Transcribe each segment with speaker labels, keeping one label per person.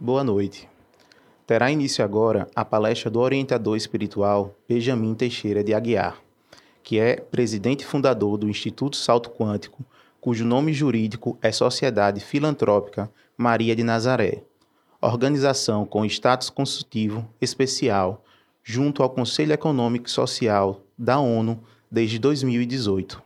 Speaker 1: boa noite. Terá início agora a palestra do orientador espiritual Benjamin Teixeira de Aguiar, que é presidente fundador do Instituto Salto Quântico, cujo nome jurídico é Sociedade Filantrópica Maria de Nazaré, organização com status consultivo especial junto ao Conselho Econômico e Social da ONU desde 2018.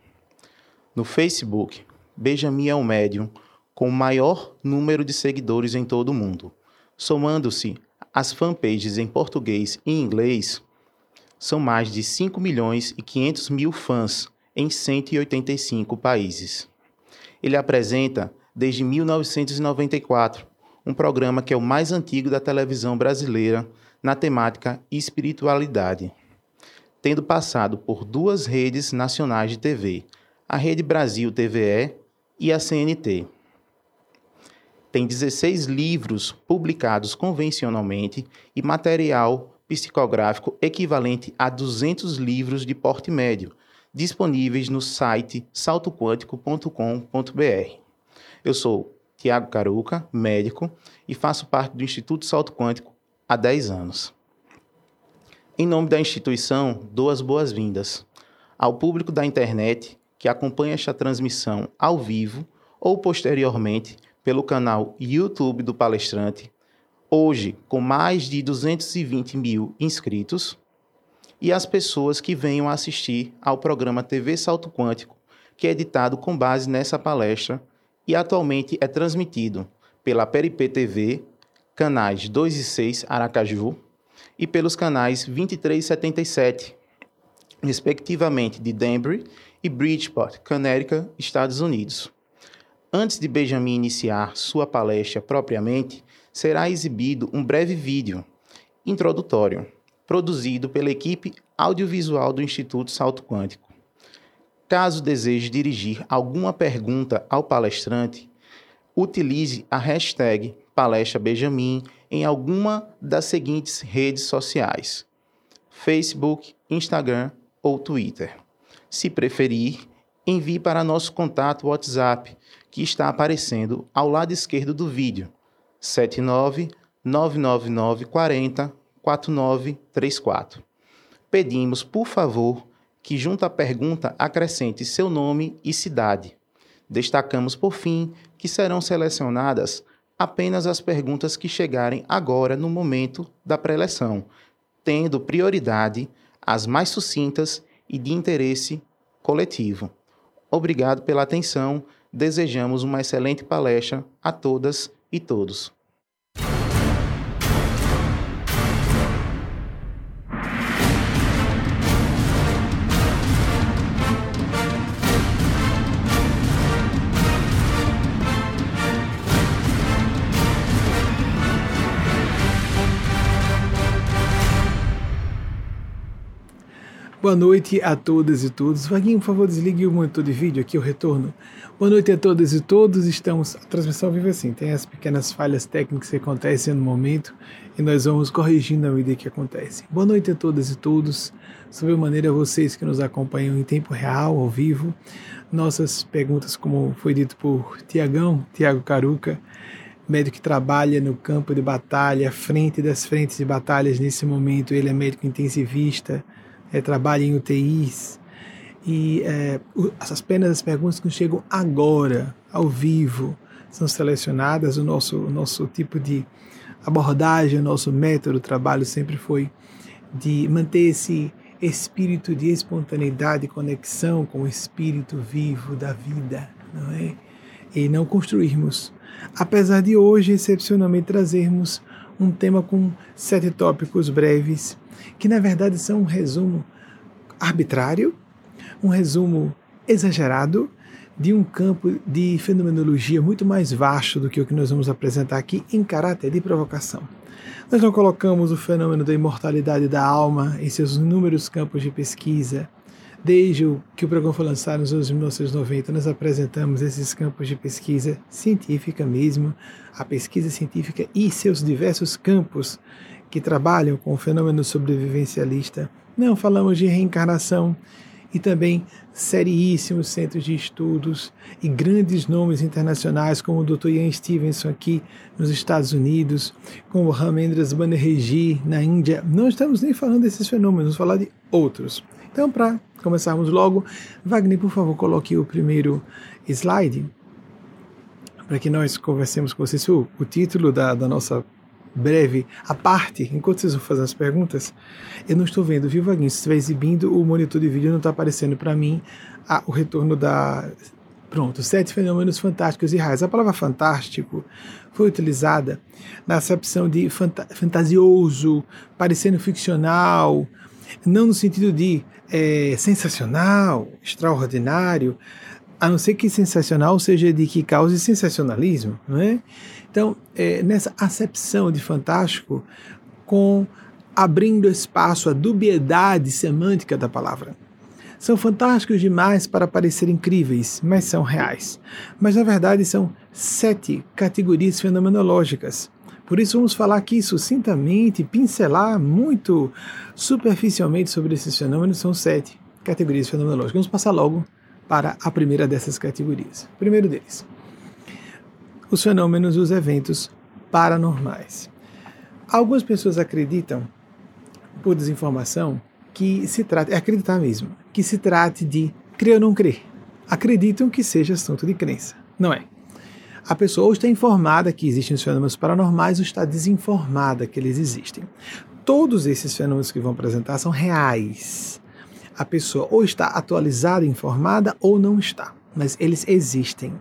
Speaker 1: No Facebook, Benjamin é o médium com o maior número de seguidores em todo o mundo. Somando-se as fanpages em português e inglês, são mais de 5 milhões e 500 mil fãs em 185 países. Ele apresenta, desde 1994, um programa que é o mais antigo da televisão brasileira na temática espiritualidade, tendo passado por duas redes nacionais de TV, a Rede Brasil TVE e a CNT. Tem 16 livros publicados convencionalmente e material psicográfico equivalente a 200 livros de porte médio, disponíveis no site saltoquântico.com.br. Eu sou Tiago Caruca, médico, e faço parte do Instituto Salto Quântico há 10 anos. Em nome da instituição, dou as boas-vindas ao público da internet que acompanha esta transmissão ao vivo ou posteriormente pelo canal YouTube do palestrante, hoje com mais de 220 mil inscritos, e as pessoas que venham assistir ao programa TV Salto Quântico, que é editado com base nessa palestra e atualmente é transmitido pela Peripê TV, canais 2 e 6 Aracaju, e pelos canais 23 e 77, respectivamente de Danbury e Bridgeport, Connecticut, Estados Unidos. Antes de Benjamin iniciar sua palestra propriamente, será exibido um breve vídeo introdutório, produzido pela equipe audiovisual do Instituto Salto Quântico. Caso deseje dirigir alguma pergunta ao palestrante, utilize a hashtag Palestra Benjamin em alguma das seguintes redes sociais: Facebook, Instagram ou Twitter. Se preferir, envie para nosso contato WhatsApp, que está aparecendo ao lado esquerdo do vídeo, 79 999 40 4934. Pedimos, por favor, que junto à pergunta acrescente seu nome e cidade. Destacamos, por fim, que serão selecionadas apenas as perguntas que chegarem agora no momento da preleção, tendo prioridade as mais sucintas e de interesse coletivo. Obrigado pela atenção. Desejamos uma excelente palestra a todas e todos.
Speaker 2: Boa noite a todas e todos. Vaguinho, por favor, desligue o monitor de vídeo aqui, o retorno. Boa noite a todas e todos. Estamos. A transmissão vive assim, tem as pequenas falhas técnicas que acontecem no momento e nós vamos corrigindo à medida que acontece. Boa noite a todas e todos. Sobre maneira vocês que nos acompanham em tempo real, ao vivo. Nossas perguntas, como foi dito por Tiagão, Tiago Caruca, médico que trabalha no campo de batalha, frente das frentes de batalhas nesse momento. Ele é médico intensivista é, trabalha em UTIs. E é, as apenas as perguntas que chegam agora, ao vivo, são selecionadas. O nosso, o nosso tipo de abordagem, o nosso método de trabalho sempre foi de manter esse espírito de espontaneidade conexão com o espírito vivo da vida, não é? E não construirmos. Apesar de hoje, excepcionalmente, trazermos um tema com sete tópicos breves que na verdade são um resumo arbitrário, um resumo exagerado de um campo de fenomenologia muito mais vasto do que o que nós vamos apresentar aqui em caráter de provocação. Nós não colocamos o fenômeno da imortalidade da alma em seus inúmeros campos de pesquisa. Desde o que o programa foi lançado nos anos 1990, nós apresentamos esses campos de pesquisa científica mesmo, a pesquisa científica e seus diversos campos que trabalham com o fenômeno sobrevivencialista. Não falamos de reencarnação e também seriíssimos centros de estudos e grandes nomes internacionais, como o Dr. Ian Stevenson aqui nos Estados Unidos, como Ramendras Banerjee na Índia. Não estamos nem falando desses fenômenos, vamos falar de outros. Então, para começarmos logo, Wagner, por favor, coloque o primeiro slide para que nós conversemos com vocês. O, o título da, da nossa breve a parte, enquanto vocês vão fazer as perguntas, eu não estou vendo, viu, Vaguinho? Se estiver exibindo o monitor de vídeo, não está aparecendo para mim o retorno da. Pronto, sete fenômenos fantásticos e raios. A palavra fantástico foi utilizada na acepção de fanta fantasioso, parecendo ficcional, não no sentido de é, sensacional, extraordinário, a não ser que sensacional seja de que cause sensacionalismo, não é? Então, é, nessa acepção de fantástico, com abrindo espaço à dubiedade semântica da palavra. São fantásticos demais para parecer incríveis, mas são reais. Mas na verdade são sete categorias fenomenológicas. Por isso vamos falar aqui sucintamente, pincelar muito superficialmente sobre esses fenômenos. São sete categorias fenomenológicas. Vamos passar logo para a primeira dessas categorias. primeiro deles, os fenômenos, os eventos paranormais. Algumas pessoas acreditam, por desinformação, que se trata, é acreditar mesmo, que se trate de crer ou não crer. Acreditam que seja assunto de crença. Não é. A pessoa ou está informada que existem os fenômenos paranormais ou está desinformada que eles existem. Todos esses fenômenos que vão apresentar são reais. A pessoa ou está atualizada, informada ou não está, mas eles existem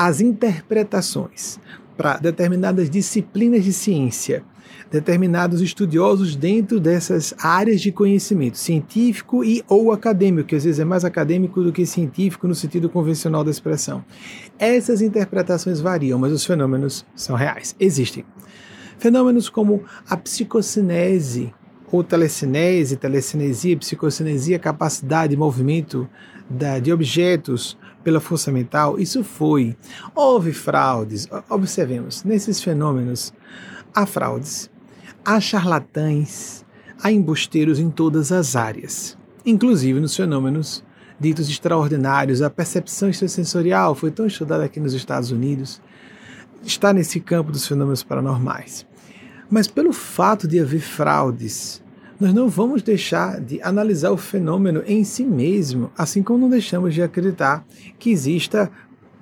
Speaker 2: as interpretações para determinadas disciplinas de ciência, determinados estudiosos dentro dessas áreas de conhecimento científico e ou acadêmico, que às vezes é mais acadêmico do que científico no sentido convencional da expressão. Essas interpretações variam, mas os fenômenos são reais, existem. Fenômenos como a psicocinese, ou telecinese, telecinesia, psicocinesia, capacidade de movimento da, de objetos pela força mental, isso foi. Houve fraudes. Observemos, nesses fenômenos há fraudes, há charlatães, há embusteiros em todas as áreas, inclusive nos fenômenos ditos extraordinários. A percepção extrasensorial foi tão estudada aqui nos Estados Unidos, está nesse campo dos fenômenos paranormais. Mas pelo fato de haver fraudes, nós não vamos deixar de analisar o fenômeno em si mesmo, assim como não deixamos de acreditar que exista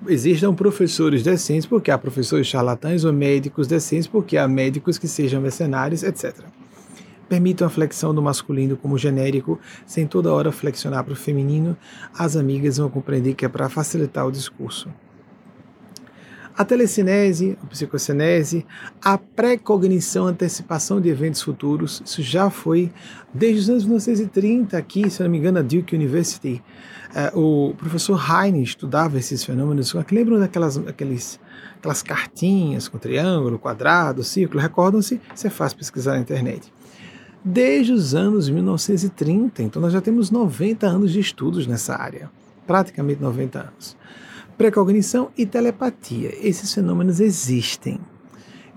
Speaker 2: existam professores decentes porque há professores charlatães ou médicos decentes porque há médicos que sejam mercenários, etc. Permitam a flexão do masculino como genérico, sem toda hora flexionar para o feminino, as amigas vão compreender que é para facilitar o discurso. A telecinese, a psicocinese, a precognição, antecipação de eventos futuros, isso já foi desde os anos 1930 aqui, se não me engano, a Duke University. Uh, o professor Heine estudava esses fenômenos. Lembram daquelas aqueles, aquelas cartinhas com triângulo, quadrado, círculo? Recordam-se? É fácil pesquisar na internet. Desde os anos 1930, então nós já temos 90 anos de estudos nessa área, praticamente 90 anos. Precognição e telepatia. Esses fenômenos existem.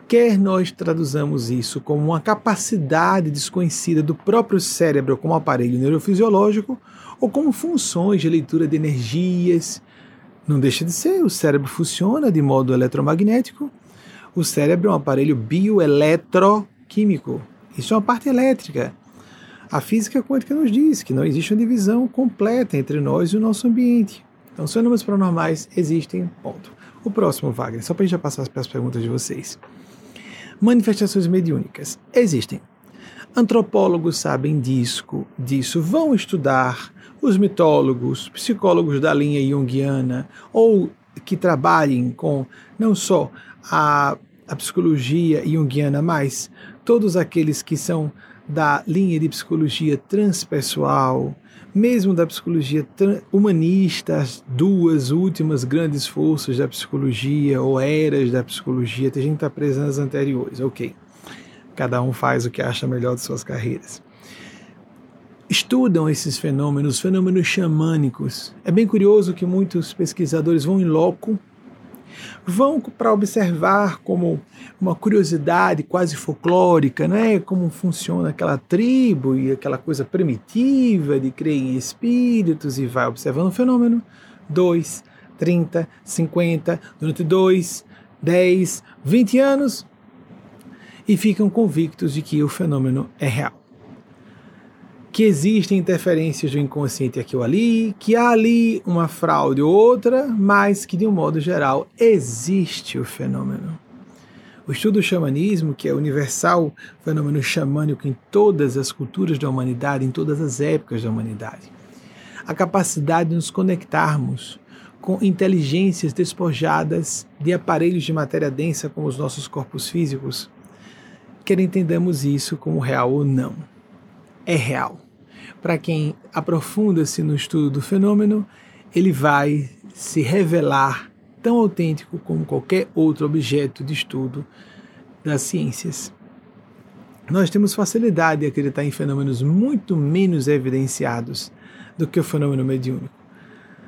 Speaker 2: Quer nós traduzamos isso como uma capacidade desconhecida do próprio cérebro como aparelho neurofisiológico, ou como funções de leitura de energias. Não deixa de ser, o cérebro funciona de modo eletromagnético. O cérebro é um aparelho bioeletroquímico. Isso é uma parte elétrica. A física quântica nos diz que não existe uma divisão completa entre nós e o nosso ambiente. Então, os fenômenos paranormais existem, ponto. O próximo, Wagner, só para a gente já passar as perguntas de vocês. Manifestações mediúnicas existem. Antropólogos sabem disso, disso, vão estudar. Os mitólogos, psicólogos da linha junguiana, ou que trabalhem com não só a, a psicologia junguiana, mas todos aqueles que são da linha de psicologia transpessoal, mesmo da psicologia humanista, as duas últimas grandes forças da psicologia ou eras da psicologia, tem gente que está presa nas anteriores, ok. Cada um faz o que acha melhor de suas carreiras. Estudam esses fenômenos, fenômenos xamânicos. É bem curioso que muitos pesquisadores vão em loco vão para observar como uma curiosidade quase folclórica, né? como funciona aquela tribo e aquela coisa primitiva de crer em espíritos e vai observando o fenômeno. 2, 30, 50, durante 2, 10, 20 anos e ficam convictos de que o fenômeno é real que existem interferências do inconsciente aqui ou ali, que há ali uma fraude ou outra, mas que de um modo geral existe o fenômeno. O estudo do xamanismo, que é universal, fenômeno xamânico em todas as culturas da humanidade, em todas as épocas da humanidade. A capacidade de nos conectarmos com inteligências despojadas de aparelhos de matéria densa como os nossos corpos físicos, quer entendamos isso como real ou não é real. Para quem aprofunda-se no estudo do fenômeno, ele vai se revelar tão autêntico como qualquer outro objeto de estudo das ciências. Nós temos facilidade de acreditar em fenômenos muito menos evidenciados do que o fenômeno mediúnico.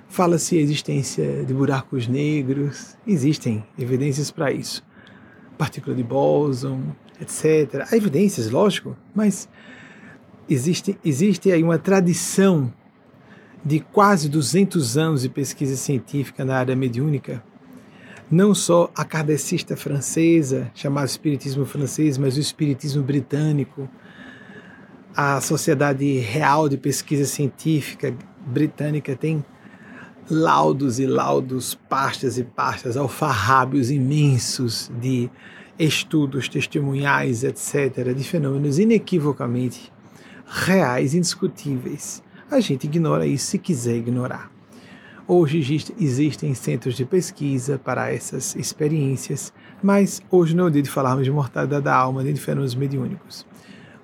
Speaker 2: Fala-se a existência de buracos negros, existem evidências para isso. Partícula de bóson, etc. Há evidências, lógico, mas existe, existe aí uma tradição de quase 200 anos de pesquisa científica na área mediúnica, não só a kardecista francesa, chamada Espiritismo francês, mas o Espiritismo britânico, a Sociedade Real de Pesquisa Científica britânica tem laudos e laudos, pastas e pastas, alfarrábios imensos de estudos testemunhais, etc., de fenômenos inequivocamente reais, indiscutíveis. A gente ignora isso se quiser ignorar. Hoje existem centros de pesquisa para essas experiências, mas hoje não é o dia de falarmos de mortalidade da alma nem de fenômenos mediúnicos.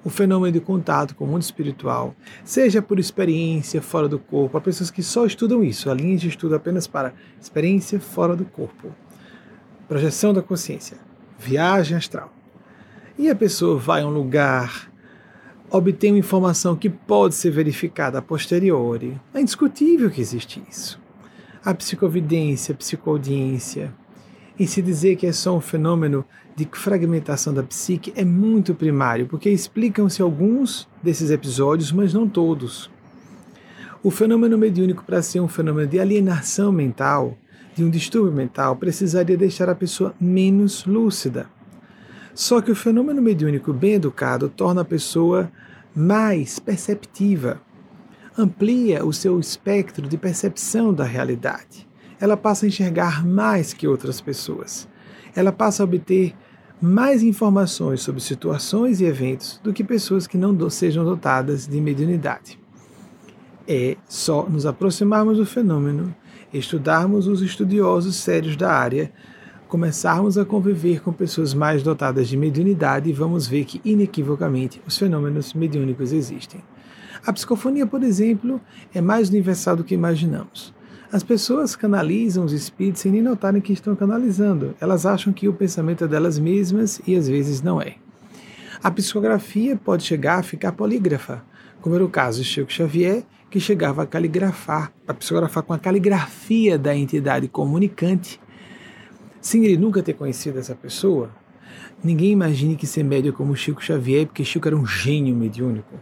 Speaker 2: O fenômeno de contato com o mundo espiritual, seja por experiência fora do corpo, há pessoas que só estudam isso, a linha de estudo apenas para experiência fora do corpo, projeção da consciência, viagem astral. E a pessoa vai a um lugar uma informação que pode ser verificada a posteriori. É indiscutível que existe isso. A psicovidência, a psicoaudiência, e se dizer que é só um fenômeno de fragmentação da psique é muito primário, porque explicam-se alguns desses episódios, mas não todos. O fenômeno mediúnico, para ser um fenômeno de alienação mental, de um distúrbio mental, precisaria deixar a pessoa menos lúcida. Só que o fenômeno mediúnico bem educado torna a pessoa mais perceptiva, amplia o seu espectro de percepção da realidade. Ela passa a enxergar mais que outras pessoas. Ela passa a obter mais informações sobre situações e eventos do que pessoas que não sejam dotadas de mediunidade. É só nos aproximarmos do fenômeno, estudarmos os estudiosos sérios da área começarmos a conviver com pessoas mais dotadas de mediunidade, vamos ver que, inequivocamente, os fenômenos mediúnicos existem. A psicofonia, por exemplo, é mais universal do que imaginamos. As pessoas canalizam os espíritos sem nem notarem que estão canalizando. Elas acham que o pensamento é delas mesmas e às vezes não é. A psicografia pode chegar a ficar polígrafa, como era o caso de Chico Xavier, que chegava a caligrafar, a psicografar com a caligrafia da entidade comunicante sem ele nunca ter conhecido essa pessoa, ninguém imagine que ser médium é como Chico Xavier, porque Chico era um gênio mediúnico.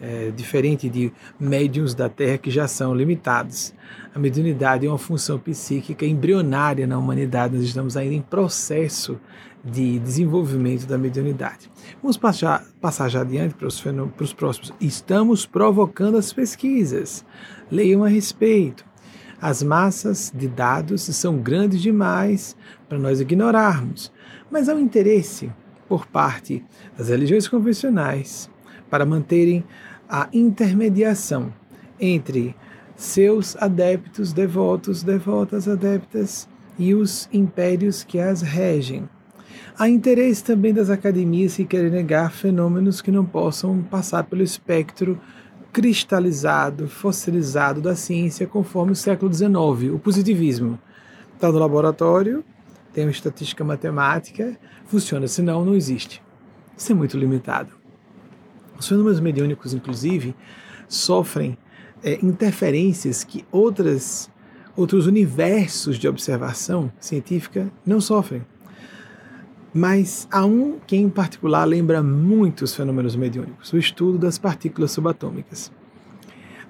Speaker 2: É, diferente de médiums da Terra que já são limitados. A mediunidade é uma função psíquica embrionária na humanidade, nós estamos ainda em processo de desenvolvimento da mediunidade. Vamos passar, passar já adiante para os, para os próximos. Estamos provocando as pesquisas. Leiam a respeito. As massas de dados são grandes demais para nós ignorarmos, mas há um interesse por parte das religiões convencionais para manterem a intermediação entre seus adeptos, devotos, devotas, adeptas e os impérios que as regem. Há interesse também das academias que querem negar fenômenos que não possam passar pelo espectro cristalizado, fossilizado da ciência conforme o século XIX, o positivismo. Está no laboratório, tem uma estatística matemática, funciona, senão não existe. Isso é muito limitado. Os fenômenos mediúnicos, inclusive, sofrem é, interferências que outras outros universos de observação científica não sofrem. Mas há um que em particular lembra muito os fenômenos mediúnicos, o estudo das partículas subatômicas.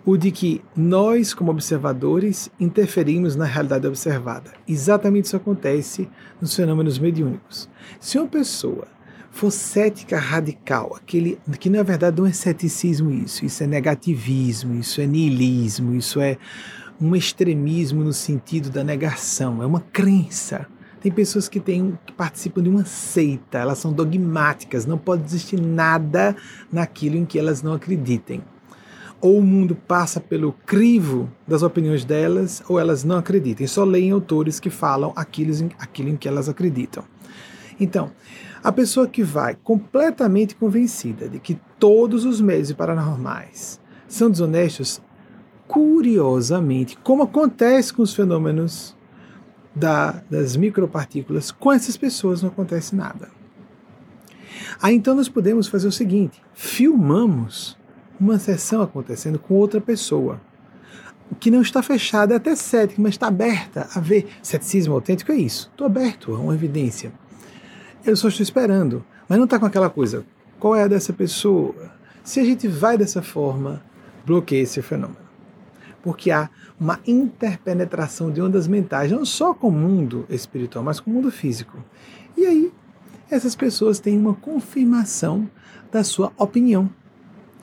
Speaker 2: O de que nós, como observadores, interferimos na realidade observada. Exatamente isso acontece nos fenômenos mediúnicos. Se uma pessoa for cética radical, aquele que na verdade não é ceticismo isso, isso é negativismo, isso é niilismo, isso é um extremismo no sentido da negação, é uma crença tem pessoas que, têm, que participam de uma seita, elas são dogmáticas, não pode existir nada naquilo em que elas não acreditem. Ou o mundo passa pelo crivo das opiniões delas, ou elas não acreditam. Só leem autores que falam aquilo, aquilo em que elas acreditam. Então, a pessoa que vai completamente convencida de que todos os meios paranormais são desonestos, curiosamente, como acontece com os fenômenos da, das micropartículas, com essas pessoas não acontece nada. Aí então nós podemos fazer o seguinte: filmamos uma sessão acontecendo com outra pessoa, que não está fechada, é até cética, mas está aberta a ver. Ceticismo autêntico é isso. Estou aberto a uma evidência. Eu só estou esperando, mas não está com aquela coisa. Qual é a dessa pessoa? Se a gente vai dessa forma, bloqueia esse fenômeno porque há uma interpenetração de ondas mentais, não só com o mundo espiritual, mas com o mundo físico. E aí, essas pessoas têm uma confirmação da sua opinião,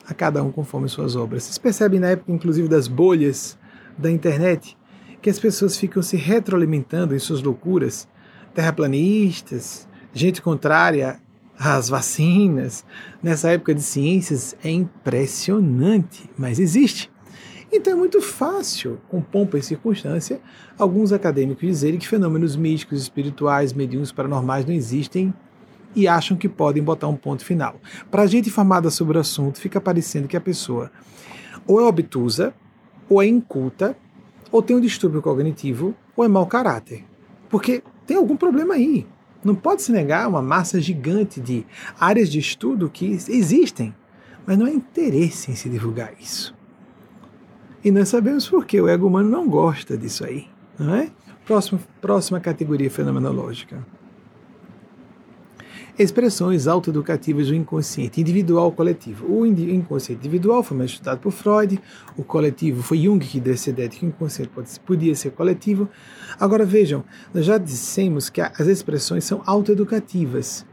Speaker 2: a cada um conforme suas obras. Vocês percebem na época, inclusive, das bolhas da internet, que as pessoas ficam se retroalimentando em suas loucuras, terraplanistas, gente contrária às vacinas, nessa época de ciências, é impressionante, mas existe. Então é muito fácil, com pompa e circunstância, alguns acadêmicos dizerem que fenômenos místicos, espirituais, mediúnicos, paranormais não existem e acham que podem botar um ponto final. Para gente informada sobre o assunto, fica parecendo que a pessoa ou é obtusa, ou é inculta, ou tem um distúrbio cognitivo, ou é mau caráter. Porque tem algum problema aí. Não pode se negar uma massa gigante de áreas de estudo que existem, mas não há interesse em se divulgar isso. E nós sabemos por que o ego humano não gosta disso aí. Não é? Próximo, próxima categoria fenomenológica. Expressões autoeducativas do inconsciente, individual ou coletivo. O inconsciente individual foi mais estudado por Freud, o coletivo foi Jung que deu essa ideia de que o inconsciente pode, podia ser coletivo. Agora vejam, nós já dissemos que as expressões são autoeducativas,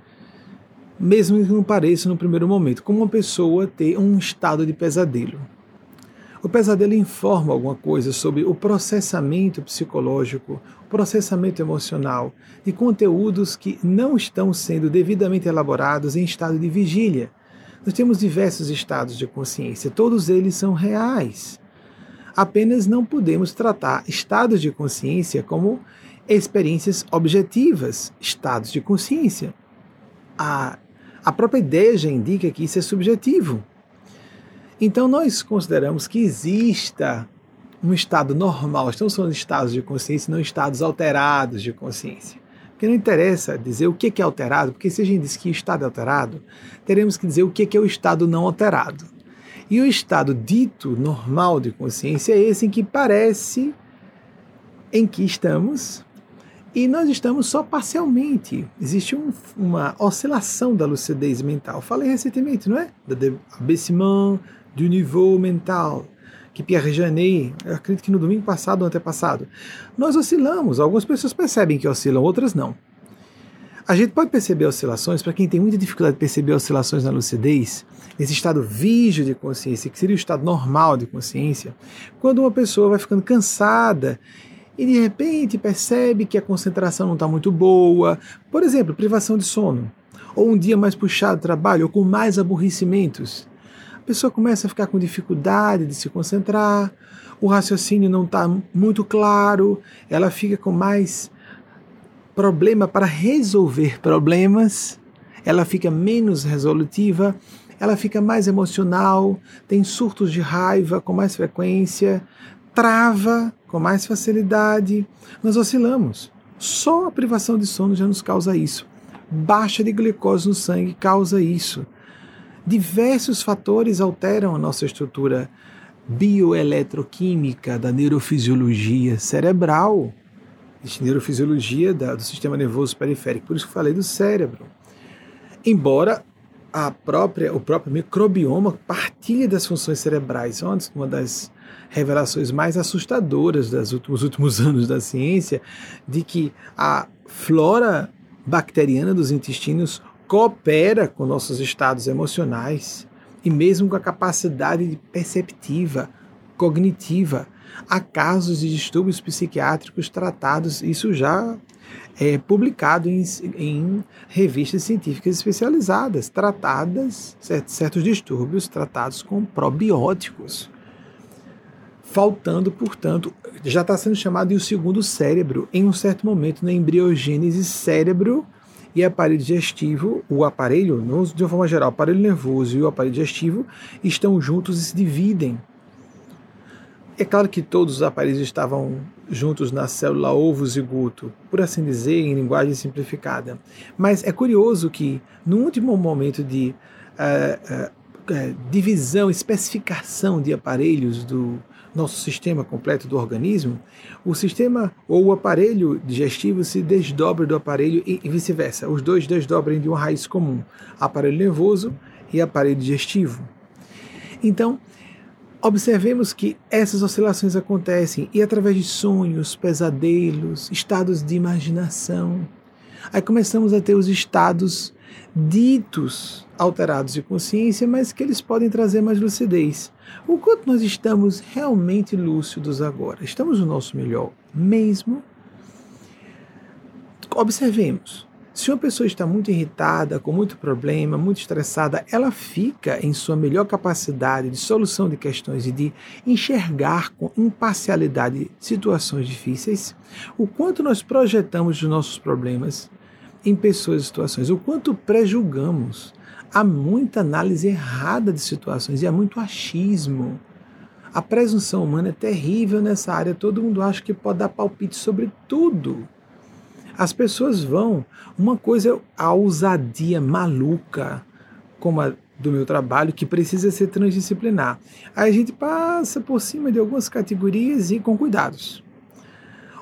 Speaker 2: mesmo que não pareça no primeiro momento, como uma pessoa ter um estado de pesadelo. O pesadelo informa alguma coisa sobre o processamento psicológico, o processamento emocional de conteúdos que não estão sendo devidamente elaborados em estado de vigília. Nós temos diversos estados de consciência, todos eles são reais. Apenas não podemos tratar estados de consciência como experiências objetivas, estados de consciência. A, a própria ideia já indica que isso é subjetivo. Então nós consideramos que exista um estado normal, estamos falando de estados de consciência, não estados alterados de consciência. Porque não interessa dizer o que é alterado, porque se a gente diz que estado é alterado, teremos que dizer o que é o estado não alterado. E o estado dito normal de consciência é esse em que parece em que estamos e nós estamos só parcialmente. Existe um, uma oscilação da lucidez mental. Falei recentemente, não é? Da abaissement, do nível mental, que Pierre Janet, acredito que no domingo passado ou antepassado, nós oscilamos. Algumas pessoas percebem que oscilam, outras não. A gente pode perceber oscilações, para quem tem muita dificuldade de perceber oscilações na lucidez, nesse estado vígio de consciência, que seria o estado normal de consciência, quando uma pessoa vai ficando cansada e de repente percebe que a concentração não está muito boa, por exemplo, privação de sono, ou um dia mais puxado de trabalho, ou com mais aborrecimentos pessoa começa a ficar com dificuldade de se concentrar, o raciocínio não está muito claro, ela fica com mais problema para resolver problemas, ela fica menos resolutiva, ela fica mais emocional, tem surtos de raiva com mais frequência, trava com mais facilidade. Nós oscilamos. Só a privação de sono já nos causa isso. Baixa de glicose no sangue causa isso diversos fatores alteram a nossa estrutura bioeletroquímica da neurofisiologia cerebral, de neurofisiologia da, do sistema nervoso periférico. Por isso que falei do cérebro. Embora a própria, o próprio microbioma partilhe das funções cerebrais. Uma das revelações mais assustadoras dos últimos, últimos anos da ciência, de que a flora bacteriana dos intestinos coopera com nossos estados emocionais e mesmo com a capacidade perceptiva, cognitiva. Há casos de distúrbios psiquiátricos tratados, isso já é publicado em, em revistas científicas especializadas, tratadas, certos, distúrbios tratados com probióticos. Faltando, portanto, já está sendo chamado de o segundo cérebro. Em um certo momento, na embriogênese, cérebro e aparelho digestivo, o aparelho, de uma forma geral, o aparelho nervoso e o aparelho digestivo estão juntos e se dividem. É claro que todos os aparelhos estavam juntos na célula ovo zigoto, por assim dizer, em linguagem simplificada. Mas é curioso que, no último momento de uh, uh, divisão, especificação de aparelhos do nosso sistema completo do organismo, o sistema ou o aparelho digestivo se desdobra do aparelho e, vice-versa. Os dois desdobrem de uma raiz comum, aparelho nervoso e aparelho digestivo. Então, observemos que essas oscilações acontecem e através de sonhos, pesadelos, estados de imaginação. Aí começamos a ter os estados ditos alterados de consciência, mas que eles podem trazer mais lucidez. O quanto nós estamos realmente lúcidos agora? Estamos no nosso melhor mesmo? Observemos. Se uma pessoa está muito irritada, com muito problema, muito estressada, ela fica em sua melhor capacidade de solução de questões e de enxergar com imparcialidade situações difíceis. O quanto nós projetamos os nossos problemas em pessoas e situações, o quanto prejulgamos. Há muita análise errada de situações e há muito achismo. A presunção humana é terrível nessa área, todo mundo acha que pode dar palpite sobre tudo. As pessoas vão. Uma coisa é a ousadia maluca, como a do meu trabalho, que precisa ser transdisciplinar. Aí a gente passa por cima de algumas categorias e com cuidados.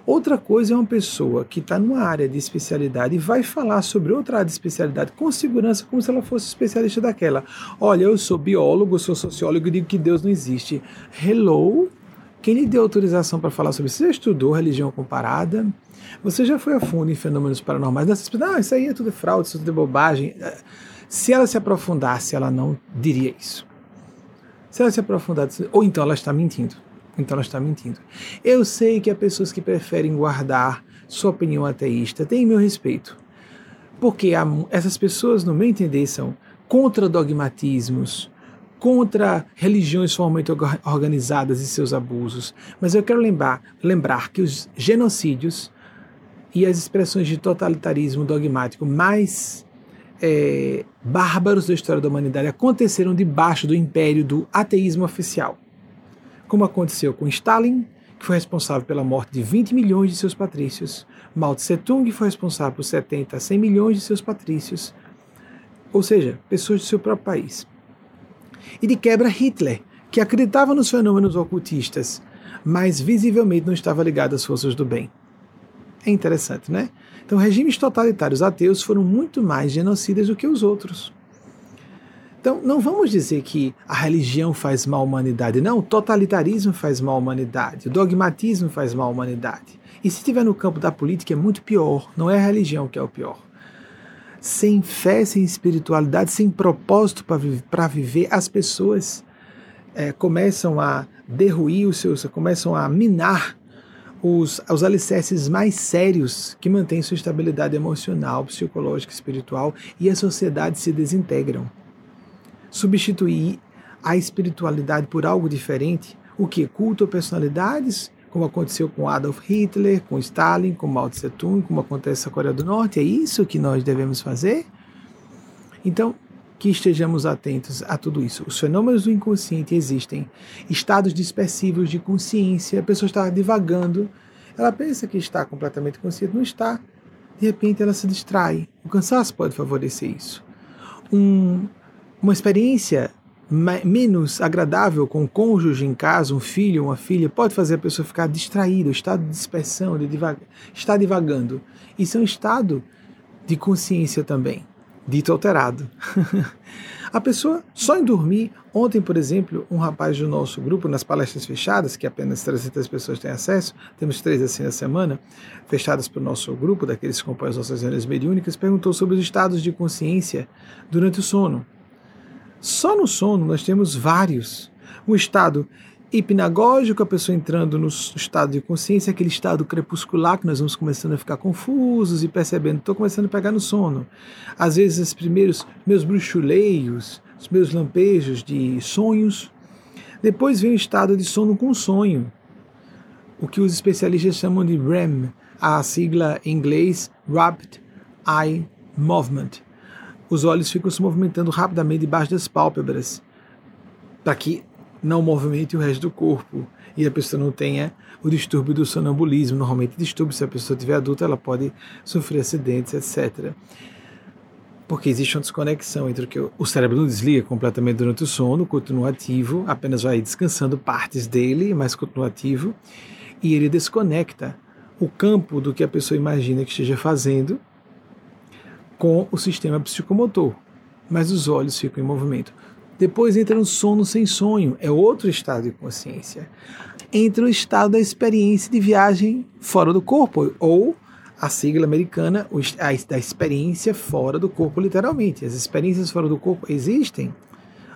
Speaker 2: Outra coisa é uma pessoa que está numa área de especialidade e vai falar sobre outra área de especialidade com segurança, como se ela fosse especialista daquela. Olha, eu sou biólogo, sou sociólogo e digo que Deus não existe. Hello? Quem lhe deu autorização para falar sobre isso? Você já estudou religião comparada? Você já foi a fundo em fenômenos paranormais? Não, isso aí é tudo fraude, isso é tudo bobagem. Se ela se aprofundasse, ela não diria isso. Se ela se aprofundasse, ou então ela está mentindo. Então ela está mentindo. Eu sei que há pessoas que preferem guardar sua opinião ateísta. Tem meu respeito. Porque há, essas pessoas, no meu entender, são contra dogmatismos, contra religiões formalmente organizadas e seus abusos. Mas eu quero lembrar, lembrar que os genocídios e as expressões de totalitarismo dogmático mais é, bárbaros da história da humanidade aconteceram debaixo do império do ateísmo oficial como aconteceu com Stalin, que foi responsável pela morte de 20 milhões de seus patrícios, Mao Tse-tung foi responsável por 70 a 100 milhões de seus patrícios, ou seja, pessoas do seu próprio país. E de quebra Hitler, que acreditava nos fenômenos ocultistas, mas visivelmente não estava ligado às forças do bem. É interessante, né? Então, regimes totalitários ateus foram muito mais genocidas do que os outros. Então, não vamos dizer que a religião faz mal à humanidade. Não, o totalitarismo faz mal à humanidade, o dogmatismo faz mal à humanidade. E se estiver no campo da política, é muito pior. Não é a religião que é o pior. Sem fé, sem espiritualidade, sem propósito para viver, as pessoas é, começam a derruir os seus, começam a minar os, os alicerces mais sérios que mantêm sua estabilidade emocional, psicológica, espiritual e a sociedade se desintegram substituir a espiritualidade por algo diferente, o que? Culto a personalidades, como aconteceu com Adolf Hitler, com Stalin, com Mao Tse Tung, como acontece na Coreia do Norte, é isso que nós devemos fazer? Então, que estejamos atentos a tudo isso. Os fenômenos do inconsciente existem, estados dispersivos de consciência, a pessoa está divagando, ela pensa que está completamente consciente, não está. De repente ela se distrai. O cansaço pode favorecer isso. Um uma experiência menos agradável com o cônjuge em casa, um filho, uma filha, pode fazer a pessoa ficar distraída, o estado de dispersão, de divag está divagando. Isso é um estado de consciência também, dito alterado. a pessoa só em dormir, ontem, por exemplo, um rapaz do nosso grupo, nas palestras fechadas, que apenas 300 pessoas têm acesso, temos três assim na semana, fechadas para o nosso grupo, daqueles que compõem as nossas reuniões mediúnicas, perguntou sobre os estados de consciência durante o sono. Só no sono nós temos vários. O estado hipnagógico, a pessoa entrando no estado de consciência, aquele estado crepuscular que nós vamos começando a ficar confusos e percebendo, estou começando a pegar no sono. Às vezes, os primeiros meus bruxuleios, os meus lampejos de sonhos. Depois vem o estado de sono com sonho, o que os especialistas chamam de REM, a sigla em inglês Rapid Eye Movement os olhos ficam se movimentando rapidamente debaixo das pálpebras, para que não movimente o resto do corpo e a pessoa não tenha o distúrbio do sonambulismo. Normalmente, distúrbio, se a pessoa estiver adulta, ela pode sofrer acidentes, etc. Porque existe uma desconexão entre o que o cérebro não desliga completamente durante o sono, continua ativo, apenas vai descansando partes dele, mas continua ativo, e ele desconecta o campo do que a pessoa imagina que esteja fazendo com o sistema psicomotor, mas os olhos ficam em movimento. Depois entra um sono sem sonho, é outro estado de consciência. Entra o estado da experiência de viagem fora do corpo, ou a sigla americana, da experiência fora do corpo, literalmente. As experiências fora do corpo existem.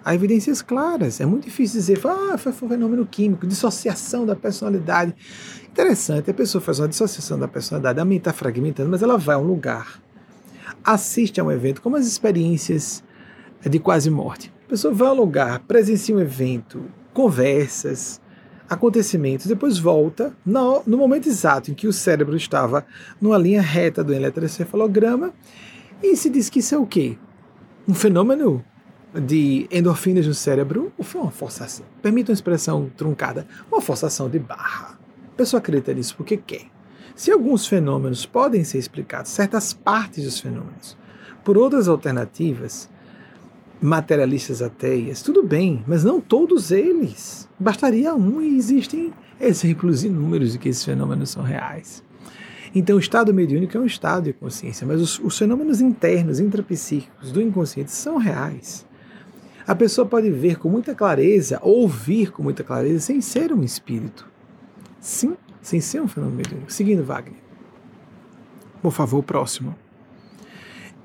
Speaker 2: Há evidências claras. É muito difícil dizer, ah, foi um fenômeno químico, dissociação da personalidade. Interessante, a pessoa faz uma dissociação da personalidade, a mente está fragmentando, mas ela vai a um lugar assiste a um evento, como as experiências de quase morte. A pessoa vai ao lugar, presencia um evento, conversas, acontecimentos, depois volta no, no momento exato em que o cérebro estava numa linha reta do eletroencefalograma e se diz que isso é o quê? Um fenômeno de endorfinas no cérebro ou foi uma forçação? Permita uma expressão truncada, uma forçação de barra. A pessoa acredita nisso porque quer. Se alguns fenômenos podem ser explicados, certas partes dos fenômenos, por outras alternativas, materialistas ateias, tudo bem, mas não todos eles. Bastaria um e existem exemplos inúmeros de que esses fenômenos são reais. Então, o estado mediúnico é um estado de consciência, mas os, os fenômenos internos, intrapsíquicos do inconsciente são reais. A pessoa pode ver com muita clareza, ouvir com muita clareza, sem ser um espírito. Sim, sem ser um fenômeno mediúnico. Seguindo Wagner. Por favor, próximo.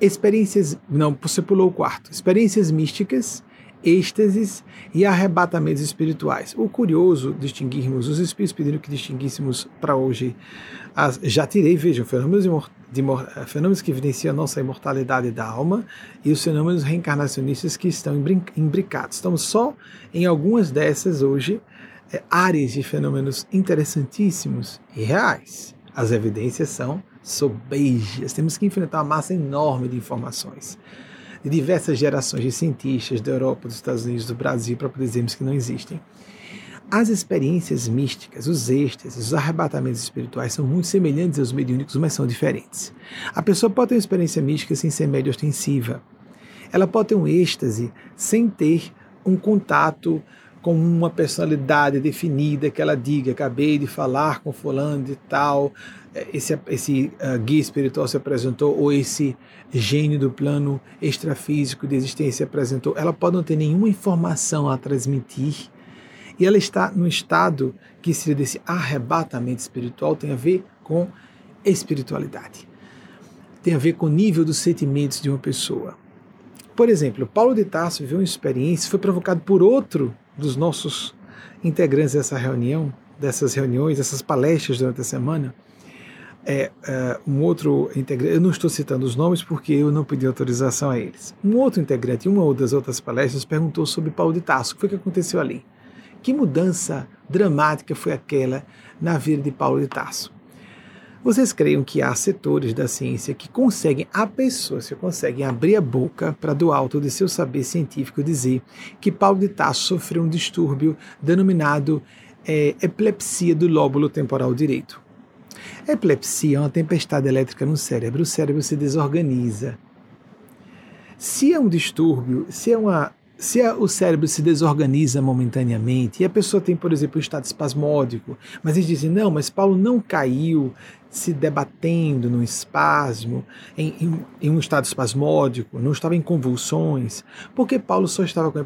Speaker 2: Experiências. Não, você pulou o quarto. Experiências místicas, êxtases e arrebatamentos espirituais. O curioso distinguirmos, os espíritos pediram que distinguíssemos para hoje. As, já tirei, vejam, fenômenos, de, fenômenos que evidenciam a nossa imortalidade da alma e os fenômenos reencarnacionistas que estão imbricados. Estamos só em algumas dessas hoje áreas de fenômenos interessantíssimos e reais. As evidências são sobejas. Temos que enfrentar uma massa enorme de informações de diversas gerações de cientistas da Europa, dos Estados Unidos, do Brasil, para dizermos que não existem. As experiências místicas, os êxtases, os arrebatamentos espirituais são muito semelhantes aos mediúnicos, mas são diferentes. A pessoa pode ter uma experiência mística sem ser média ostensiva. Ela pode ter um êxtase sem ter um contato com uma personalidade definida que ela diga, acabei de falar com fulano de tal, eh, esse, esse uh, guia espiritual se apresentou, ou esse gênio do plano extrafísico de existência se apresentou, ela pode não ter nenhuma informação a transmitir, e ela está no estado que seria desse arrebatamento espiritual, tem a ver com espiritualidade. Tem a ver com o nível dos sentimentos de uma pessoa. Por exemplo, Paulo de Tarso viveu uma experiência, foi provocado por outro dos nossos integrantes dessa reunião, dessas reuniões, dessas palestras durante a semana, é, é, um outro integrante, eu não estou citando os nomes porque eu não pedi autorização a eles. Um outro integrante, em uma ou das outras palestras, perguntou sobre Paulo de Tarso, o que foi que aconteceu ali? Que mudança dramática foi aquela na vida de Paulo de Tarso? Vocês creiam que há setores da ciência que conseguem, há pessoas que conseguem abrir a boca para do alto de seu saber científico dizer que Paulo de Tarso sofreu um distúrbio denominado é, epilepsia do lóbulo temporal direito. epilepsia é uma tempestade elétrica no cérebro, o cérebro se desorganiza. Se é um distúrbio, se é uma se a, o cérebro se desorganiza momentaneamente e a pessoa tem, por exemplo, um estado espasmódico, mas eles dizem, não, mas Paulo não caiu se debatendo num espasmo, em, em, em, um estado espasmódico, não estava em convulsões, porque Paulo só estava com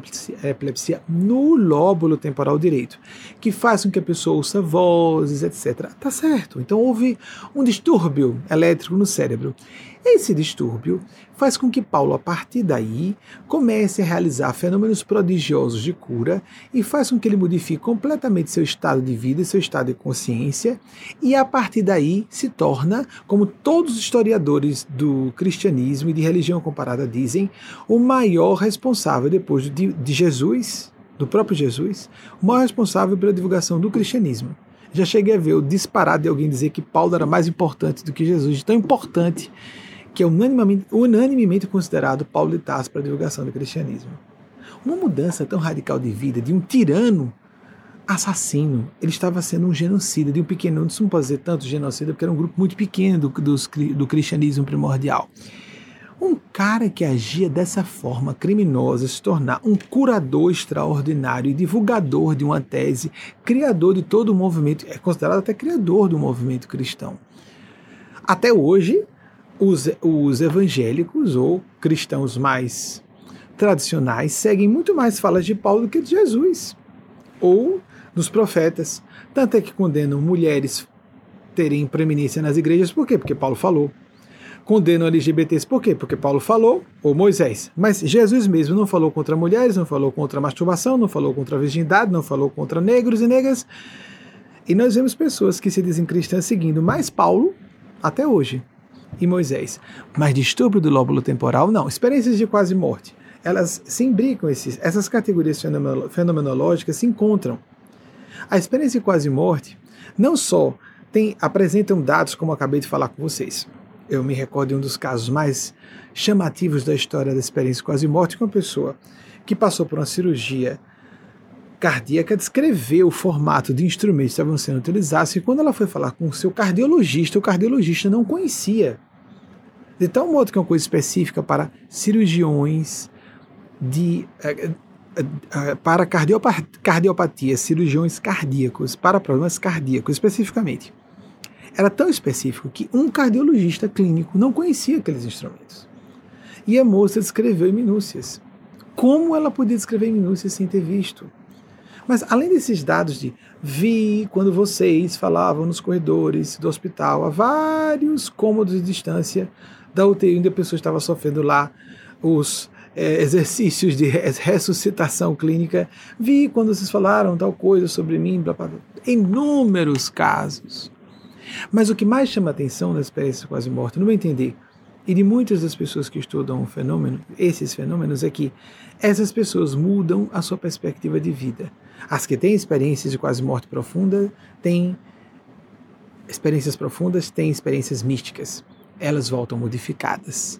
Speaker 2: epilepsia no lóbulo temporal direito, que faz com que a pessoa ouça vozes, etc. Tá certo. Então houve um distúrbio elétrico no cérebro. Esse distúrbio faz com que Paulo, a partir daí, comece a realizar fenômenos prodigiosos de cura e faz com que ele modifique completamente seu estado de vida e seu estado de consciência, e a partir daí se torna, como todos os historiadores do cristianismo e de religião comparada dizem, o maior responsável depois de, de Jesus, do próprio Jesus, o maior responsável pela divulgação do cristianismo. Já cheguei a ver o disparado de alguém dizer que Paulo era mais importante do que Jesus, tão importante que é unanimemente, unanimemente considerado Paulo de Tarso para a divulgação do cristianismo. Uma mudança tão radical de vida de um tirano assassino. Ele estava sendo um genocida, de um pequeno, não pode dizer tanto genocida, porque era um grupo muito pequeno do, do, do cristianismo primordial. Um cara que agia dessa forma criminosa se tornar um curador extraordinário e divulgador de uma tese, criador de todo o movimento, é considerado até criador do movimento cristão. Até hoje, os, os evangélicos ou cristãos mais tradicionais seguem muito mais falas de Paulo do que de Jesus ou dos profetas. Tanto é que condenam mulheres terem preeminência nas igrejas, por quê? Porque Paulo falou. Condenam LGBTs, por quê? Porque Paulo falou, ou Moisés. Mas Jesus mesmo não falou contra mulheres, não falou contra masturbação, não falou contra virgindade, não falou contra negros e negras. E nós vemos pessoas que se dizem cristãs seguindo mais Paulo até hoje e Moisés. Mas distúrbio do lóbulo temporal, não. Experiências de quase morte. Elas se imbricam, esses, essas categorias fenomenológicas se encontram. A experiência de quase morte não só tem, apresentam dados, como acabei de falar com vocês. Eu me recordo de um dos casos mais chamativos da história da experiência de quase morte com uma pessoa que passou por uma cirurgia cardíaca descreveu o formato de instrumentos que estavam sendo utilizados e quando ela foi falar com o seu cardiologista, o cardiologista não conhecia. De tal modo que é uma coisa específica para cirurgiões de eh, eh, eh, para cardiopatia, cirurgiões cardíacos, para problemas cardíacos especificamente. Era tão específico que um cardiologista clínico não conhecia aqueles instrumentos. E a moça descreveu em minúcias. Como ela podia descrever em minúcias sem ter visto? Mas além desses dados de vi quando vocês falavam nos corredores do hospital a vários cômodos de distância da UTI onde a pessoa estava sofrendo lá os é, exercícios de ressuscitação clínica, vi quando vocês falaram tal coisa sobre mim, blá, blá, blá. inúmeros casos. Mas o que mais chama atenção na experiência quase morta, não vou entender, e de muitas das pessoas que estudam o fenômeno, esses fenômenos é que essas pessoas mudam a sua perspectiva de vida. As que têm experiências de quase morte profunda têm experiências profundas, têm experiências místicas. Elas voltam modificadas.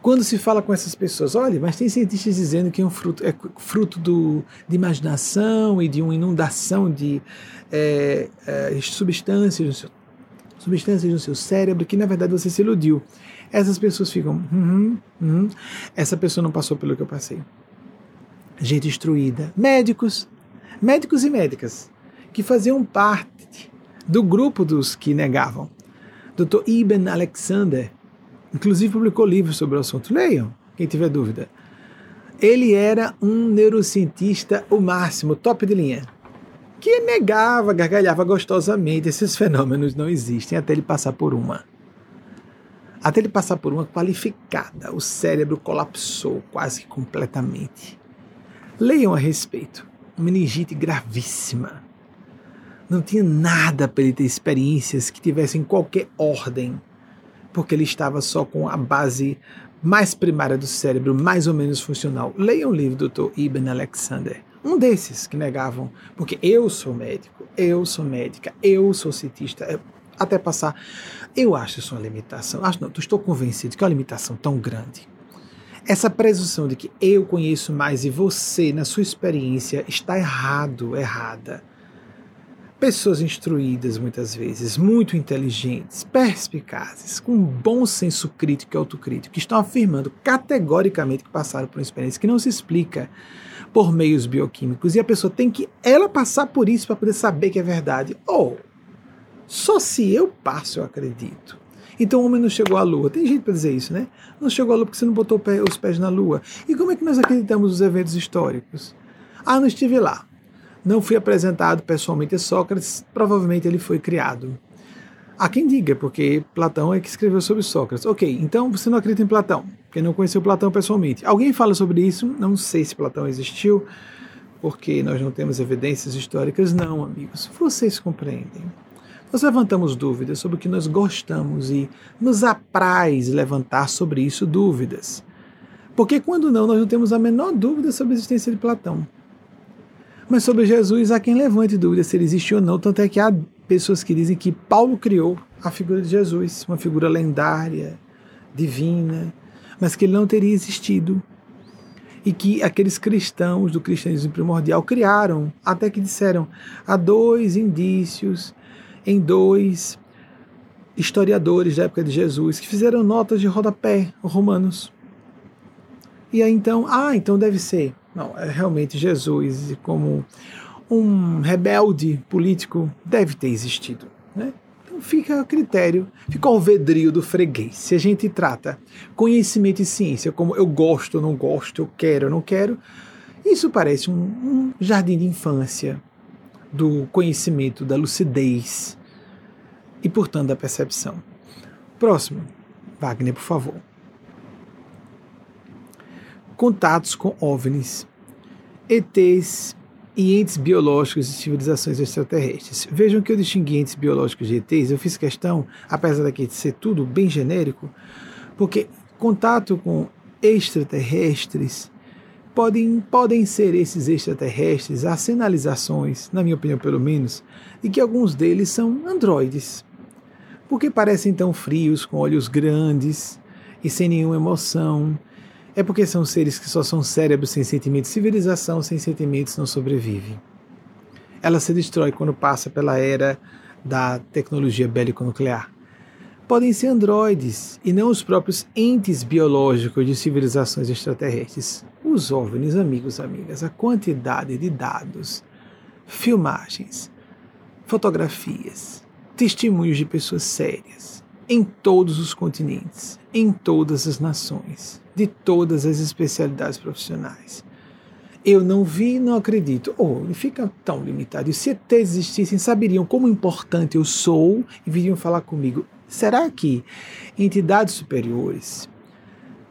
Speaker 2: Quando se fala com essas pessoas, olha, mas tem cientistas dizendo que é um fruto, é fruto do, de imaginação e de uma inundação de é, é, substâncias, no seu, substâncias no seu cérebro que na verdade você se iludiu. Essas pessoas ficam, uhum, uhum, essa pessoa não passou pelo que eu passei gente instruída, médicos, médicos e médicas, que faziam parte do grupo dos que negavam. Dr. Ibn Alexander, inclusive publicou livros sobre o assunto. Leiam, quem tiver dúvida. Ele era um neurocientista, o máximo, top de linha, que negava, gargalhava gostosamente. Esses fenômenos não existem até ele passar por uma. Até ele passar por uma qualificada, o cérebro colapsou quase completamente. Leiam a respeito. Meningite gravíssima. Não tinha nada para ele ter experiências que tivessem qualquer ordem, porque ele estava só com a base mais primária do cérebro, mais ou menos funcional. Leiam o livro do Dr. Ibn Alexander. Um desses que negavam, porque eu sou médico, eu sou médica, eu sou cientista, até passar. Eu acho isso uma limitação. Acho não, estou convencido que é uma limitação tão grande essa presunção de que eu conheço mais e você, na sua experiência, está errado, errada. pessoas instruídas muitas vezes, muito inteligentes, perspicazes, com bom senso crítico e autocrítico, que estão afirmando categoricamente que passaram por uma experiência que não se explica por meios bioquímicos e a pessoa tem que ela passar por isso para poder saber que é verdade. Ou só se eu passo eu acredito. Então o homem não chegou à lua. Tem gente para dizer isso, né? Não chegou à lua porque você não botou os pés na lua. E como é que nós acreditamos nos eventos históricos? Ah, não estive lá. Não fui apresentado pessoalmente a Sócrates, provavelmente ele foi criado. Há quem diga, porque Platão é que escreveu sobre Sócrates. Ok, então você não acredita em Platão, porque não conheceu Platão pessoalmente. Alguém fala sobre isso? Não sei se Platão existiu, porque nós não temos evidências históricas. Não, amigos, vocês compreendem. Nós levantamos dúvidas sobre o que nós gostamos e nos apraz levantar sobre isso dúvidas. Porque quando não, nós não temos a menor dúvida sobre a existência de Platão. Mas sobre Jesus, há quem levante dúvida se ele existiu ou não, tanto é que há pessoas que dizem que Paulo criou a figura de Jesus, uma figura lendária, divina, mas que ele não teria existido. E que aqueles cristãos do cristianismo primordial criaram, até que disseram, há dois indícios em dois historiadores da época de Jesus que fizeram notas de rodapé romanos. E aí então, ah, então deve ser não, é realmente Jesus como um rebelde político deve ter existido. Né? Então fica a critério, fica ao vedrio do freguês. Se a gente trata conhecimento e ciência como eu gosto, não gosto, eu quero, não quero, isso parece um, um jardim de infância do conhecimento, da lucidez e, portanto, da percepção. Próximo, Wagner, por favor contatos com OVNIs, ETs e entes biológicos de civilizações extraterrestres. Vejam que eu distingui entes biológicos de ETs, eu fiz questão, apesar daqui de ser tudo bem genérico, porque contato com extraterrestres podem, podem ser esses extraterrestres as sinalizações, na minha opinião pelo menos, de que alguns deles são androides. Porque parecem tão frios, com olhos grandes e sem nenhuma emoção, é porque são seres que só são cérebros sem sentimentos. Civilização sem sentimentos não sobrevive. Ela se destrói quando passa pela era da tecnologia bélico-nuclear. Podem ser androides e não os próprios entes biológicos de civilizações extraterrestres. Os OVNIs, amigos, amigas, a quantidade de dados, filmagens, fotografias, testemunhos de pessoas sérias em todos os continentes, em todas as nações de todas as especialidades profissionais. Eu não vi, não acredito. Ou oh, fica tão limitado. Se ETs existissem, saberiam como importante eu sou e viriam falar comigo. Será que entidades superiores,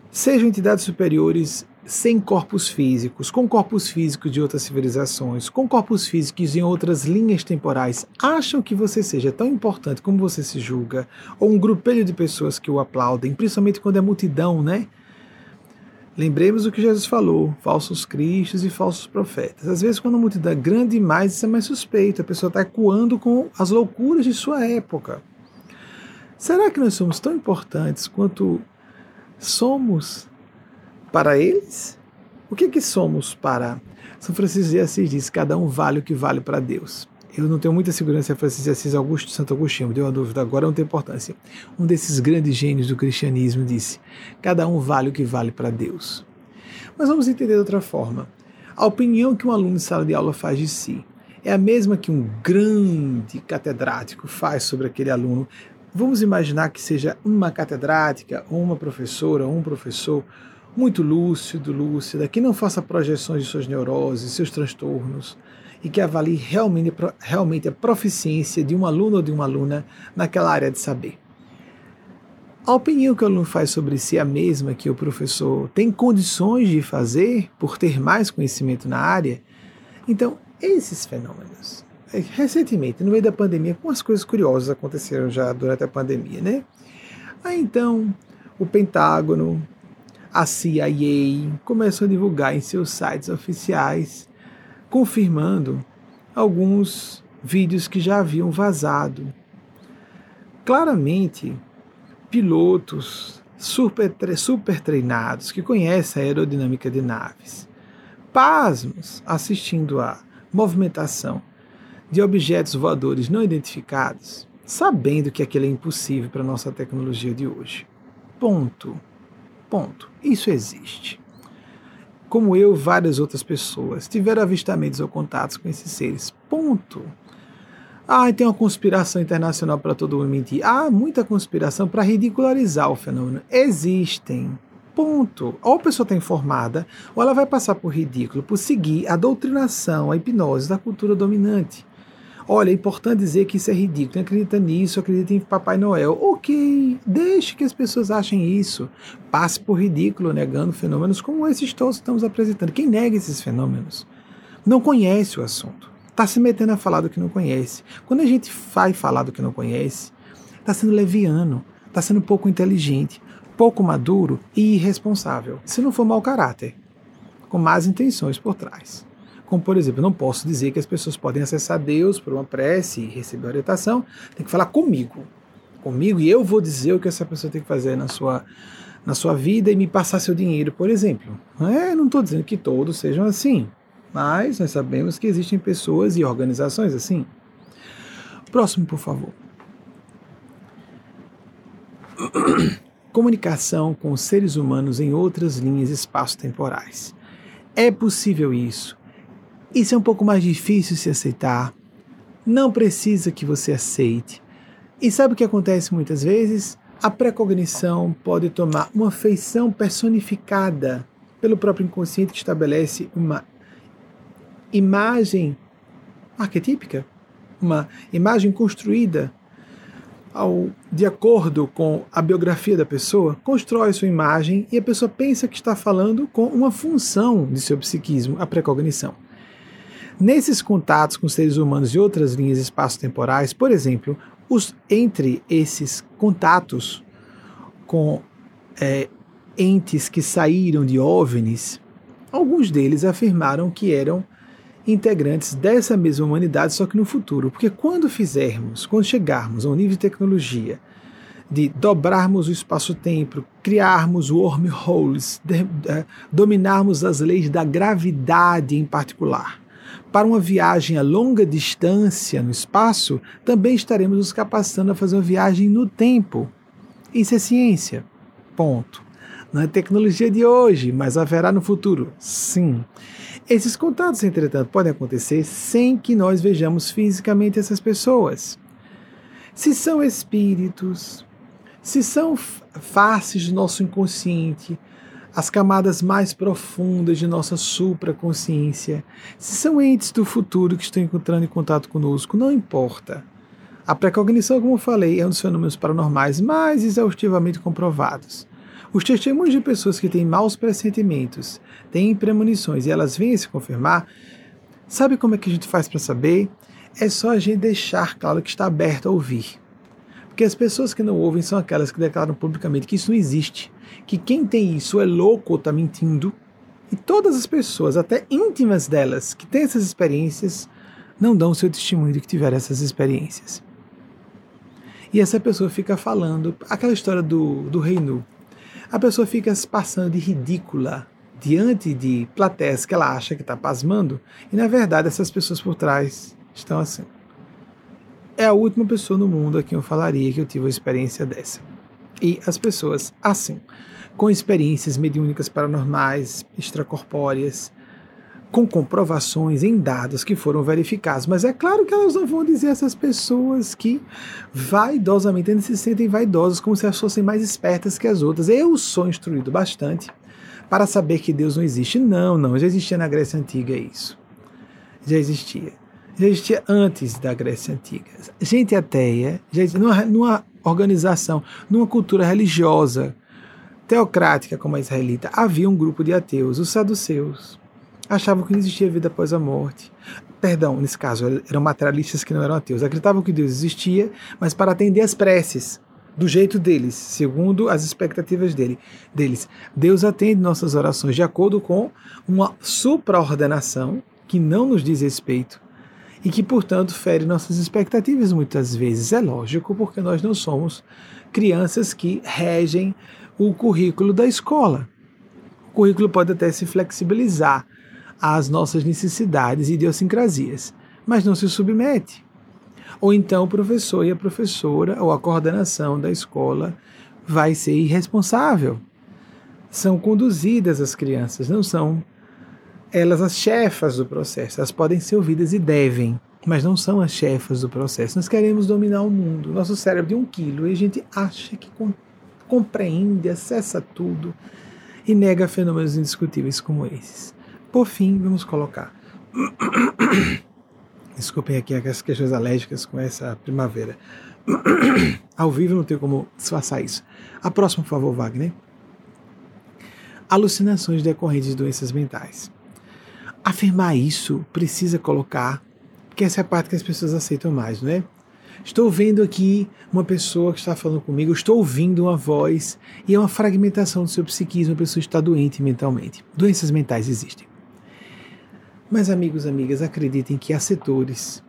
Speaker 2: sejam entidades superiores sem corpos físicos, com corpos físicos de outras civilizações, com corpos físicos em outras linhas temporais, acham que você seja tão importante como você se julga, ou um grupelho de pessoas que o aplaudem, principalmente quando é multidão, né? Lembremos o que Jesus falou: falsos cristos e falsos profetas. Às vezes, quando a multidão é grande demais, isso é mais suspeito. A pessoa está ecoando com as loucuras de sua época. Será que nós somos tão importantes quanto somos para eles? O que, que somos para. São Francisco de Assis diz: cada um vale o que vale para Deus. Eu não tenho muita segurança se Francisco de Assis Augusto Santo Agostinho, me deu uma dúvida agora, não tem importância. Um desses grandes gênios do cristianismo disse: cada um vale o que vale para Deus. Mas vamos entender de outra forma. A opinião que um aluno de sala de aula faz de si é a mesma que um grande catedrático faz sobre aquele aluno. Vamos imaginar que seja uma catedrática, ou uma professora, ou um professor muito lúcido, lúcida, que não faça projeções de suas neuroses, seus transtornos, e que avalie realmente, realmente a proficiência de um aluno ou de uma aluna naquela área de saber. A opinião que o aluno faz sobre si é a mesma que o professor tem condições de fazer por ter mais conhecimento na área. Então, esses fenômenos. É, recentemente, no meio da pandemia, algumas coisas curiosas aconteceram já durante a pandemia, né? Aí então, o Pentágono, a CIA começou a divulgar em seus sites oficiais confirmando alguns vídeos que já haviam vazado. Claramente, pilotos super, super treinados que conhecem a aerodinâmica de naves, pasmos assistindo à movimentação de objetos voadores não identificados, sabendo que aquilo é impossível para a nossa tecnologia de hoje. Ponto. Ponto. Isso existe. Como eu, várias outras pessoas tiveram avistamentos ou contatos com esses seres. Ponto. Ah, tem uma conspiração internacional para todo mundo mentir. Há muita conspiração para ridicularizar o fenômeno. Existem. Ponto. Ou a pessoa está informada, ou ela vai passar por ridículo, por seguir a doutrinação, a hipnose da cultura dominante. Olha, é importante dizer que isso é ridículo. Quem acredita nisso, acredita em Papai Noel. Ok, deixe que as pessoas achem isso. Passe por ridículo, negando fenômenos como esses todos que estamos apresentando. Quem nega esses fenômenos não conhece o assunto. Está se metendo a falar do que não conhece. Quando a gente vai falar do que não conhece, está sendo leviano, está sendo pouco inteligente, pouco maduro e irresponsável. Se não for mau caráter, com más intenções por trás. Como, por exemplo, eu não posso dizer que as pessoas podem acessar Deus por uma prece e receber orientação, tem que falar comigo. Comigo, e eu vou dizer o que essa pessoa tem que fazer na sua, na sua vida e me passar seu dinheiro, por exemplo. É, não estou dizendo que todos sejam assim, mas nós sabemos que existem pessoas e organizações assim. Próximo, por favor. Comunicação com seres humanos em outras linhas espaço-temporais. É possível isso. Isso é um pouco mais difícil se aceitar. Não precisa que você aceite. E sabe o que acontece muitas vezes? A precognição pode tomar uma feição personificada pelo próprio inconsciente que estabelece uma imagem arquetípica, uma imagem construída ao, de acordo com a biografia da pessoa, constrói sua imagem e a pessoa pensa que está falando com uma função de seu psiquismo, a precognição. Nesses contatos com seres humanos e outras linhas espaço-temporais, por exemplo, os, entre esses contatos com é, entes que saíram de OVNIs, alguns deles afirmaram que eram integrantes dessa mesma humanidade, só que no futuro. Porque quando fizermos, quando chegarmos a um nível de tecnologia de dobrarmos o espaço-tempo, criarmos wormholes, de, de, dominarmos as leis da gravidade em particular, para uma viagem a longa distância no espaço, também estaremos nos capacitando a fazer uma viagem no tempo. Isso é ciência. Ponto. Não é tecnologia de hoje, mas haverá no futuro. Sim. Esses contatos, entretanto, podem acontecer sem que nós vejamos fisicamente essas pessoas. Se são espíritos, se são faces do nosso inconsciente, as camadas mais profundas de nossa supraconsciência, se são entes do futuro que estão encontrando em contato conosco, não importa. A precognição, como eu falei, é um dos fenômenos paranormais mais exaustivamente comprovados. Os testemunhos de pessoas que têm maus pressentimentos, têm premonições e elas vêm se confirmar, sabe como é que a gente faz para saber? É só a gente deixar claro que está aberto a ouvir. Porque as pessoas que não ouvem são aquelas que declaram publicamente que isso não existe, que quem tem isso é louco ou está mentindo. E todas as pessoas, até íntimas delas, que têm essas experiências, não dão seu testemunho de que tiveram essas experiências. E essa pessoa fica falando aquela história do, do rei nu a pessoa fica se passando de ridícula diante de plateias que ela acha que está pasmando, e na verdade essas pessoas por trás estão assim. É a última pessoa no mundo a quem eu falaria que eu tive uma experiência dessa. E as pessoas assim, com experiências mediúnicas paranormais, extracorpóreas, com comprovações em dados que foram verificados. Mas é claro que elas não vão dizer essas pessoas que vaidosamente ainda se sentem vaidosas, como se elas fossem mais espertas que as outras. Eu sou instruído bastante para saber que Deus não existe. Não, não, já existia na Grécia Antiga isso. Já existia. Já existia antes da Grécia Antiga. Gente ateia, já existia, numa, numa organização, numa cultura religiosa teocrática como a israelita, havia um grupo de ateus, os saduceus achavam que não existia vida após a morte. Perdão, nesse caso, eram materialistas que não eram ateus. Acreditavam que Deus existia, mas para atender as preces, do jeito deles, segundo as expectativas dele, deles. Deus atende nossas orações de acordo com uma supraordenação que não nos diz respeito e que, portanto, fere nossas expectativas muitas vezes. É lógico, porque nós não somos crianças que regem o currículo da escola. O currículo pode até se flexibilizar, às nossas necessidades e idiosincrasias. mas não se submete. Ou então o professor e a professora ou a coordenação da escola vai ser irresponsável. São conduzidas as crianças, não são elas as chefas do processo. Elas podem ser ouvidas e devem, mas não são as chefas do processo. Nós queremos dominar o mundo. Nosso cérebro de um quilo e a gente acha que compreende, acessa tudo e nega fenômenos indiscutíveis como esses. Por fim, vamos colocar. Desculpem aqui as questões alérgicas com essa primavera. Ao vivo não tem como disfarçar isso. A próxima, por favor, Wagner. Alucinações decorrentes de doenças mentais. Afirmar isso precisa colocar, porque essa é a parte que as pessoas aceitam mais, não é? Estou vendo aqui uma pessoa que está falando comigo, estou ouvindo uma voz e é uma fragmentação do seu psiquismo, a pessoa está doente mentalmente. Doenças mentais existem. Mas, amigos, amigas, acreditem que há setores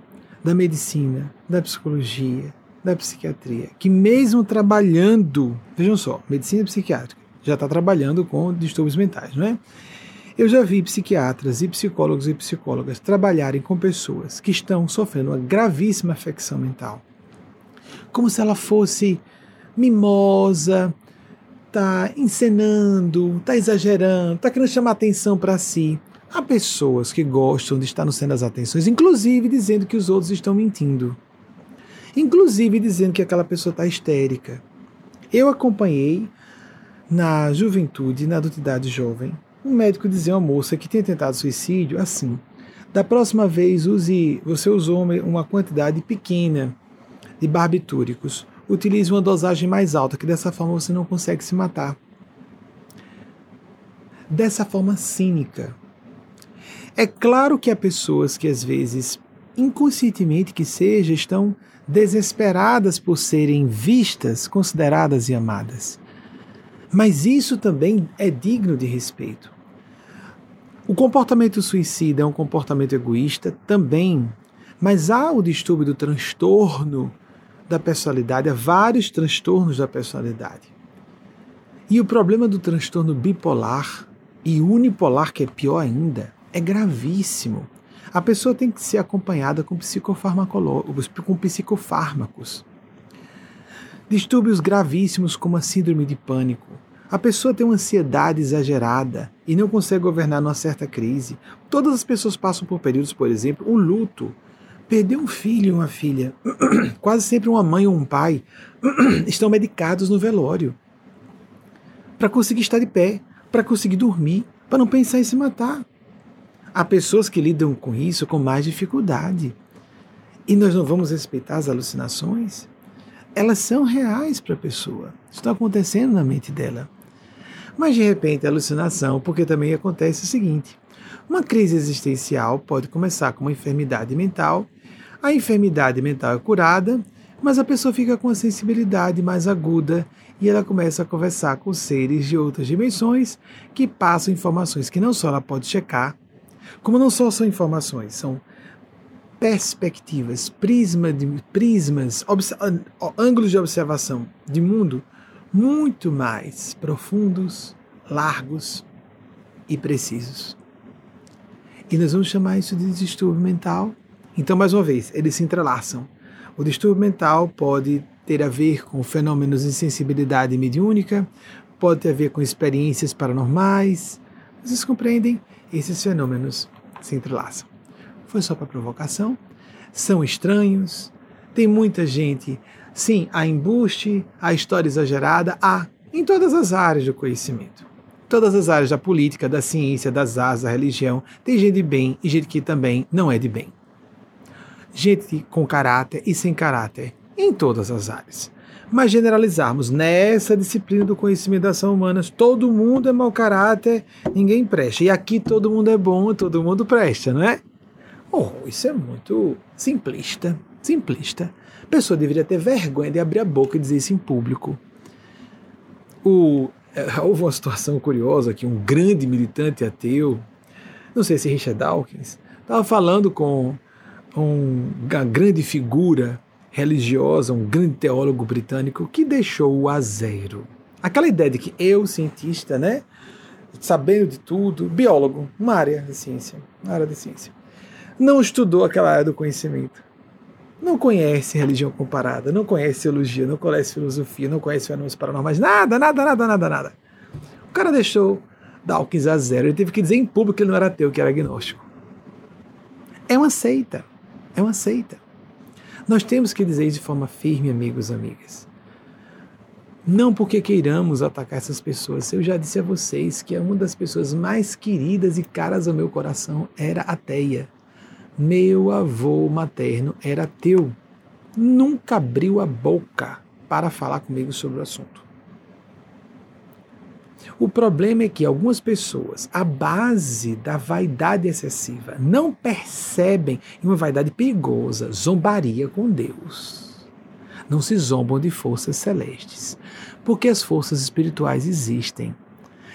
Speaker 2: da medicina, da psicologia, da psiquiatria, que mesmo trabalhando, vejam só, medicina psiquiátrica, já está trabalhando com distúrbios mentais, não é? Eu já vi psiquiatras e psicólogos e psicólogas trabalharem com pessoas que estão sofrendo uma gravíssima afecção mental. Como se ela fosse mimosa, tá encenando, tá exagerando, tá querendo chamar atenção para si. Há pessoas que gostam de estar no centro das atenções, inclusive dizendo que os outros estão mentindo. Inclusive dizendo que aquela pessoa está histérica. Eu acompanhei na juventude, na adultidade jovem, um médico dizia a uma moça que tinha tentado suicídio assim: da próxima vez use, você usou uma quantidade pequena de barbitúricos. Utilize uma dosagem mais alta, que dessa forma você não consegue se matar. Dessa forma cínica. É claro que há pessoas que às vezes, inconscientemente que seja, estão desesperadas por serem vistas, consideradas e amadas. Mas isso também é digno de respeito. O comportamento suicida é um comportamento egoísta também, mas há o distúrbio do transtorno da personalidade, há vários transtornos da personalidade. E o problema do transtorno bipolar e unipolar, que é pior ainda, é gravíssimo. A pessoa tem que ser acompanhada com, com psicofármacos. Distúrbios gravíssimos como a síndrome de pânico. A pessoa tem uma ansiedade exagerada e não consegue governar numa certa crise. Todas as pessoas passam por períodos, por exemplo, o luto. Perder um filho e uma filha, quase sempre uma mãe ou um pai, estão medicados no velório para conseguir estar de pé, para conseguir dormir, para não pensar em se matar. Há pessoas que lidam com isso com mais dificuldade. E nós não vamos respeitar as alucinações? elas são reais para a pessoa. Estão acontecendo na mente dela. Mas de repente alucinação, porque também acontece o seguinte: uma crise existencial pode começar com uma enfermidade mental, a enfermidade mental é curada, mas a pessoa fica com a sensibilidade mais aguda e ela começa a conversar com seres de outras dimensões que passam informações que não só ela pode checar, como não só são informações, são perspectivas, prisma de, prismas, ângulos de observação de mundo muito mais profundos, largos e precisos. E nós vamos chamar isso de distúrbio mental. Então, mais uma vez, eles se entrelaçam. O distúrbio mental pode ter a ver com fenômenos de sensibilidade mediúnica, pode ter a ver com experiências paranormais. Vocês compreendem? Esses fenômenos se entrelaçam foi só para provocação. São estranhos, tem muita gente. Sim, há embuste, há história exagerada, há em todas as áreas do conhecimento. Todas as áreas da política, da ciência, das artes, da religião, tem gente de bem e gente que também não é de bem. Gente com caráter e sem caráter, em todas as áreas. Mas generalizarmos nessa disciplina do conhecimento das ações humanas, todo mundo é mau caráter, ninguém presta. E aqui todo mundo é bom, todo mundo presta, não é? Oh, isso é muito simplista. Simplista. A pessoa deveria ter vergonha de abrir a boca e dizer isso em público. O, é, houve uma situação curiosa que um grande militante ateu, não sei se Richard Dawkins, estava falando com um, uma grande figura religiosa, um grande teólogo britânico, que deixou-o a zero. Aquela ideia de que eu, cientista, né, sabendo de tudo, biólogo, uma área de ciência, uma área de ciência, não estudou aquela área do conhecimento, não conhece religião comparada, não conhece teologia, não conhece filosofia, não conhece fenômenos paranormais, nada, nada, nada, nada, nada. O cara deixou Dawkins a zero, ele teve que dizer em público que ele não era ateu, que era agnóstico. É uma seita, é uma seita. Nós temos que dizer de forma firme, amigos e amigas. Não porque queiramos atacar essas pessoas. Eu já disse a vocês que uma das pessoas mais queridas e caras ao meu coração era ateia. Meu avô materno era ateu. Nunca abriu a boca para falar comigo sobre o assunto. O problema é que algumas pessoas, à base da vaidade excessiva, não percebem uma vaidade perigosa, zombaria com Deus. Não se zombam de forças celestes, porque as forças espirituais existem.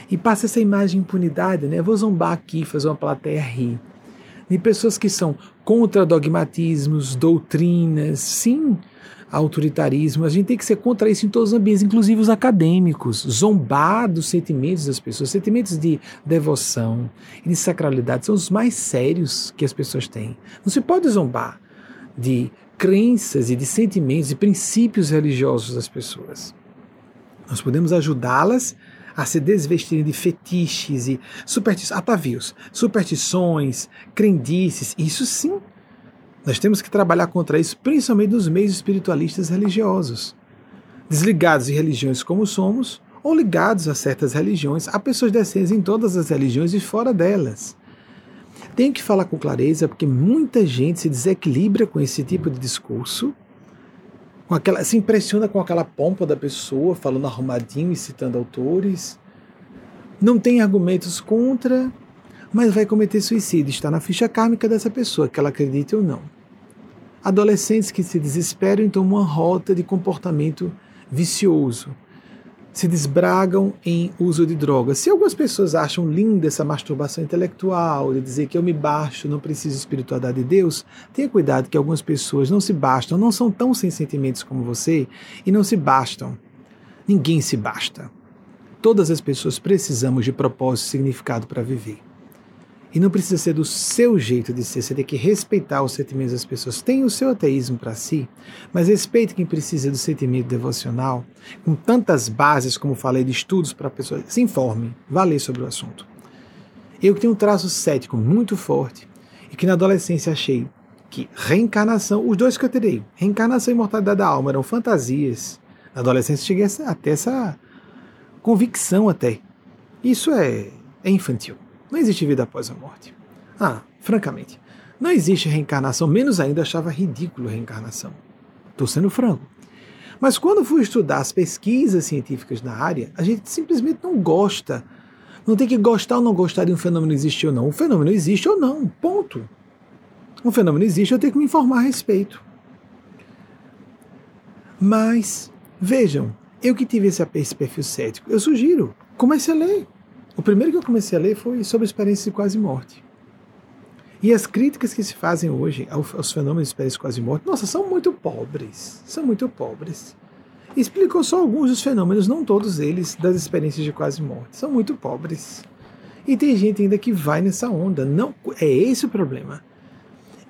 Speaker 2: E passa essa imagem de impunidade, né? vou zombar aqui, fazer uma plateia rir. De pessoas que são contra dogmatismos, doutrinas, sim, autoritarismo. A gente tem que ser contra isso em todos os ambientes, inclusive os acadêmicos. Zombar dos sentimentos das pessoas. Sentimentos de devoção e de sacralidade são os mais sérios que as pessoas têm. Não se pode zombar de crenças e de sentimentos e princípios religiosos das pessoas. Nós podemos ajudá-las a se desvestirem de fetiches e superstições, atavios, superstições, crendices. Isso sim. Nós temos que trabalhar contra isso, principalmente nos meios espiritualistas religiosos. Desligados de religiões como somos, ou ligados a certas religiões, há pessoas descendentes em todas as religiões e fora delas. Tenho que falar com clareza porque muita gente se desequilibra com esse tipo de discurso com aquela, se impressiona com aquela pompa da pessoa, falando arrumadinho e citando autores. Não tem argumentos contra, mas vai cometer suicídio. Está na ficha kármica dessa pessoa, que ela acredite ou não. Adolescentes que se desesperam e tomam uma rota de comportamento vicioso se desbragam em uso de drogas. Se algumas pessoas acham linda essa masturbação intelectual, de dizer que eu me baixo, não preciso de espiritualidade de Deus, tenha cuidado que algumas pessoas não se bastam, não são tão sem sentimentos como você e não se bastam. Ninguém se basta. Todas as pessoas precisamos de propósito e significado para viver. E não precisa ser do seu jeito de ser, você tem que respeitar os sentimentos das pessoas. Tem o seu ateísmo para si, mas respeite quem precisa do sentimento devocional, com tantas bases, como falei, de estudos para a pessoa. Se informe, vá ler sobre o assunto. Eu que tenho um traço cético muito forte e que na adolescência achei que reencarnação, os dois que eu terei, reencarnação e imortalidade da alma eram fantasias. Na adolescência cheguei até essa convicção até. Isso é, é infantil. Não existe vida após a morte. Ah, francamente, não existe reencarnação, menos ainda achava ridículo reencarnação. Estou sendo franco. Mas quando fui estudar as pesquisas científicas na área, a gente simplesmente não gosta. Não tem que gostar ou não gostar de um fenômeno existir ou não. O fenômeno existe ou não, ponto. Um fenômeno existe, eu tenho que me informar a respeito. Mas, vejam, eu que tive esse perfil cético, eu sugiro, comece a ler. O primeiro que eu comecei a ler foi sobre experiências de quase morte. E as críticas que se fazem hoje aos fenômenos de experiências de quase morte, nossa, são muito pobres. São muito pobres. Explicou só alguns dos fenômenos, não todos eles, das experiências de quase morte. São muito pobres. E tem gente ainda que vai nessa onda. Não, é esse o problema.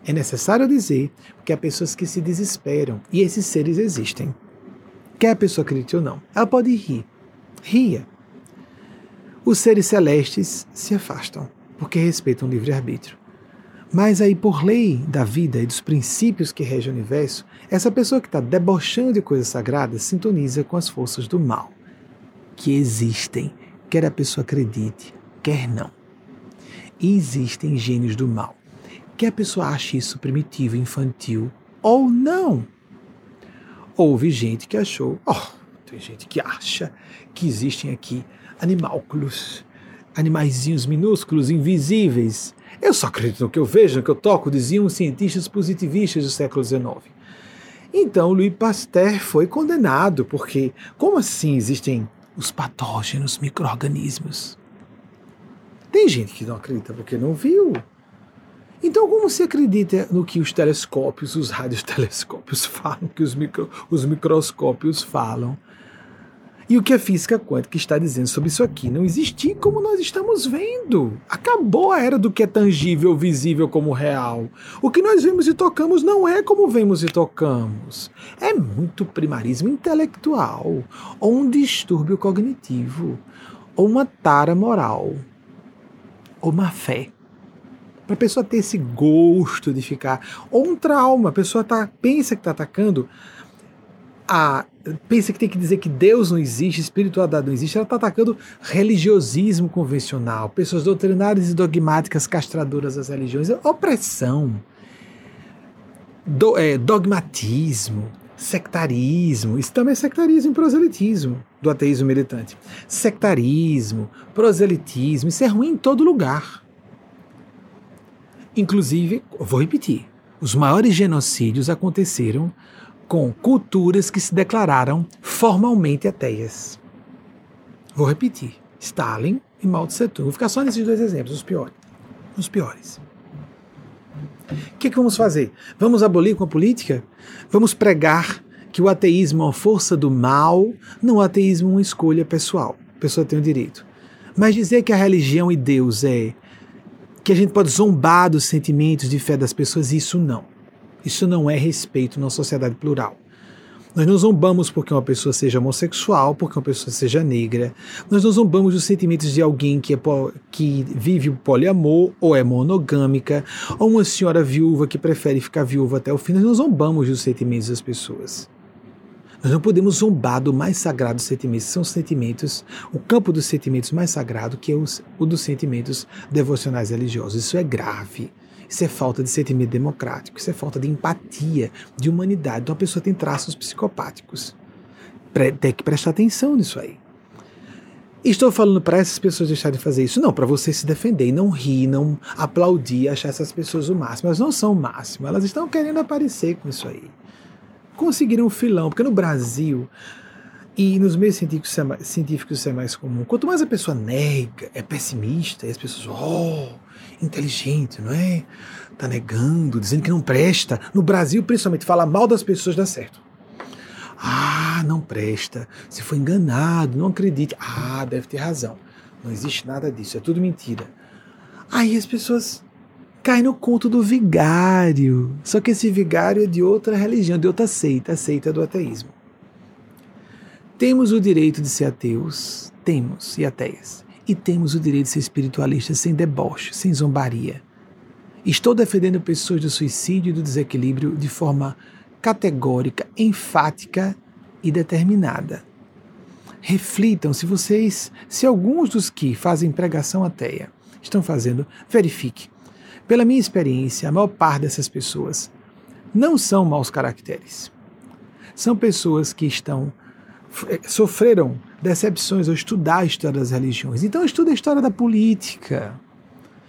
Speaker 2: É necessário dizer que há pessoas que se desesperam e esses seres existem. Quer a pessoa acredite ou não. Ela pode rir. Ria os seres celestes se afastam, porque respeitam o livre-arbítrio. Mas aí, por lei da vida e dos princípios que regem o universo, essa pessoa que está debochando de coisas sagradas sintoniza com as forças do mal, que existem, quer a pessoa acredite, quer não. E existem gênios do mal, quer a pessoa ache isso primitivo, infantil ou não. Houve gente que achou, oh, tem gente que acha que existem aqui animálculos, animaizinhos minúsculos, invisíveis. Eu só acredito no que eu vejo, no que eu toco, diziam os cientistas positivistas do século XIX. Então, Louis Pasteur foi condenado, porque como assim existem os patógenos micro-organismos? Tem gente que não acredita porque não viu. Então, como se acredita no que os telescópios, os radiotelescópios falam, que os, micro, os microscópios falam? E o que a física quântica está dizendo sobre isso aqui? Não existir como nós estamos vendo. Acabou a era do que é tangível, visível como real. O que nós vemos e tocamos não é como vemos e tocamos. É muito primarismo intelectual, ou um distúrbio cognitivo, ou uma tara moral, ou má fé. Para a pessoa ter esse gosto de ficar. Ou um trauma, a pessoa tá, pensa que está atacando a pensa que tem que dizer que Deus não existe, espiritualidade não existe, ela está atacando religiosismo convencional, pessoas doutrinárias e dogmáticas castradoras das religiões, opressão, do, é, dogmatismo, sectarismo, isso também é sectarismo e proselitismo do ateísmo militante. Sectarismo, proselitismo, isso é ruim em todo lugar. Inclusive, vou repetir, os maiores genocídios aconteceram com culturas que se declararam formalmente ateias. Vou repetir: Stalin e Mao Tse Tung. Vou ficar só nesses dois exemplos, os piores. Os piores. O que, que vamos fazer? Vamos abolir com a política? Vamos pregar que o ateísmo é uma força do mal, não o ateísmo é uma escolha pessoal. A pessoa tem o direito. Mas dizer que a religião e Deus é que a gente pode zombar dos sentimentos de fé das pessoas, isso não. Isso não é respeito numa sociedade plural. Nós não zombamos porque uma pessoa seja homossexual, porque uma pessoa seja negra. Nós não zombamos dos sentimentos de alguém que, é que vive o poliamor ou é monogâmica, ou uma senhora viúva que prefere ficar viúva até o fim. Nós não zombamos dos sentimentos das pessoas. Nós não podemos zombar do mais sagrado dos sentimentos. São os sentimentos, o campo dos sentimentos mais sagrado, que é os, o dos sentimentos devocionais religiosos. Isso é grave. Isso é falta de sentimento democrático, isso é falta de empatia, de humanidade. Então a pessoa tem traços psicopáticos. Tem que prestar atenção nisso aí. Estou falando para essas pessoas deixarem de fazer isso? Não, para você se defender, não rir, não aplaudir, achar essas pessoas o máximo. Elas não são o máximo, elas estão querendo aparecer com isso aí. Conseguiram um filão, porque no Brasil e nos meios científicos, científicos isso é mais comum. Quanto mais a pessoa nega, é pessimista, e as pessoas, oh, inteligente, não é? Tá negando, dizendo que não presta. No Brasil, principalmente, fala mal das pessoas dá certo. Ah, não presta. Se foi enganado, não acredite. Ah, deve ter razão. Não existe nada disso, é tudo mentira. Aí as pessoas caem no conto do vigário. Só que esse vigário é de outra religião, de outra seita, a seita do ateísmo. Temos o direito de ser ateus, temos, e ateias e temos o direito de ser espiritualistas sem deboche, sem zombaria. Estou defendendo pessoas do suicídio e do desequilíbrio de forma categórica, enfática e determinada. Reflitam se vocês, se alguns dos que fazem pregação ateia estão fazendo, verifique. Pela minha experiência, a maior parte dessas pessoas não são maus caracteres. São pessoas que estão eh, sofreram decepções ao estudar a história das religiões. Então estuda a história da política,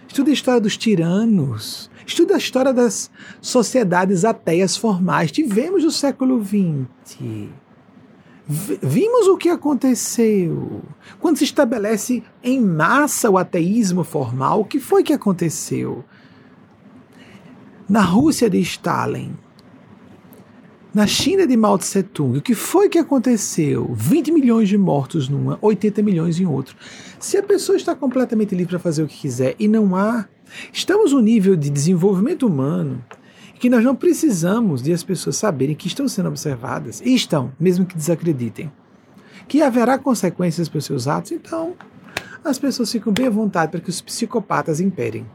Speaker 2: estuda a história dos tiranos, estuda a história das sociedades ateias formais. Tivemos no século XX. Vimos o que aconteceu. Quando se estabelece em massa o ateísmo formal, o que foi que aconteceu? Na Rússia de Stalin, na China de Mao Tse Tung, o que foi que aconteceu? 20 milhões de mortos numa, 80 milhões em outro. Se a pessoa está completamente livre para fazer o que quiser e não há. Estamos no nível de desenvolvimento humano que nós não precisamos de as pessoas saberem que estão sendo observadas, e estão, mesmo que desacreditem. Que haverá consequências para os seus atos, então as pessoas ficam bem à vontade para que os psicopatas imperem.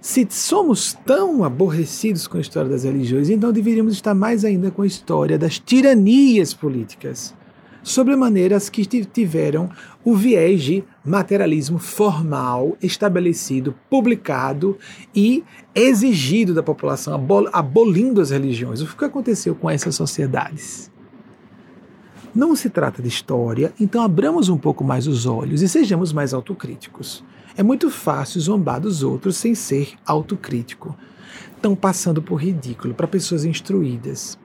Speaker 2: Se somos tão aborrecidos com a história das religiões, então deveríamos estar mais ainda com a história das tiranias políticas, sobre maneiras que tiveram o viés de materialismo formal estabelecido, publicado e exigido da população, abolindo as religiões. O que aconteceu com essas sociedades? Não se trata de história, então abramos um pouco mais os olhos e sejamos mais autocríticos. É muito fácil zombar dos outros sem ser autocrítico. Estão passando por ridículo para pessoas instruídas.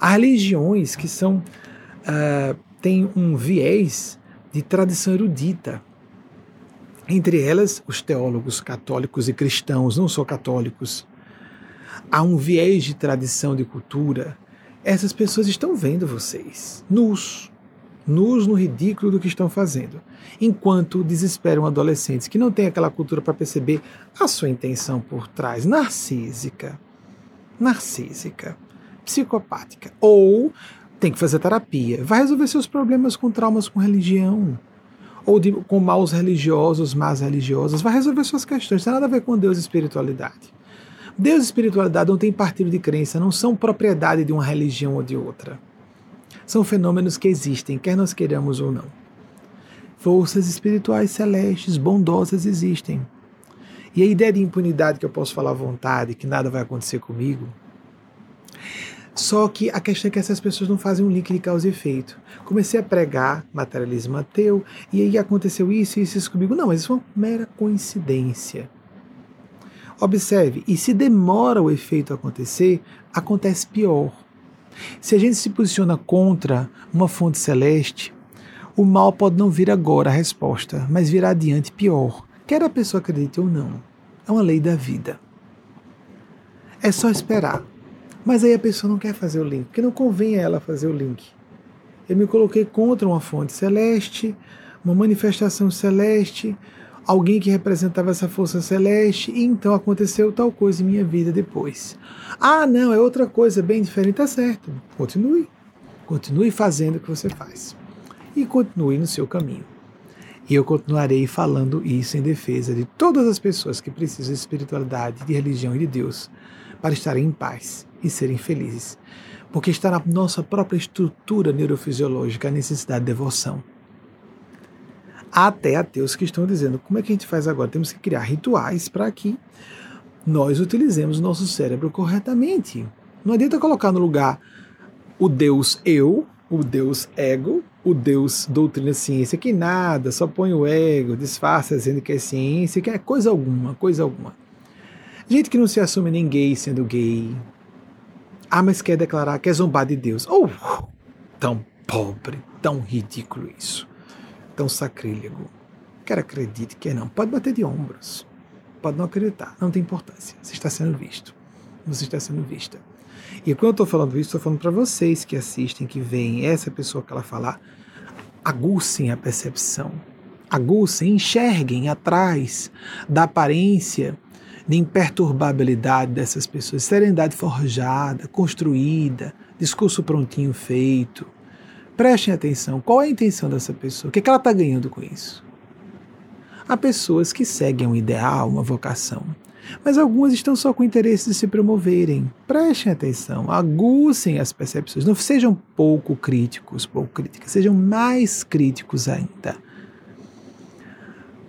Speaker 2: Há religiões que são uh, têm um viés de tradição erudita. Entre elas, os teólogos católicos e cristãos, não só católicos. Há um viés de tradição de cultura essas pessoas estão vendo vocês, nus, nus no ridículo do que estão fazendo, enquanto desesperam adolescentes que não têm aquela cultura para perceber a sua intenção por trás, narcísica, narcísica, psicopática, ou tem que fazer terapia, vai resolver seus problemas com traumas com religião, ou de, com maus religiosos, más religiosas, vai resolver suas questões, não tem nada a ver com Deus e espiritualidade. Deus e espiritualidade não tem partido de crença, não são propriedade de uma religião ou de outra. São fenômenos que existem, quer nós queiramos ou não. Forças espirituais celestes, bondosas existem. E a ideia de impunidade que eu posso falar à vontade, que nada vai acontecer comigo. Só que a questão é que essas pessoas não fazem um link de causa e efeito. Comecei a pregar materialismo ateu, e aí aconteceu isso e isso, isso comigo. Não, mas isso é uma mera coincidência. Observe, e se demora o efeito acontecer, acontece pior. Se a gente se posiciona contra uma fonte celeste, o mal pode não vir agora a resposta, mas virá adiante pior, quer a pessoa acredite ou não. É uma lei da vida. É só esperar. Mas aí a pessoa não quer fazer o link, porque não convém a ela fazer o link. Eu me coloquei contra uma fonte celeste, uma manifestação celeste, alguém que representava essa força celeste, e então aconteceu tal coisa em minha vida depois. Ah, não, é outra coisa bem diferente, tá certo. Continue. Continue fazendo o que você faz. E continue no seu caminho. E eu continuarei falando isso em defesa de todas as pessoas que precisam de espiritualidade, de religião e de Deus para estarem em paz e serem felizes. Porque está na nossa própria estrutura neurofisiológica a necessidade de devoção até ateus que estão dizendo como é que a gente faz agora? Temos que criar rituais para que nós utilizemos o nosso cérebro corretamente. Não adianta colocar no lugar o Deus eu, o Deus ego, o Deus doutrina ciência, que nada, só põe o ego, disfarça dizendo que é ciência, que é coisa alguma, coisa alguma. Gente que não se assume nem gay sendo gay. Ah, mas quer declarar que é zombar de Deus. Oh, tão pobre, tão ridículo isso tão sacrílego. Quer acredite, quer não. Pode bater de ombros. Pode não acreditar. Não tem importância. Você está sendo visto. Você está sendo vista. E quando eu estou falando isso, estou falando para vocês que assistem, que veem essa pessoa que ela falar, aguçem a percepção. Aguçem, enxerguem atrás da aparência de imperturbabilidade dessas pessoas, serenidade forjada, construída, discurso prontinho feito, Prestem atenção, qual é a intenção dessa pessoa? O que, é que ela está ganhando com isso? Há pessoas que seguem um ideal, uma vocação, mas algumas estão só com interesse de se promoverem. Prestem atenção, aguçem as percepções, não sejam pouco críticos, pouco críticas, sejam mais críticos ainda.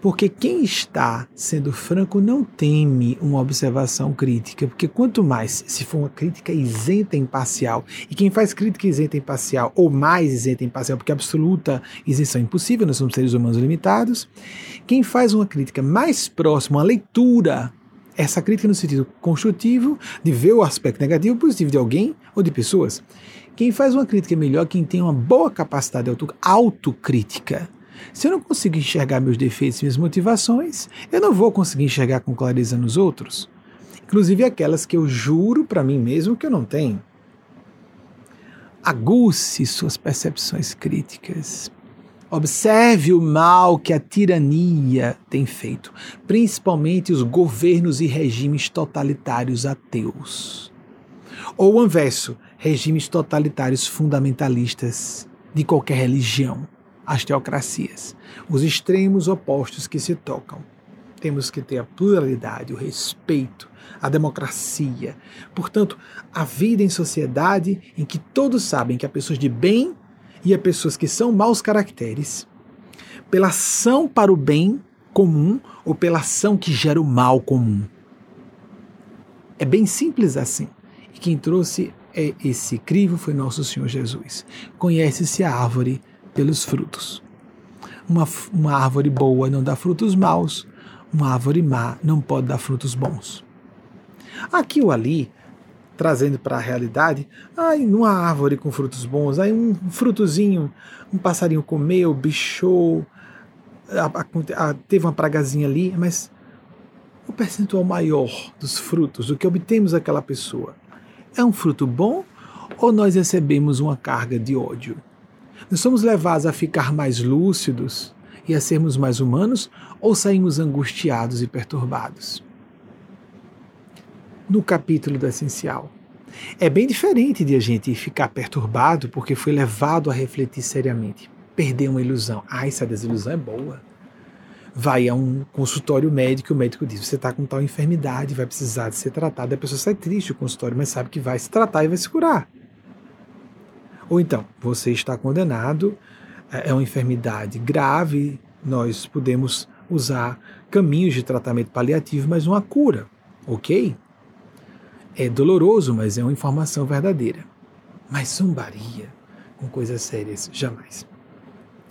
Speaker 2: Porque quem está sendo franco não teme uma observação crítica, porque quanto mais, se for uma crítica isenta e imparcial, e quem faz crítica isenta e imparcial, ou mais isenta e imparcial, porque absoluta isenção é impossível, nós somos seres humanos limitados, quem faz uma crítica mais próxima, uma leitura, essa crítica no sentido construtivo, de ver o aspecto negativo positivo de alguém ou de pessoas, quem faz uma crítica melhor, quem tem uma boa capacidade de autocrítica, se eu não consigo enxergar meus defeitos e minhas motivações, eu não vou conseguir enxergar com clareza nos outros, inclusive aquelas que eu juro para mim mesmo que eu não tenho. Aguce suas percepções críticas. Observe o mal que a tirania tem feito, principalmente os governos e regimes totalitários ateus. Ou o inverso, regimes totalitários fundamentalistas de qualquer religião as teocracias, os extremos opostos que se tocam. Temos que ter a pluralidade, o respeito, a democracia. Portanto, a vida em sociedade em que todos sabem que há pessoas de bem e há pessoas que são maus caracteres, pela ação para o bem comum ou pela ação que gera o mal comum. É bem simples assim. E quem trouxe esse crivo foi nosso Senhor Jesus. Conhece-se a árvore pelos frutos. Uma, uma árvore boa não dá frutos maus, uma árvore má não pode dar frutos bons. Aqui ou ali, trazendo para a realidade, aí numa árvore com frutos bons, aí um frutozinho, um passarinho comeu, bichou, a, a, teve uma pragazinha ali, mas o percentual maior dos frutos, do que obtemos daquela pessoa, é um fruto bom ou nós recebemos uma carga de ódio? Nós somos levados a ficar mais lúcidos e a sermos mais humanos ou saímos angustiados e perturbados? No capítulo do essencial, é bem diferente de a gente ficar perturbado porque foi levado a refletir seriamente. Perder uma ilusão. Ah, essa desilusão é boa. Vai a um consultório médico, o médico diz: você está com tal enfermidade, vai precisar de ser tratado. A pessoa sai triste do consultório, mas sabe que vai se tratar e vai se curar. Ou então, você está condenado, é, é uma enfermidade grave, nós podemos usar caminhos de tratamento paliativo, mas uma cura, ok? É doloroso, mas é uma informação verdadeira. Mas zombaria com coisas sérias, jamais.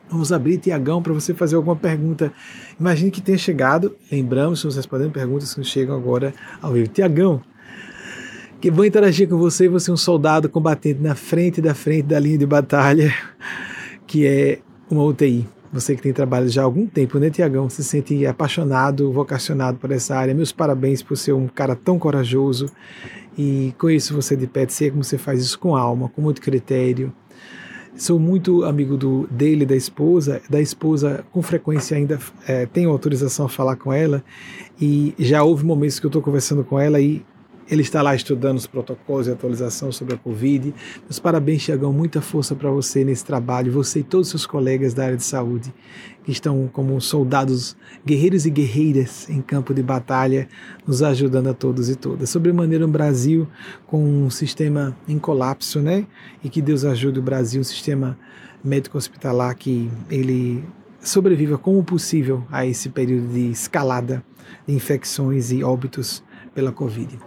Speaker 2: Vamos abrir Tiagão para você fazer alguma pergunta. Imagine que tenha chegado, lembramos, estamos respondendo perguntas que chegam agora ao vivo. Tiagão, que vou interagir com você, você é um soldado combatente na frente da frente da linha de batalha, que é uma UTI. Você que tem trabalhado já há algum tempo, né, Tiagão? Se sente apaixonado, vocacionado por essa área. Meus parabéns por ser um cara tão corajoso. E conheço você de perto, sei como você faz isso com alma, com muito critério. Sou muito amigo do, dele, da esposa. Da esposa, com frequência, ainda é, tenho autorização a falar com ela. E já houve momentos que eu estou conversando com ela e ele está lá estudando os protocolos e atualização sobre a Covid. Meus parabéns, Tiagão. Muita força para você nesse trabalho. Você e todos os seus colegas da área de saúde que estão como soldados, guerreiros e guerreiras em campo de batalha, nos ajudando a todos e todas. Sobremaneira, um Brasil com um sistema em colapso, né? E que Deus ajude o Brasil, um sistema médico-hospitalar que ele sobreviva como possível a esse período de escalada de infecções e óbitos pela Covid.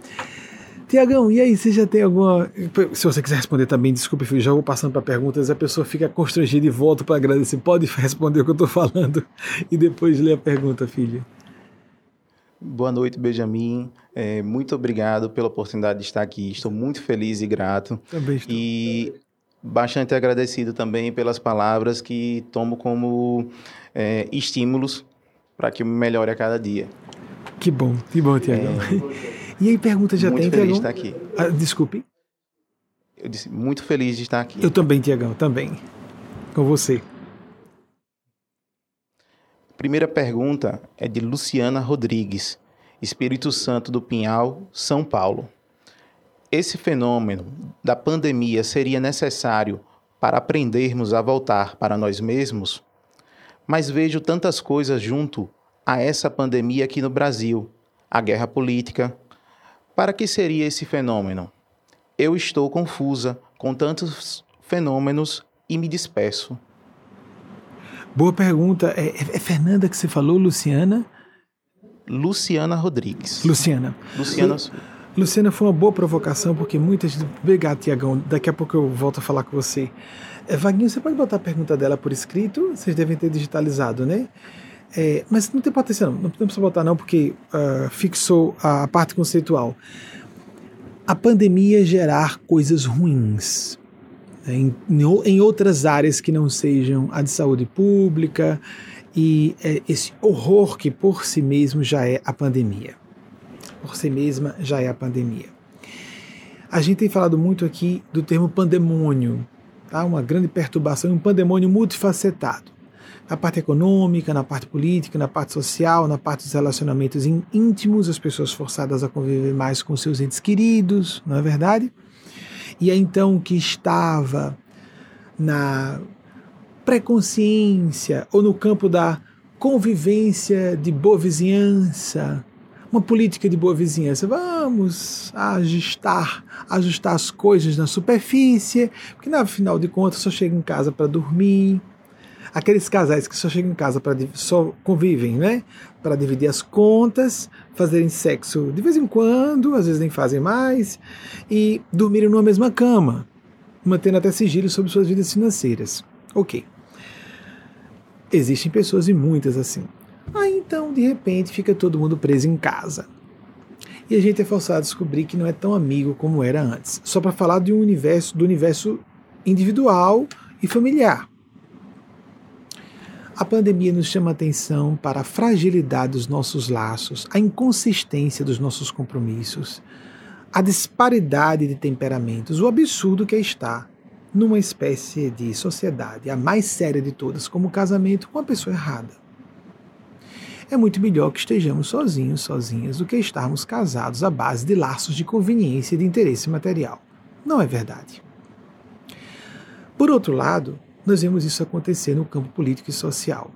Speaker 2: Tiagão, e aí, você já tem alguma. Se você quiser responder também, desculpe, filho, já vou passando para perguntas, a pessoa fica constrangida e volta para agradecer. Pode responder o que eu estou falando e depois ler a pergunta, filho.
Speaker 1: Boa noite, Benjamin. É, muito obrigado pela oportunidade de estar aqui. Estou muito feliz e grato.
Speaker 2: Também estou.
Speaker 1: E bastante agradecido também pelas palavras que tomo como é, estímulos para que eu melhore a cada dia.
Speaker 2: Que bom, que bom, Tiagão. É... E aí, pergunta já
Speaker 1: muito
Speaker 2: tem,
Speaker 1: feliz
Speaker 2: Tiagão?
Speaker 1: de estar aqui.
Speaker 2: Ah, desculpe.
Speaker 1: Eu disse, muito feliz de estar aqui.
Speaker 2: Eu também, Tiagão, também. Com você.
Speaker 1: Primeira pergunta é de Luciana Rodrigues, Espírito Santo do Pinhal, São Paulo. Esse fenômeno da pandemia seria necessário para aprendermos a voltar para nós mesmos? Mas vejo tantas coisas junto a essa pandemia aqui no Brasil: a guerra política. Para que seria esse fenômeno? Eu estou confusa com tantos fenômenos e me despeço.
Speaker 2: Boa pergunta. É, é, é Fernanda que você falou, Luciana?
Speaker 1: Luciana Rodrigues.
Speaker 2: Luciana.
Speaker 1: Luciana.
Speaker 2: Luciana, foi uma boa provocação, porque muitas. Obrigado, Tiagão. Daqui a pouco eu volto a falar com você. É, Vaguinho, você pode botar a pergunta dela por escrito? Vocês devem ter digitalizado, né? É, mas não tem potencial, não, não precisa botar não, porque uh, fixou a parte conceitual. A pandemia gerar coisas ruins né, em, em outras áreas que não sejam a de saúde pública e é, esse horror que por si mesmo já é a pandemia. Por si mesma já é a pandemia. A gente tem falado muito aqui do termo pandemônio, tá? uma grande perturbação, um pandemônio multifacetado na parte econômica, na parte política, na parte social, na parte dos relacionamentos íntimos, as pessoas forçadas a conviver mais com seus entes queridos, não é verdade? E é então que estava na pré-consciência ou no campo da convivência de boa vizinhança, uma política de boa vizinhança. Vamos ajustar, ajustar as coisas na superfície, porque no final de contas só chega em casa para dormir, aqueles casais que só chegam em casa para só convivem, né? Para dividir as contas, fazerem sexo de vez em quando, às vezes nem fazem mais, e dormirem numa mesma cama, mantendo até sigilo sobre suas vidas financeiras. Ok. Existem pessoas e muitas assim. Aí então, de repente, fica todo mundo preso em casa. E a gente é forçado a descobrir que não é tão amigo como era antes. Só para falar de um universo, do universo individual e familiar. A pandemia nos chama atenção para a fragilidade dos nossos laços, a inconsistência dos nossos compromissos, a disparidade de temperamentos, o absurdo que é estar numa espécie de sociedade, a mais séria de todas, como o casamento com a pessoa errada. É muito melhor que estejamos sozinhos, sozinhas, do que estarmos casados à base de laços de conveniência e de interesse material. Não é verdade. Por outro lado, nós vemos isso acontecer no campo político e social.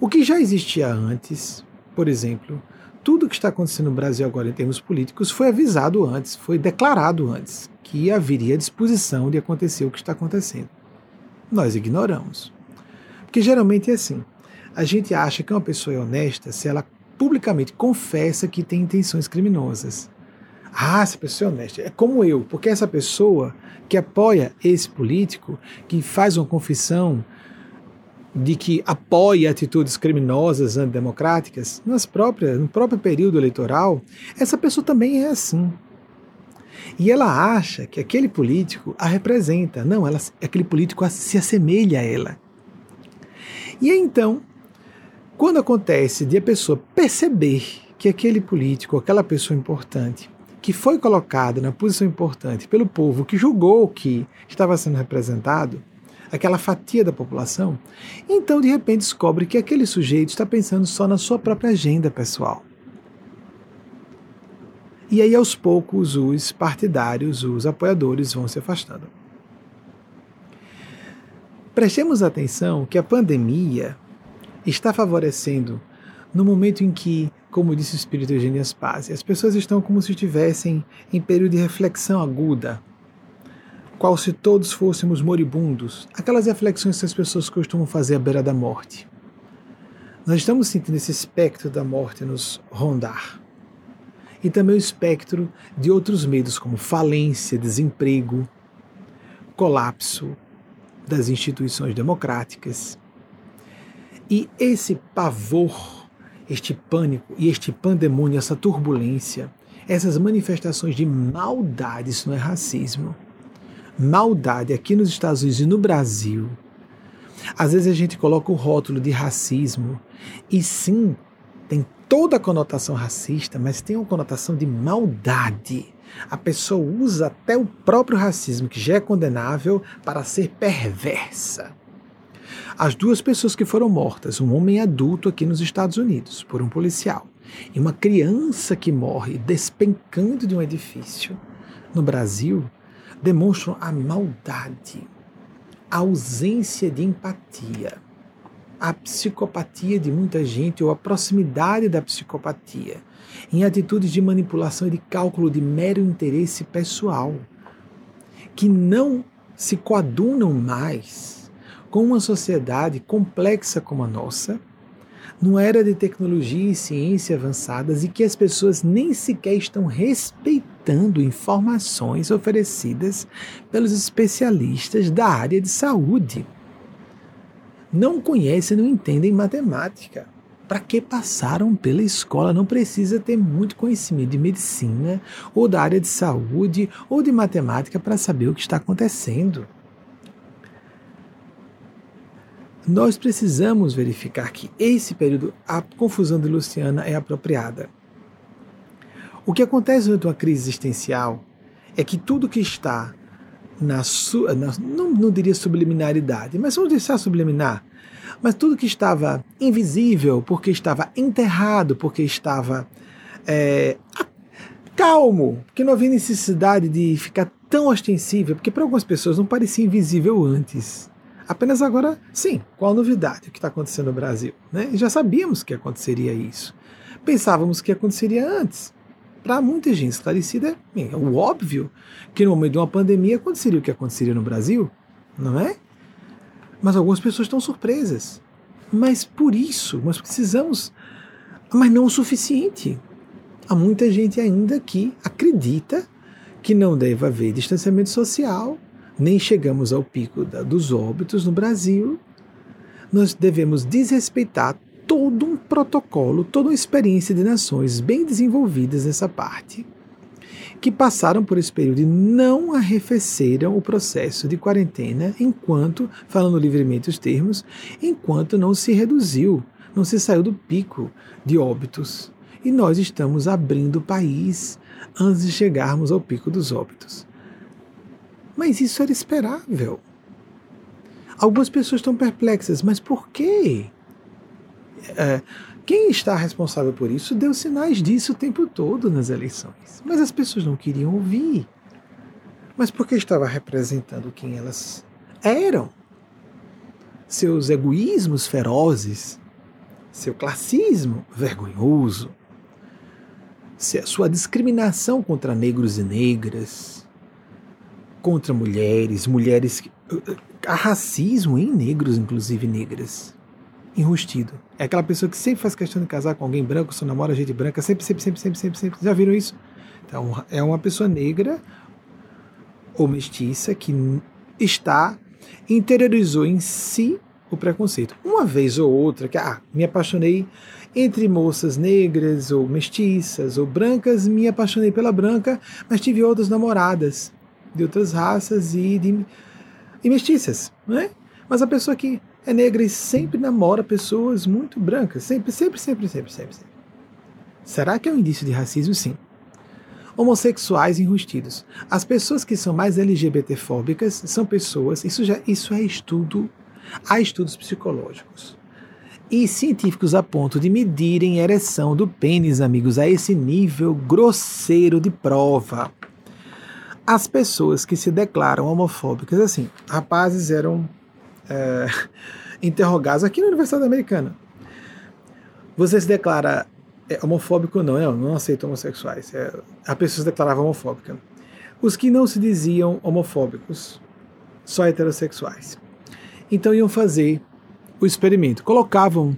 Speaker 2: O que já existia antes, por exemplo, tudo que está acontecendo no Brasil agora em termos políticos foi avisado antes, foi declarado antes que haveria disposição de acontecer o que está acontecendo. Nós ignoramos. Porque geralmente é assim. A gente acha que uma pessoa é honesta se ela publicamente confessa que tem intenções criminosas. Ah, essa pessoa é honesta. É como eu, porque essa pessoa que apoia esse político, que faz uma confissão de que apoia atitudes criminosas, antidemocráticas, nas próprias, no próprio período eleitoral, essa pessoa também é assim. E ela acha que aquele político a representa. Não, ela, aquele político se assemelha a ela. E então, quando acontece de a pessoa perceber que aquele político, aquela pessoa importante, que foi colocada na posição importante pelo povo que julgou que estava sendo representado, aquela fatia da população, então de repente descobre que aquele sujeito está pensando só na sua própria agenda pessoal. E aí, aos poucos, os partidários, os apoiadores vão se afastando. Prestemos atenção que a pandemia está favorecendo no momento em que, como disse o espírito Eugênio Aspasi, as pessoas estão como se estivessem em período de reflexão aguda, qual se todos fôssemos moribundos, aquelas reflexões que as pessoas costumam fazer à beira da morte. Nós estamos sentindo esse espectro da morte nos rondar. E também o espectro de outros medos, como falência, desemprego, colapso das instituições democráticas. E esse pavor, este pânico e este pandemônio, essa turbulência, essas manifestações de maldade, isso não é racismo, maldade aqui nos Estados Unidos e no Brasil. Às vezes a gente coloca o rótulo de racismo e sim, tem toda a conotação racista, mas tem uma conotação de maldade. A pessoa usa até o próprio racismo, que já é condenável, para ser perversa. As duas pessoas que foram mortas, um homem adulto aqui nos Estados Unidos, por um policial, e uma criança que morre despencando de um edifício, no Brasil, demonstram a maldade, a ausência de empatia, a psicopatia de muita gente ou a proximidade da psicopatia em atitudes de manipulação e de cálculo de mero interesse pessoal, que não se coadunam mais com uma sociedade complexa como a nossa numa era de tecnologia e ciência avançadas e que as pessoas nem sequer estão respeitando informações oferecidas pelos especialistas da área de saúde. Não conhecem, não entendem matemática. Para que passaram pela escola? Não precisa ter muito conhecimento de medicina, ou da área de saúde, ou de matemática para saber o que está acontecendo. Nós precisamos verificar que esse período, a confusão de Luciana é apropriada. O que acontece durante uma crise existencial é que tudo que está na sua, não, não diria subliminaridade, mas vamos deixar subliminar, mas tudo que estava invisível, porque estava enterrado, porque estava é, calmo, porque não havia necessidade de ficar tão ostensível, porque para algumas pessoas não parecia invisível antes. Apenas agora, sim, qual a novidade? O que está acontecendo no Brasil? Né? E já sabíamos que aconteceria isso. Pensávamos que aconteceria antes. Para muita gente esclarecida, é o óbvio que no momento de uma pandemia aconteceria o que aconteceria no Brasil, não é? Mas algumas pessoas estão surpresas. Mas por isso, nós precisamos, mas não o suficiente. Há muita gente ainda que acredita que não deve haver distanciamento social, nem chegamos ao pico da, dos óbitos no Brasil, nós devemos desrespeitar todo um protocolo, toda uma experiência de nações bem desenvolvidas nessa parte, que passaram por esse período e não arrefeceram o processo de quarentena enquanto, falando livremente os termos, enquanto não se reduziu, não se saiu do pico de óbitos. e nós estamos abrindo o país antes de chegarmos ao pico dos óbitos. Mas isso era esperável. Algumas pessoas estão perplexas, mas por quê? É, quem está responsável por isso deu sinais disso o tempo todo nas eleições. Mas as pessoas não queriam ouvir. Mas porque estava representando quem elas eram. Seus egoísmos ferozes, seu classismo vergonhoso, sua discriminação contra negros e negras, contra mulheres, mulheres. Há racismo em negros, inclusive negras. Enrustido. É aquela pessoa que sempre faz questão de casar com alguém branco, só namora gente branca, sempre, sempre, sempre, sempre, sempre, sempre. Já viram isso? Então, é uma pessoa negra ou mestiça que está interiorizou em si o preconceito. Uma vez ou outra, que ah, me apaixonei entre moças negras ou mestiças ou brancas, me apaixonei pela branca, mas tive outras namoradas de outras raças e de e mestiças, né? Mas a pessoa que é negra e sempre namora pessoas muito brancas, sempre, sempre, sempre, sempre, sempre. sempre. Será que é um indício de racismo? Sim homossexuais enrustidos. As pessoas que são mais LGBTfóbicas são pessoas, isso já isso é estudo, há estudos psicológicos. E científicos a ponto de medirem ereção do pênis, amigos, a esse nível grosseiro de prova. As pessoas que se declaram homofóbicas, assim, rapazes eram é, interrogados aqui na Universidade Americana. Você se declara é homofóbico não, eu não aceito homossexuais. É, a pessoa se declarava homofóbica. Os que não se diziam homofóbicos, só heterossexuais. Então iam fazer o experimento. Colocavam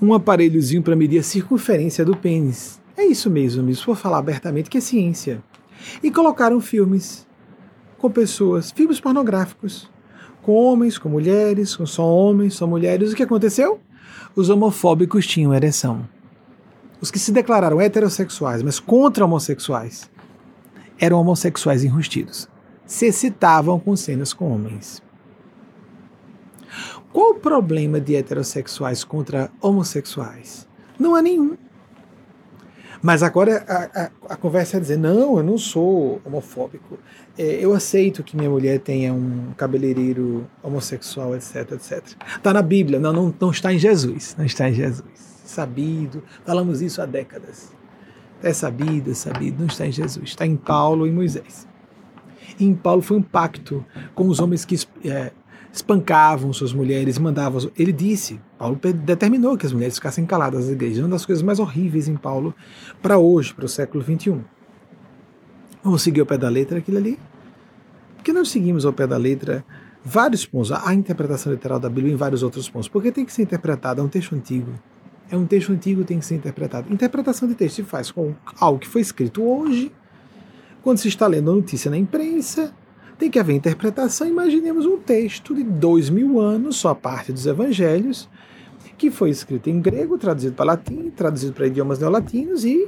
Speaker 2: um aparelhozinho para medir a circunferência do pênis. É isso mesmo, mesmo, vou falar abertamente que é ciência. E colocaram filmes com pessoas, filmes pornográficos, com homens, com mulheres, com só homens, só mulheres. O que aconteceu? Os homofóbicos tinham ereção os que se declararam heterossexuais, mas contra homossexuais, eram homossexuais enrustidos. Se excitavam com cenas com homens. Qual o problema de heterossexuais contra homossexuais? Não há nenhum. Mas agora a, a, a, conversa é dizer: não, eu não sou homofóbico. É, eu aceito que minha mulher tenha um cabeleireiro homossexual, etc, etc. Está na Bíblia, não, não, não está em Jesus. Não está em Jesus sabido. Falamos isso há décadas. É sabido, é sabido, não está em Jesus, está em Paulo e Moisés. E em Paulo foi um pacto com os homens que é, espancavam suas mulheres, mandavam. Ele disse, Paulo determinou que as mulheres ficassem caladas nas igrejas. Uma das coisas mais horríveis em Paulo para hoje, para o século XXI. Vamos seguir ao pé da letra aquilo ali? Porque nós seguimos ao pé da letra vários pontos. A interpretação literal da Bíblia em vários outros pontos. Porque tem que ser interpretada, é um texto antigo é um texto antigo tem que ser interpretado. Interpretação de texto se faz com algo que foi escrito hoje, quando se está lendo a notícia na imprensa, tem que haver interpretação. Imaginemos um texto de dois mil anos, só parte dos evangelhos, que foi escrito em grego, traduzido para latim, traduzido para idiomas neolatinos e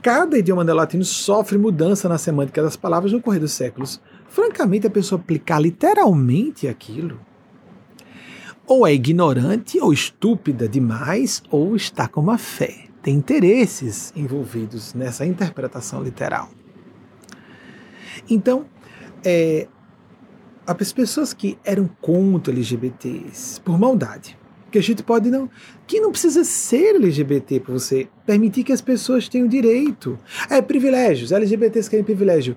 Speaker 2: cada idioma neolatino sofre mudança na semântica das palavras no correr dos séculos. Francamente, a pessoa aplicar literalmente aquilo ou é ignorante ou estúpida demais ou está com má fé. Tem interesses envolvidos nessa interpretação literal. Então, é, as pessoas que eram contra LGBTs por maldade, que a gente pode não, que não precisa ser LGBT para você permitir que as pessoas tenham direito. É privilégios, LGBTs querem privilégio.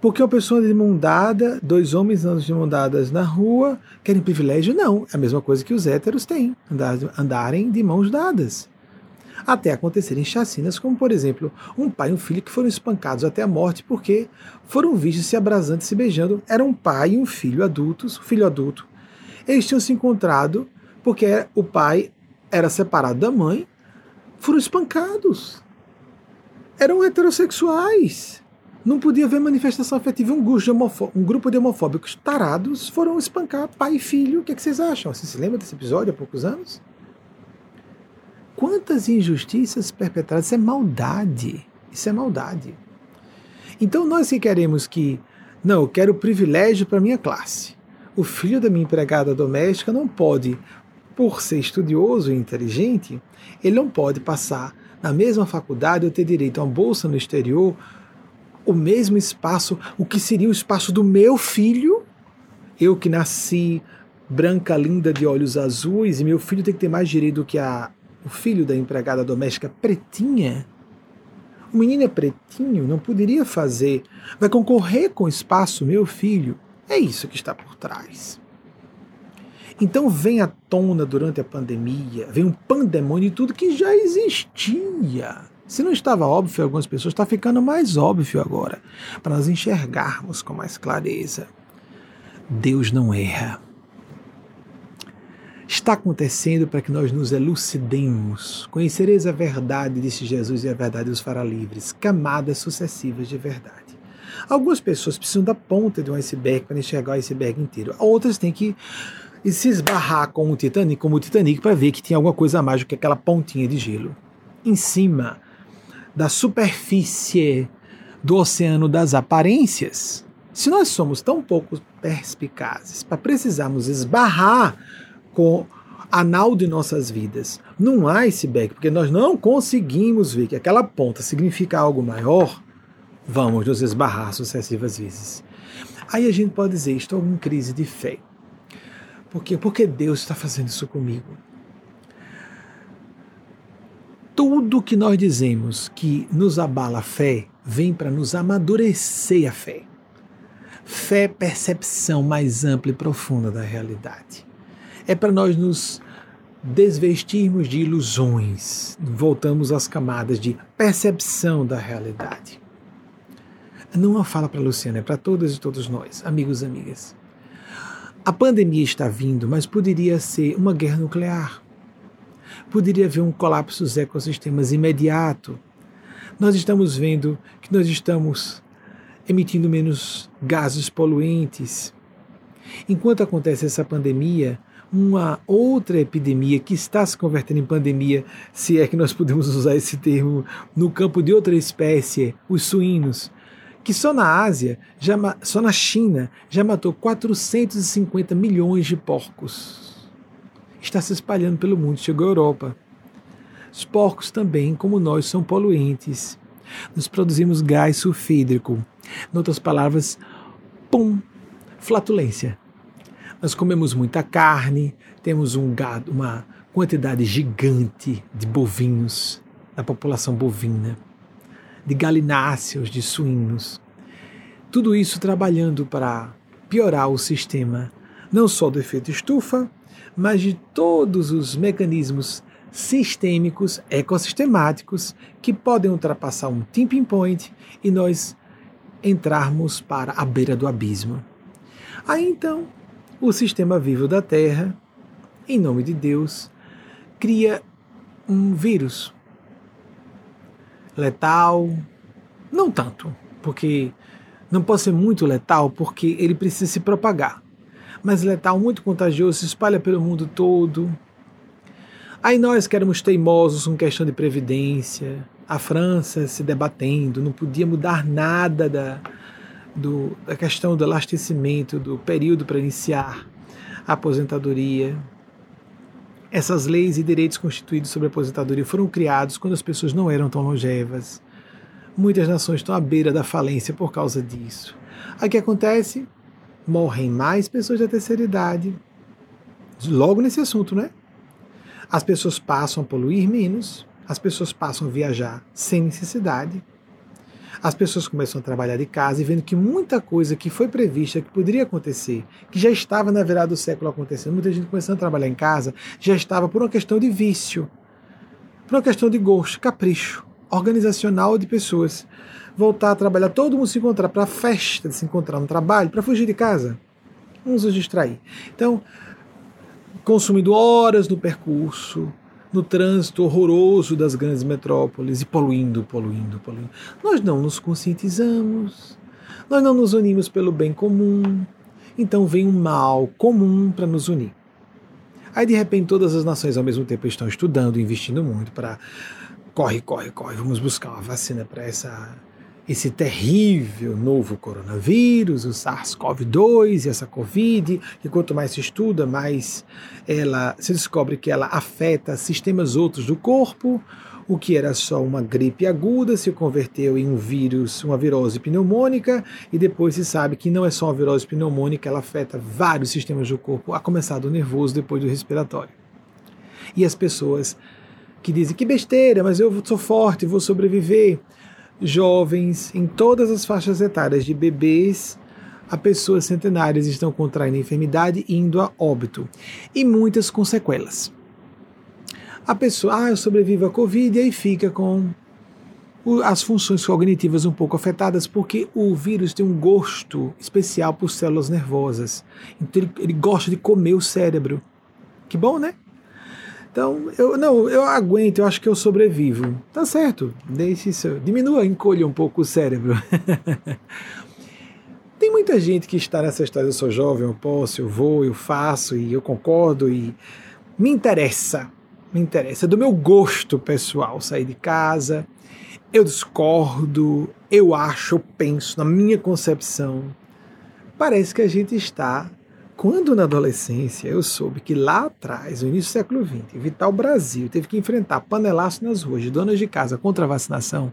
Speaker 2: Porque uma pessoa de mão dada, dois homens andando de mão dadas na rua, querem privilégio? Não. É a mesma coisa que os héteros têm, andar, andarem de mãos dadas. Até acontecerem chacinas, como por exemplo, um pai e um filho que foram espancados até a morte porque foram vistos se abrasando e se beijando. Era um pai e um filho adultos, filho adulto. Eles tinham se encontrado porque o pai era separado da mãe, foram espancados. Eram heterossexuais não podia haver manifestação afetiva. Um, um grupo de homofóbicos tarados foram espancar pai e filho. O que, é que vocês acham? Você se lembra desse episódio há poucos anos? Quantas injustiças perpetradas? Isso é maldade. Isso é maldade. Então nós que queremos que, não, eu quero privilégio para minha classe. O filho da minha empregada doméstica não pode, por ser estudioso e inteligente, ele não pode passar na mesma faculdade, eu ter direito a uma bolsa no exterior, o mesmo espaço, o que seria o espaço do meu filho, eu que nasci branca, linda, de olhos azuis, e meu filho tem que ter mais direito do que a, o filho da empregada doméstica pretinha. O menino é pretinho, não poderia fazer. Vai concorrer com o espaço, meu filho. É isso que está por trás. Então vem à tona durante a pandemia, vem um pandemônio de tudo que já existia. Se não estava óbvio algumas pessoas, está ficando mais óbvio agora, para nós enxergarmos com mais clareza. Deus não erra. Está acontecendo para que nós nos elucidemos. Conhecereis a verdade, disse Jesus, e a verdade os fará livres. Camadas sucessivas de verdade. Algumas pessoas precisam da ponta de um iceberg para enxergar o iceberg inteiro. Outras têm que se esbarrar com o Titanic, como o Titanic, para ver que tinha alguma coisa a mais do que aquela pontinha de gelo. Em cima da superfície do oceano das aparências, se nós somos tão pouco perspicazes para precisarmos esbarrar com a nau de nossas vidas num iceberg, porque nós não conseguimos ver que aquela ponta significa algo maior, vamos nos esbarrar sucessivas vezes. Aí a gente pode dizer, estou em crise de fé. Por quê? Porque Deus está fazendo isso comigo. Tudo que nós dizemos que nos abala a fé vem para nos amadurecer a fé. Fé é percepção mais ampla e profunda da realidade. É para nós nos desvestirmos de ilusões, voltamos às camadas de percepção da realidade. Não é uma fala para Luciana, é para todas e todos nós, amigos e amigas. A pandemia está vindo, mas poderia ser uma guerra nuclear. Poderia haver um colapso dos ecossistemas imediato. Nós estamos vendo que nós estamos emitindo menos gases poluentes. Enquanto acontece essa pandemia, uma outra epidemia que está se convertendo em pandemia, se é que nós podemos usar esse termo, no campo de outra espécie, os suínos, que só na Ásia, já, só na China, já matou 450 milhões de porcos. Está se espalhando pelo mundo, chegou à Europa. Os porcos também, como nós, são poluentes. Nós produzimos gás sulfídrico. Em outras palavras, pum, flatulência. Nós comemos muita carne, temos um gado, uma quantidade gigante de bovinos, da população bovina de galináceos, de suínos. Tudo isso trabalhando para piorar o sistema, não só do efeito estufa, mas de todos os mecanismos sistêmicos, ecossistemáticos, que podem ultrapassar um tipping point e nós entrarmos para a beira do abismo. Aí então, o sistema vivo da Terra, em nome de Deus, cria um vírus, letal, não tanto, porque não pode ser muito letal, porque ele precisa se propagar. Mas letal, muito contagioso, se espalha pelo mundo todo. Aí nós que éramos teimosos com questão de previdência, a França se debatendo, não podia mudar nada da, do, da questão do elastecimento do período para iniciar a aposentadoria. Essas leis e direitos constituídos sobre a aposentadoria foram criados quando as pessoas não eram tão longevas. Muitas nações estão à beira da falência por causa disso. Aí o que acontece? Morrem mais pessoas da terceira idade. Logo nesse assunto, né? As pessoas passam a poluir menos, as pessoas passam a viajar sem necessidade, as pessoas começam a trabalhar de casa e vendo que muita coisa que foi prevista, que poderia acontecer, que já estava na virada do século acontecendo, muita gente começando a trabalhar em casa, já estava por uma questão de vício, por uma questão de gosto, capricho organizacional de pessoas. Voltar a trabalhar, todo mundo se encontrar para a festa se encontrar no trabalho, para fugir de casa. Vamos nos distrair. Então, consumindo horas no percurso, no trânsito horroroso das grandes metrópoles e poluindo, poluindo, poluindo. Nós não nos conscientizamos, nós não nos unimos pelo bem comum, então vem um mal comum para nos unir. Aí de repente todas as nações ao mesmo tempo estão estudando, investindo muito para corre, corre, corre, vamos buscar uma vacina para essa esse terrível novo coronavírus, o SARS-CoV-2 e essa Covid, que quanto mais se estuda, mais ela se descobre que ela afeta sistemas outros do corpo. O que era só uma gripe aguda se converteu em um vírus, uma virose pneumônica, e depois se sabe que não é só uma virose pneumônica, ela afeta vários sistemas do corpo, a começar do nervoso, depois do respiratório. E as pessoas que dizem que besteira, mas eu sou forte, vou sobreviver. Jovens em todas as faixas etárias, de bebês a pessoas centenárias, estão contraindo a enfermidade indo a óbito. E muitas com sequelas a pessoa, ah, eu sobrevivo à Covid, e aí fica com as funções cognitivas um pouco afetadas, porque o vírus tem um gosto especial por células nervosas. Então ele, ele gosta de comer o cérebro. Que bom, né? Então, eu não, eu aguento, eu acho que eu sobrevivo. Tá certo, deixe isso, diminua, encolha um pouco o cérebro. Tem muita gente que está nessa história, eu sou jovem, eu posso, eu vou, eu faço, e eu concordo, e me interessa me interessa, é do meu gosto pessoal sair de casa. Eu discordo, eu acho, eu penso, na minha concepção. Parece que a gente está. Quando na adolescência eu soube que lá atrás, no início do século XX, Vital Brasil teve que enfrentar panelaço nas ruas de donas de casa contra a vacinação,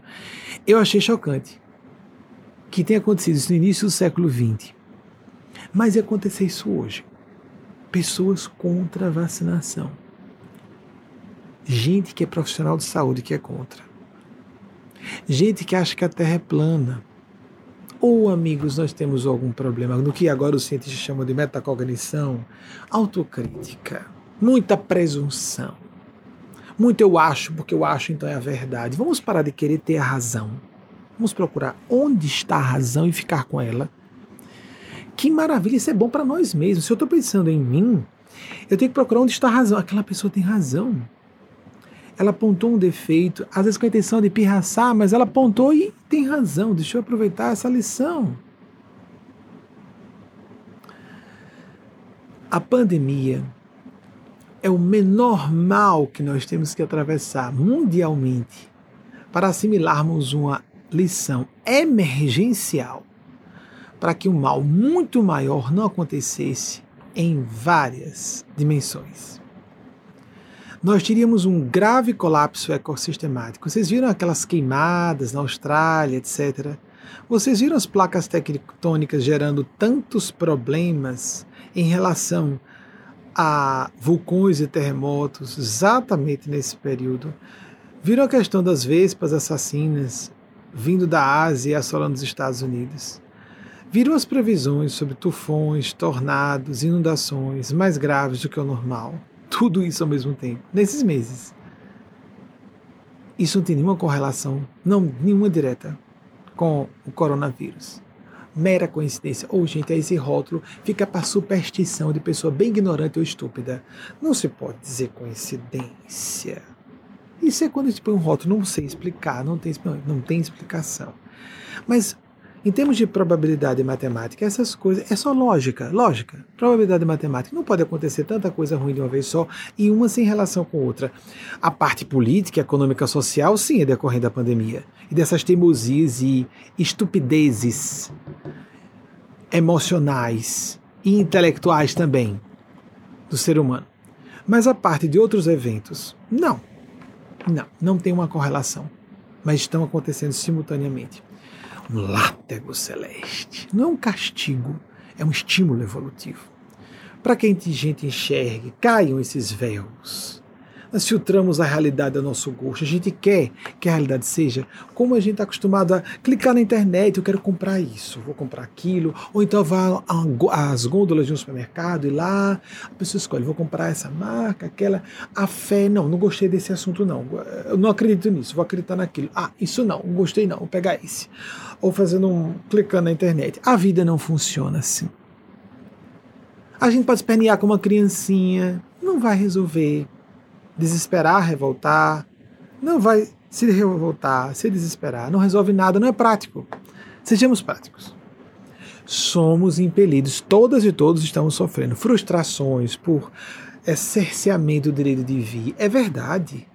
Speaker 2: eu achei chocante que tenha acontecido isso no início do século XX. Mas ia acontecer isso hoje. Pessoas contra a vacinação gente que é profissional de saúde que é contra. Gente que acha que a Terra é plana. Ou, amigos, nós temos algum problema no que agora os cientistas chamam de metacognição, autocrítica, muita presunção. Muito eu acho, porque eu acho, então é a verdade. Vamos parar de querer ter a razão. Vamos procurar onde está a razão e ficar com ela. Que maravilha, isso é bom para nós mesmos. Se eu estou pensando em mim, eu tenho que procurar onde está a razão. Aquela pessoa tem razão ela apontou um defeito, às vezes com a intenção de pirraçar, mas ela apontou e tem razão, deixa eu aproveitar essa lição. A pandemia é o menor mal que nós temos que atravessar mundialmente para assimilarmos uma lição emergencial para que um mal muito maior não acontecesse em várias dimensões nós teríamos um grave colapso ecossistemático. Vocês viram aquelas queimadas na Austrália, etc. Vocês viram as placas tectônicas gerando tantos problemas em relação a vulcões e terremotos exatamente nesse período. Viram a questão das vespas assassinas vindo da Ásia e assolando os Estados Unidos. Viram as previsões sobre tufões, tornados, inundações mais graves do que o normal tudo isso ao mesmo tempo, nesses meses. Isso não tem nenhuma correlação, não, nenhuma direta com o coronavírus. Mera coincidência. Ou, oh, gente, é esse rótulo fica para superstição de pessoa bem ignorante ou estúpida. Não se pode dizer coincidência. Isso é quando a gente põe um rótulo, não sei explicar, não tem, não tem explicação. Mas em termos de probabilidade matemática, essas coisas é só lógica, lógica. Probabilidade matemática não pode acontecer tanta coisa ruim de uma vez só e uma sem relação com outra. A parte política, econômica, social, sim, é decorrente da pandemia e dessas teimosias e estupidezes emocionais e intelectuais também do ser humano. Mas a parte de outros eventos, não. Não, não tem uma correlação, mas estão acontecendo simultaneamente um látego celeste. Não é um castigo, é um estímulo evolutivo. Para que a gente enxergue, caiam esses véus nós filtramos a realidade a nosso gosto. A gente quer que a realidade seja como a gente está acostumado a clicar na internet, eu quero comprar isso, vou comprar aquilo, ou então vá às gôndolas de um supermercado e lá a pessoa escolhe, vou comprar essa marca, aquela, a fé, não, não gostei desse assunto não, eu não acredito nisso, vou acreditar naquilo. Ah, isso não, não gostei não, vou pegar esse. Ou fazendo um, clicando na internet. A vida não funciona assim. A gente pode espernear como uma criancinha, não vai resolver desesperar, revoltar, não vai se revoltar, se desesperar, não resolve nada, não é prático. Sejamos práticos. Somos impelidos, todas e todos estamos sofrendo frustrações por cerceamento do direito de vir. É verdade.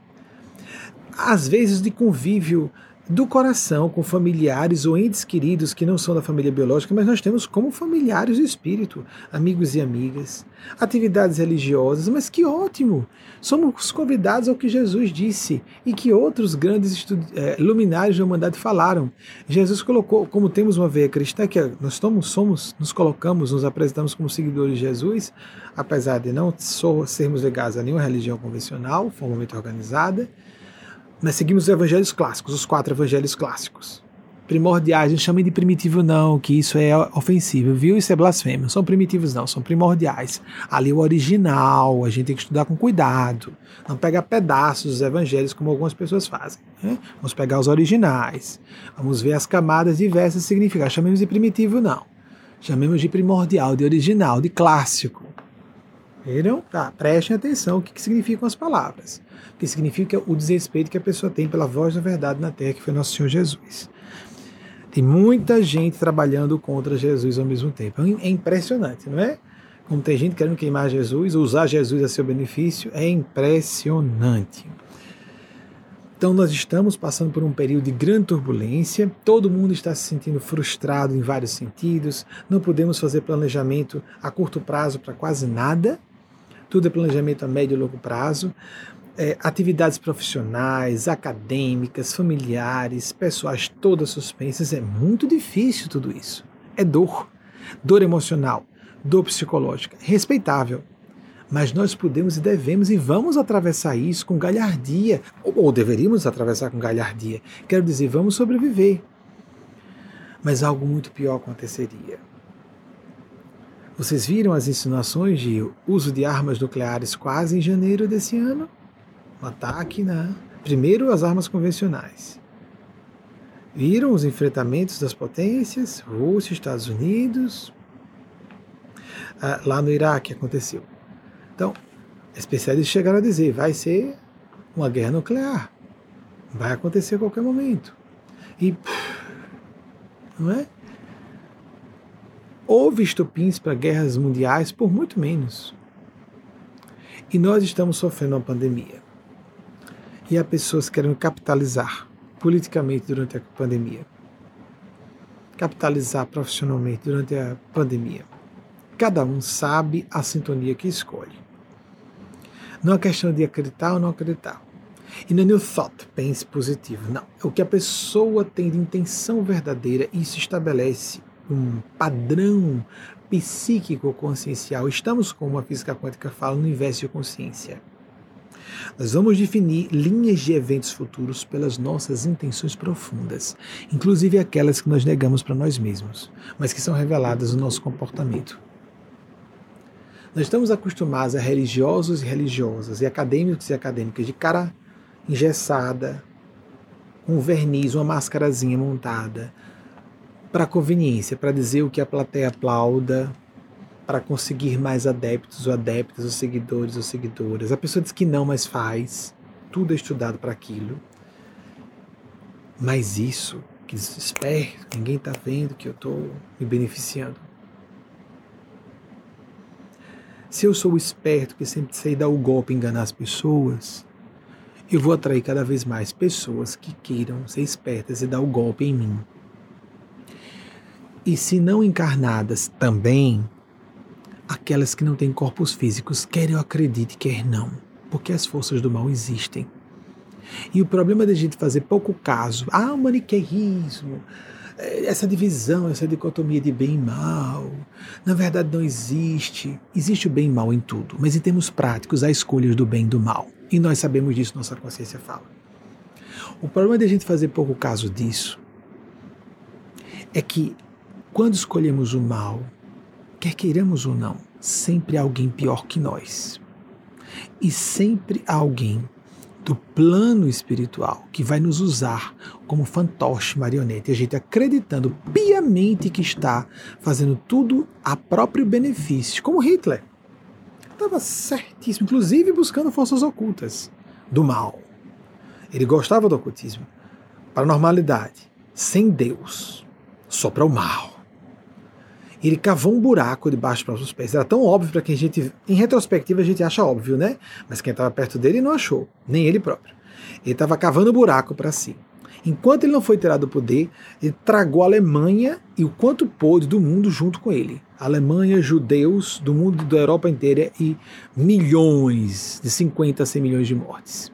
Speaker 2: Às vezes, de convívio do coração com familiares ou entes queridos que não são da família biológica, mas nós temos como familiares do espírito, amigos e amigas, atividades religiosas, mas que ótimo! Somos convidados ao que Jesus disse e que outros grandes é, luminares da humanidade falaram. Jesus colocou, como temos uma veia cristã, que nós somos, somos, nos colocamos, nos apresentamos como seguidores de Jesus, apesar de não sermos ligados a nenhuma religião convencional, formalmente organizada, nós seguimos os evangelhos clássicos, os quatro evangelhos clássicos. Primordiais, não chamem de primitivo não, que isso é ofensivo, viu? Isso é blasfêmia. Não são primitivos não, são primordiais. Ali o original, a gente tem que estudar com cuidado. Não pegar pedaços dos evangelhos como algumas pessoas fazem. Né? Vamos pegar os originais. Vamos ver as camadas diversas significar. Chamemos de primitivo não. Chamemos de primordial, de original, de clássico. Viram? Tá, prestem atenção o que, que significam as palavras que significa o desrespeito que a pessoa tem pela voz da verdade na terra, que foi nosso Senhor Jesus. Tem muita gente trabalhando contra Jesus ao mesmo tempo. É impressionante, não é? Como tem gente querendo queimar Jesus, usar Jesus a seu benefício, é impressionante. Então, nós estamos passando por um período de grande turbulência, todo mundo está se sentindo frustrado em vários sentidos, não podemos fazer planejamento a curto prazo para quase nada, tudo é planejamento a médio e longo prazo é, atividades profissionais, acadêmicas, familiares, pessoais todas suspensas. É muito difícil tudo isso. É dor, dor emocional, dor psicológica, respeitável. Mas nós podemos e devemos e vamos atravessar isso com galhardia, ou, ou deveríamos atravessar com galhardia. Quero dizer, vamos sobreviver. Mas algo muito pior aconteceria. Vocês viram as insinuações de uso de armas nucleares quase em janeiro desse ano? Um ataque na primeiro as armas convencionais. Viram os enfrentamentos das potências, Rússia, Estados Unidos, ah, lá no Iraque aconteceu. Então, especialistas chegaram a dizer, vai ser uma guerra nuclear, vai acontecer a qualquer momento. E não é? Houve estupins para guerras mundiais por muito menos. E nós estamos sofrendo uma pandemia e há pessoas querendo capitalizar politicamente durante a pandemia, capitalizar profissionalmente durante a pandemia. Cada um sabe a sintonia que escolhe. Não é questão de acreditar ou não acreditar. E não é new thought, pense positivo. Não. É o que a pessoa tem de intenção verdadeira, isso estabelece um padrão psíquico consciencial. Estamos, como a física quântica fala, no universo de consciência. Nós vamos definir linhas de eventos futuros pelas nossas intenções profundas, inclusive aquelas que nós negamos para nós mesmos, mas que são reveladas no nosso comportamento. Nós estamos acostumados a religiosos e religiosas, e acadêmicos e acadêmicas de cara engessada, com verniz, uma máscarazinha montada, para conveniência, para dizer o que a plateia aplauda, para conseguir mais adeptos ou adeptas, ou seguidores ou seguidoras. A pessoa diz que não, mas faz. Tudo é estudado para aquilo. Mas isso, que esperto, ninguém está vendo que eu estou me beneficiando. Se eu sou esperto que sempre sei dar o golpe e enganar as pessoas, eu vou atrair cada vez mais pessoas que queiram ser espertas e dar o golpe em mim. E se não encarnadas também, aquelas que não têm corpos físicos, quer eu acredite, quer não, porque as forças do mal existem. E o problema da gente fazer pouco caso, ah, o maniqueísmo, eh, essa divisão, essa dicotomia de bem e mal, na verdade não existe. Existe o bem e mal em tudo, mas em termos práticos há escolhas do bem e do mal. E nós sabemos disso, nossa consciência fala. O problema da gente fazer pouco caso disso é que quando escolhemos o mal, Quer queiramos ou não, sempre há alguém pior que nós. E sempre há alguém do plano espiritual que vai nos usar como fantoche marionete, a gente acreditando piamente que está fazendo tudo a próprio benefício, como Hitler. Estava certíssimo, inclusive buscando forças ocultas do mal. Ele gostava do ocultismo, para a normalidade, sem Deus, só para o mal ele cavou um buraco debaixo para os pés. Era tão óbvio para quem a gente, em retrospectiva, a gente acha óbvio, né? Mas quem estava perto dele não achou, nem ele próprio. Ele estava cavando buraco para si. Enquanto ele não foi tirado do poder, ele tragou a Alemanha e o quanto pôde do mundo junto com ele. Alemanha, judeus do mundo da Europa inteira e milhões, de 50 a 100 milhões de mortes.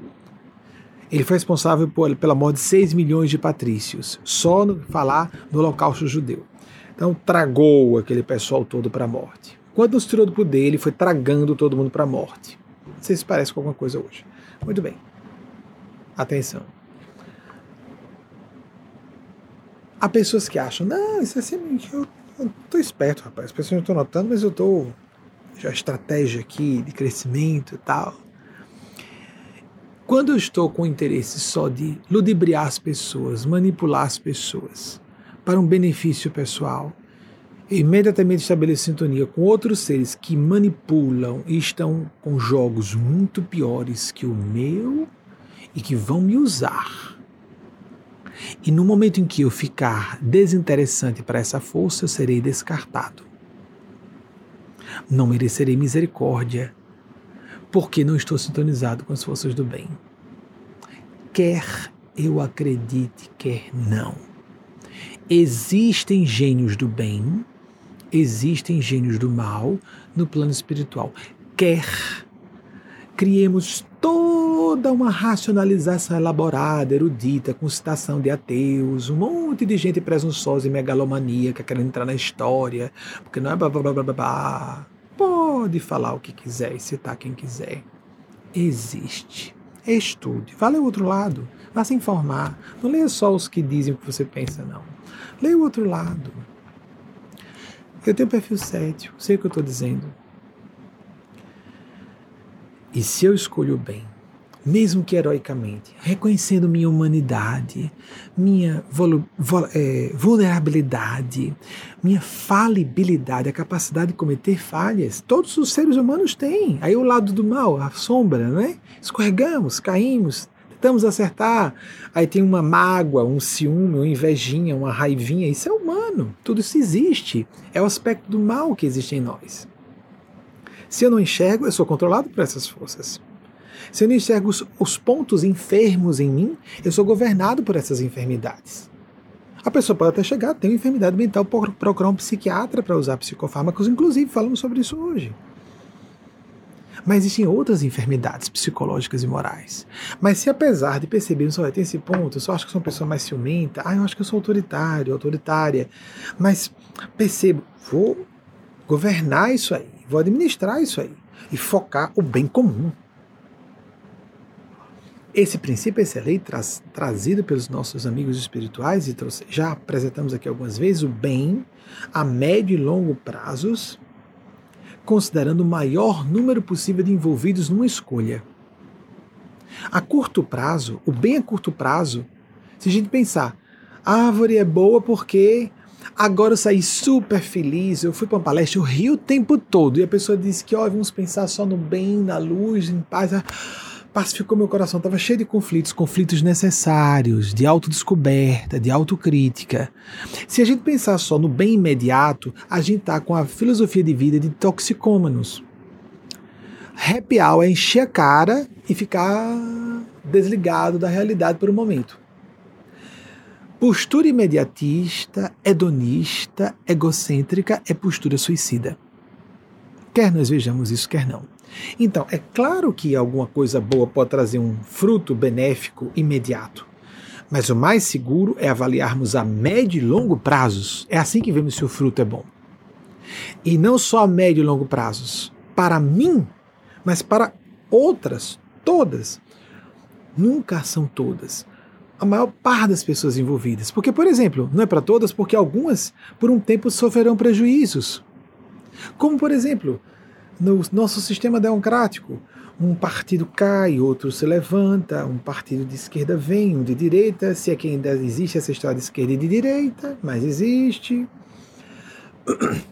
Speaker 2: Ele foi responsável por, pela morte de 6 milhões de patrícios, só no falar do holocausto judeu. Então tragou aquele pessoal todo para a morte. Quando nos tirou do poder, ele foi tragando todo mundo para a morte. Não sei se parece com alguma coisa hoje. Muito bem. Atenção. Há pessoas que acham, não, isso é assim, eu, eu tô esperto, rapaz. As pessoas não estão notando, mas eu tô já estratégia aqui de crescimento e tal. Quando eu estou com interesse só de ludibriar as pessoas, manipular as pessoas para um benefício pessoal, imediatamente estabeleço sintonia com outros seres que manipulam e estão com jogos muito piores que o meu e que vão me usar. E no momento em que eu ficar desinteressante para essa força, eu serei descartado. Não merecerei misericórdia, porque não estou sintonizado com as forças do bem. Quer eu acredite, quer não. Existem gênios do bem, existem gênios do mal no plano espiritual. Quer criemos toda uma racionalização elaborada, erudita, com citação de ateus, um monte de gente presunçosa e megalomaníaca querendo entrar na história, porque não é blá blá blá blá blá. Pode falar o que quiser e citar quem quiser. Existe. Estude. Vá o outro lado. Vá se informar. Não leia só os que dizem o que você pensa, não. Leia o outro lado. Eu tenho perfil cético, sei o que eu estou dizendo. E se eu escolho o bem, mesmo que heroicamente, reconhecendo minha humanidade, minha é, vulnerabilidade, minha falibilidade, a capacidade de cometer falhas. Todos os seres humanos têm. Aí o lado do mal, a sombra, né? Escorregamos, caímos, tentamos acertar. Aí tem uma mágoa, um ciúme, uma invejinha, uma raivinha. Isso é humano. Tudo isso existe. É o aspecto do mal que existe em nós. Se eu não enxergo, eu sou controlado por essas forças. Se eu não enxergo os, os pontos enfermos em mim, eu sou governado por essas enfermidades. A pessoa pode até chegar, tem uma enfermidade mental, procurar um psiquiatra para usar psicofármacos, inclusive falamos sobre isso hoje. Mas existem outras enfermidades psicológicas e morais. Mas se apesar de percebermos, só tem esse ponto, eu só acho que sou uma pessoa mais ciumenta, ah, eu acho que eu sou autoritário, autoritária, mas percebo, vou governar isso aí, vou administrar isso aí e focar o bem comum. Esse princípio, essa lei tra trazido pelos nossos amigos espirituais, e já apresentamos aqui algumas vezes, o bem a médio e longo prazos, considerando o maior número possível de envolvidos numa escolha. A curto prazo, o bem a curto prazo, se a gente pensar, a árvore é boa porque agora eu saí super feliz, eu fui para uma palestra, eu ri o tempo todo, e a pessoa disse que, ó, vamos pensar só no bem, na luz, em paz pacificou meu coração. Estava cheio de conflitos, conflitos necessários, de autodescoberta, de autocrítica. Se a gente pensar só no bem imediato, a gente está com a filosofia de vida de toxicômanos. Happy hour é encher a cara e ficar desligado da realidade por um momento. Postura imediatista, hedonista, egocêntrica é postura suicida. Quer nós vejamos isso, quer não. Então, é claro que alguma coisa boa pode trazer um fruto benéfico imediato. Mas o mais seguro é avaliarmos a médio e longo prazos. É assim que vemos se o fruto é bom. E não só a médio e longo prazos. Para mim, mas para outras, todas. Nunca são todas. A maior parte das pessoas envolvidas. Porque, por exemplo, não é para todas, porque algumas, por um tempo, sofrerão prejuízos. Como, por exemplo, no nosso sistema democrático, um partido cai, outro se levanta, um partido de esquerda vem, um de direita, se é que ainda existe essa história de esquerda e de direita, mas existe.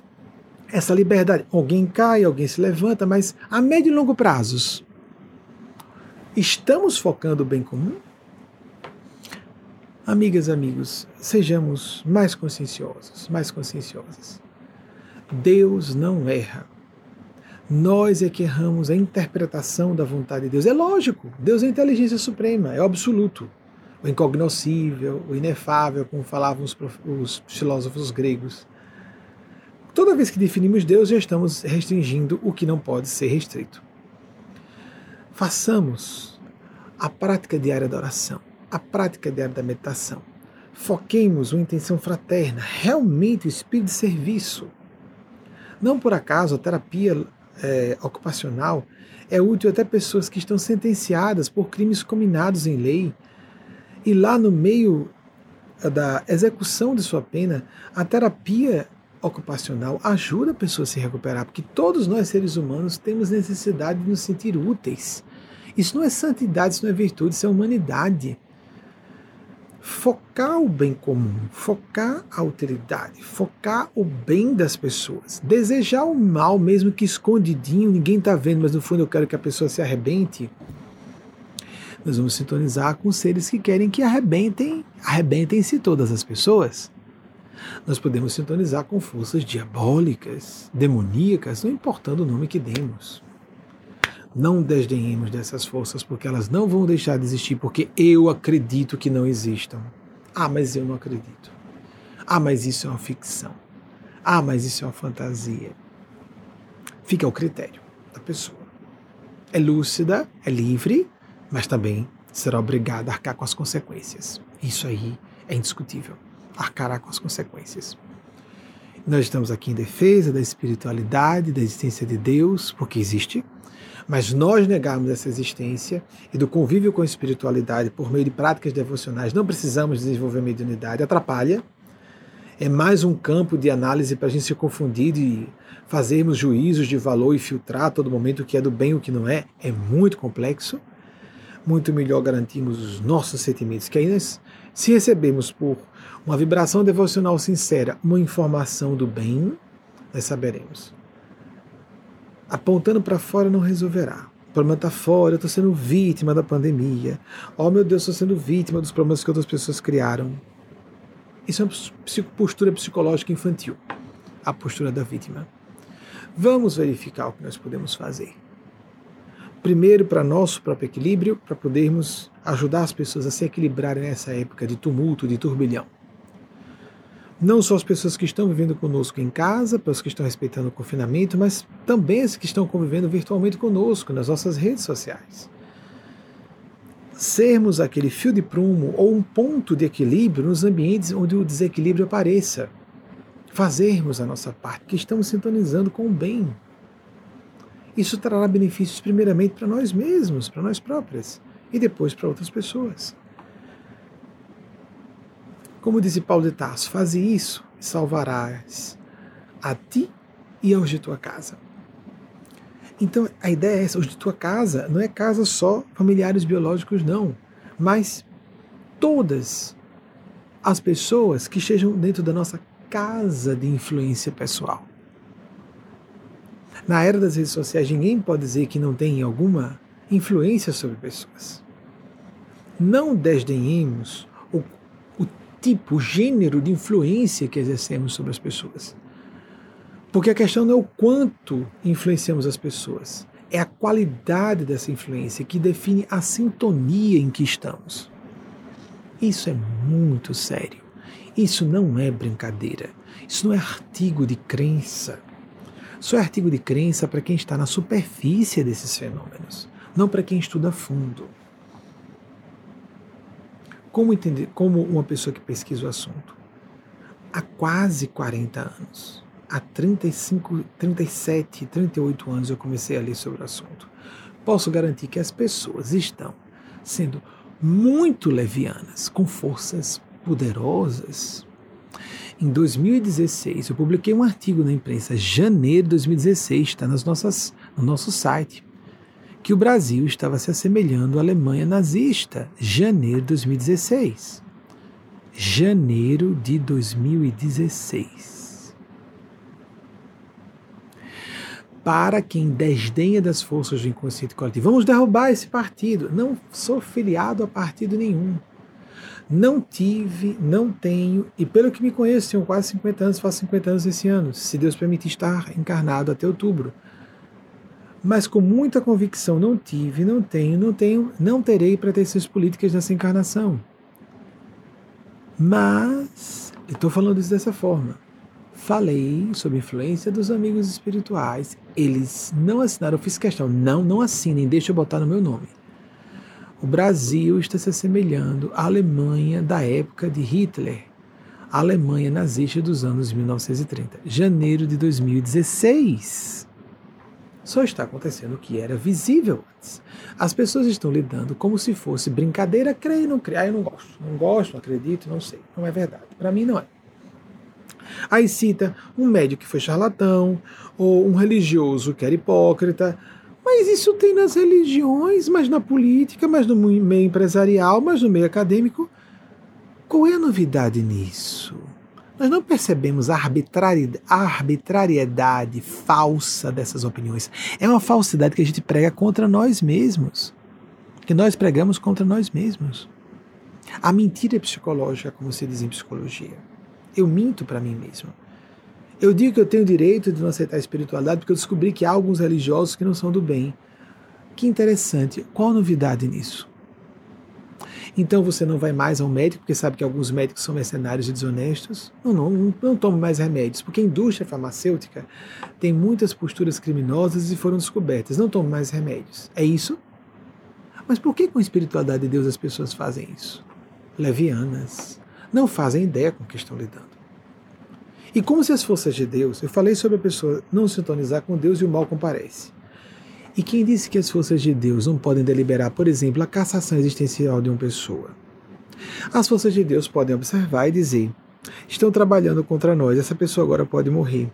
Speaker 2: Essa liberdade, alguém cai, alguém se levanta, mas a médio e longo prazos, estamos focando o bem comum? Amigas, amigos, sejamos mais conscienciosos, mais conscienciosas. Deus não erra. Nós é que erramos a interpretação da vontade de Deus. É lógico, Deus é a inteligência suprema, é o absoluto. o incognoscível, o inefável, como falavam os, os filósofos gregos. Toda vez que definimos Deus, já estamos restringindo o que não pode ser restrito. Façamos a prática diária da oração, a prática diária da meditação. Foquemos uma intenção fraterna, realmente o espírito de serviço. Não por acaso a terapia é, ocupacional é útil até pessoas que estão sentenciadas por crimes combinados em lei e lá no meio da execução de sua pena, a terapia ocupacional ajuda a pessoa a se recuperar, porque todos nós seres humanos temos necessidade de nos sentir úteis. Isso não é santidade, isso não é virtude, isso é humanidade. Focar o bem comum, focar a utilidade, focar o bem das pessoas, desejar o mal, mesmo que escondidinho, ninguém está vendo, mas no fundo eu quero que a pessoa se arrebente nós vamos sintonizar com seres que querem que arrebentem, arrebentem-se todas as pessoas. Nós podemos sintonizar com forças diabólicas, demoníacas, não importando o nome que demos. Não desdenhemos dessas forças, porque elas não vão deixar de existir, porque eu acredito que não existam. Ah, mas eu não acredito. Ah, mas isso é uma ficção. Ah, mas isso é uma fantasia. Fica ao critério da pessoa. É lúcida, é livre, mas também será obrigado a arcar com as consequências. Isso aí é indiscutível. Arcará com as consequências. Nós estamos aqui em defesa da espiritualidade, da existência de Deus, porque existe, mas nós negarmos essa existência e do convívio com a espiritualidade por meio de práticas devocionais, não precisamos desenvolver mediunidade, atrapalha. É mais um campo de análise para a gente se confundir e fazermos juízos de valor e filtrar a todo momento o que é do bem e o que não é. É muito complexo muito melhor garantimos os nossos sentimentos. Que nós, se recebemos por uma vibração devocional sincera, uma informação do bem, nós saberemos. Apontando para fora não resolverá. O problema está fora, eu estou sendo vítima da pandemia. Oh meu Deus, estou sendo vítima dos problemas que outras pessoas criaram. Isso é uma postura psicológica infantil. A postura da vítima. Vamos verificar o que nós podemos fazer. Primeiro, para nosso próprio equilíbrio, para podermos ajudar as pessoas a se equilibrarem nessa época de tumulto, de turbilhão. Não só as pessoas que estão vivendo conosco em casa, pessoas que estão respeitando o confinamento, mas também as que estão convivendo virtualmente conosco nas nossas redes sociais. Sermos aquele fio de prumo ou um ponto de equilíbrio nos ambientes onde o desequilíbrio apareça. Fazermos a nossa parte, que estamos sintonizando com o bem, isso trará benefícios primeiramente para nós mesmos, para nós próprias, e depois para outras pessoas. Como disse Paulo de Tarso, faze isso e salvarás a ti e aos de tua casa. Então a ideia é essa, os de tua casa não é casa só familiares biológicos, não, mas todas as pessoas que estejam dentro da nossa casa de influência pessoal. Na era das redes sociais, ninguém pode dizer que não tem alguma influência sobre pessoas. Não desdenhemos tipo, gênero de influência que exercemos sobre as pessoas. Porque a questão não é o quanto influenciamos as pessoas, é a qualidade dessa influência que define a sintonia em que estamos. Isso é muito sério. Isso não é brincadeira. Isso não é artigo de crença. Só é artigo de crença para quem está na superfície desses fenômenos, não para quem estuda a fundo. Como entender, como uma pessoa que pesquisa o assunto? Há quase 40 anos, há 35, 37, 38 anos eu comecei a ler sobre o assunto. Posso garantir que as pessoas estão sendo muito levianas, com forças poderosas em 2016, eu publiquei um artigo na imprensa, janeiro de 2016, está nas nossas, no nosso site, que o Brasil estava se assemelhando à Alemanha nazista, janeiro de 2016. Janeiro de 2016. Para quem desdenha das forças do inconsciente coletivo, vamos derrubar esse partido. Não sou filiado a partido nenhum. Não tive, não tenho, e pelo que me conheço, tenho quase 50 anos, faço 50 anos esse ano, se Deus permitir estar encarnado até outubro. Mas com muita convicção, não tive, não tenho, não tenho, não terei pretensões políticas nessa encarnação. Mas, estou falando isso dessa forma. Falei sobre influência dos amigos espirituais. Eles não assinaram, eu fiz questão. Não, não assinem, deixa eu botar no meu nome. O Brasil está se assemelhando à Alemanha da época de Hitler, a Alemanha nazista dos anos 1930, janeiro de 2016. Só está acontecendo o que era visível antes. As pessoas estão lidando como se fosse brincadeira, creio, não creio, ah, eu não gosto, não gosto, não acredito, não sei. Não é verdade. Para mim não é. Aí cita um médico que foi charlatão, ou um religioso que era hipócrita, mas isso tem nas religiões, mas na política, mas no meio empresarial, mas no meio acadêmico. Qual é a novidade nisso? Nós não percebemos a arbitrariedade falsa dessas opiniões. É uma falsidade que a gente prega contra nós mesmos. Que nós pregamos contra nós mesmos. A mentira é psicológica, como se diz em psicologia. Eu minto para mim mesmo. Eu digo que eu tenho direito de não aceitar a espiritualidade porque eu descobri que há alguns religiosos que não são do bem. Que interessante. Qual a novidade nisso? Então você não vai mais ao médico porque sabe que alguns médicos são mercenários e desonestos? Não, não, não, não tome mais remédios, porque a indústria farmacêutica tem muitas posturas criminosas e foram descobertas. Não tome mais remédios. É isso? Mas por que com a espiritualidade de Deus as pessoas fazem isso? Levianas. Não fazem ideia com o que estão lidando. E como se as forças de Deus, eu falei sobre a pessoa não sintonizar com Deus e o mal comparece. E quem disse que as forças de Deus não podem deliberar, por exemplo, a cassação existencial de uma pessoa? As forças de Deus podem observar e dizer: estão trabalhando contra nós, essa pessoa agora pode morrer.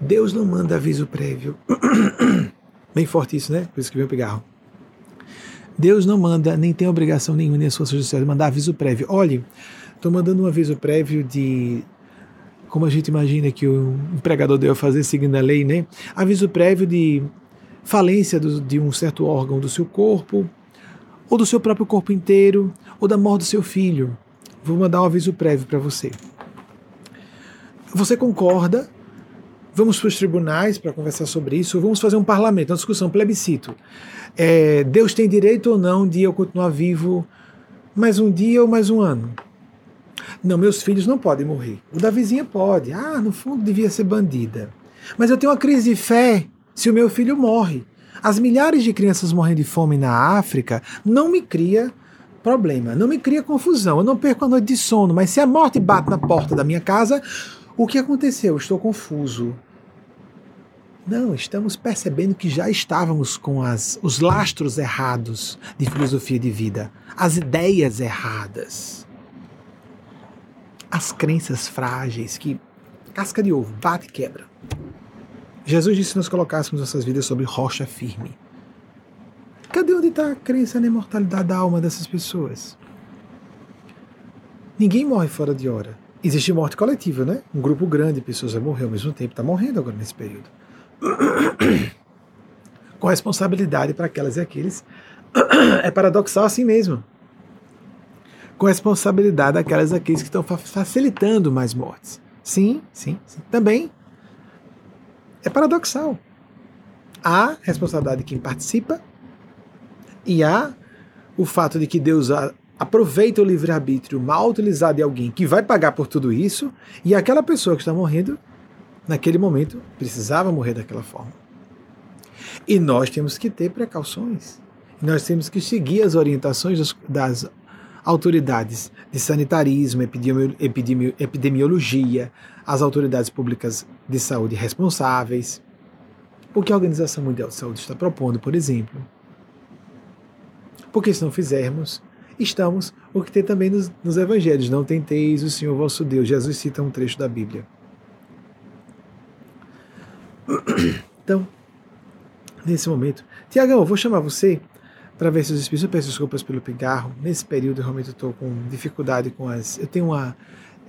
Speaker 2: Deus não manda aviso prévio. Bem forte isso, né? Por isso que veio o pigarro. Deus não manda, nem tem obrigação nenhuma, nem as forças do céu, de mandar aviso prévio. Olhe, Estou mandando um aviso prévio de como a gente imagina que o empregador deve fazer seguindo a lei, né? Aviso prévio de falência do, de um certo órgão do seu corpo, ou do seu próprio corpo inteiro, ou da morte do seu filho. Vou mandar um aviso prévio para você. Você concorda? Vamos para os tribunais para conversar sobre isso. Vamos fazer um parlamento, uma discussão, um plebiscito. É, Deus tem direito ou não de eu continuar vivo mais um dia ou mais um ano? Não, meus filhos não podem morrer. O da vizinha pode. Ah, no fundo devia ser bandida. Mas eu tenho uma crise de fé se o meu filho morre. As milhares de crianças morrendo de fome na África não me cria problema, não me cria confusão. Eu não perco a noite de sono, mas se a morte bate na porta da minha casa, o que aconteceu? estou confuso. Não, estamos percebendo que já estávamos com as, os lastros errados de filosofia de vida, as ideias erradas as crenças frágeis que casca de ovo, bate e quebra. Jesus disse que nós colocássemos nossas vidas sobre rocha firme. Cadê onde está a crença na imortalidade da alma dessas pessoas? Ninguém morre fora de hora. Existe morte coletiva, né? Um grupo grande de pessoas vai morrer ao mesmo tempo, está morrendo agora nesse período. Com responsabilidade para aquelas e aqueles. É paradoxal assim mesmo com responsabilidade daquelas aqueles que estão facilitando mais mortes. Sim, sim, sim. Também é paradoxal. Há responsabilidade de quem participa e há o fato de que Deus aproveita o livre-arbítrio mal utilizado de alguém que vai pagar por tudo isso e aquela pessoa que está morrendo, naquele momento, precisava morrer daquela forma. E nós temos que ter precauções. Nós temos que seguir as orientações das autoridades de sanitarismo, epidemiologia, as autoridades públicas de saúde responsáveis. O que a Organização Mundial de Saúde está propondo, por exemplo. Porque se não fizermos, estamos o que tem também nos, nos evangelhos. Não tenteis o Senhor vosso Deus. Jesus cita um trecho da Bíblia. Então, nesse momento, Tiagão, eu vou chamar você para ver se os espíritos. Eu peço desculpas pelo pigarro. Nesse período, eu realmente estou com dificuldade com as. Eu tenho uma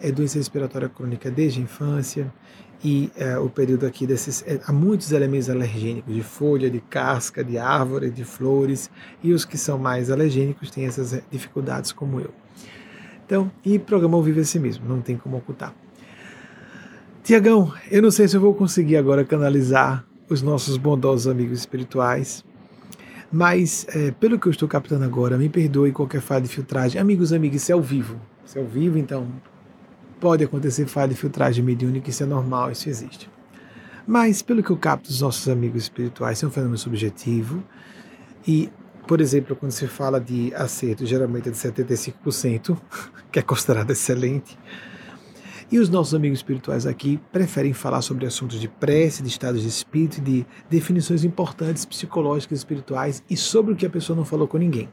Speaker 2: é, doença respiratória crônica desde a infância e é, o período aqui desses. É, há muitos elementos alergênicos, de folha, de casca, de árvore, de flores, e os que são mais alergênicos têm essas é, dificuldades, como eu. Então, e programa vive assim mesmo, não tem como ocultar. Tiagão, eu não sei se eu vou conseguir agora canalizar os nossos bondosos amigos espirituais Mas, é, pelo que eu estou captando agora, me perdoe qualquer falha de filtragem. Amigos, amigas, isso é ao vivo. Isso é ao vivo, então pode acontecer falha de filtragem mediúnica, isso é normal, isso existe. Mas, pelo que eu capto dos nossos amigos espirituais, é um fenômeno subjetivo. E, por exemplo, quando se fala de acerto, geralmente é de 75%, que é considerado excelente. E os nossos amigos espirituais aqui preferem falar sobre assuntos de prece, de estados de espírito, de definições importantes psicológicas espirituais e sobre o que a pessoa não falou com ninguém.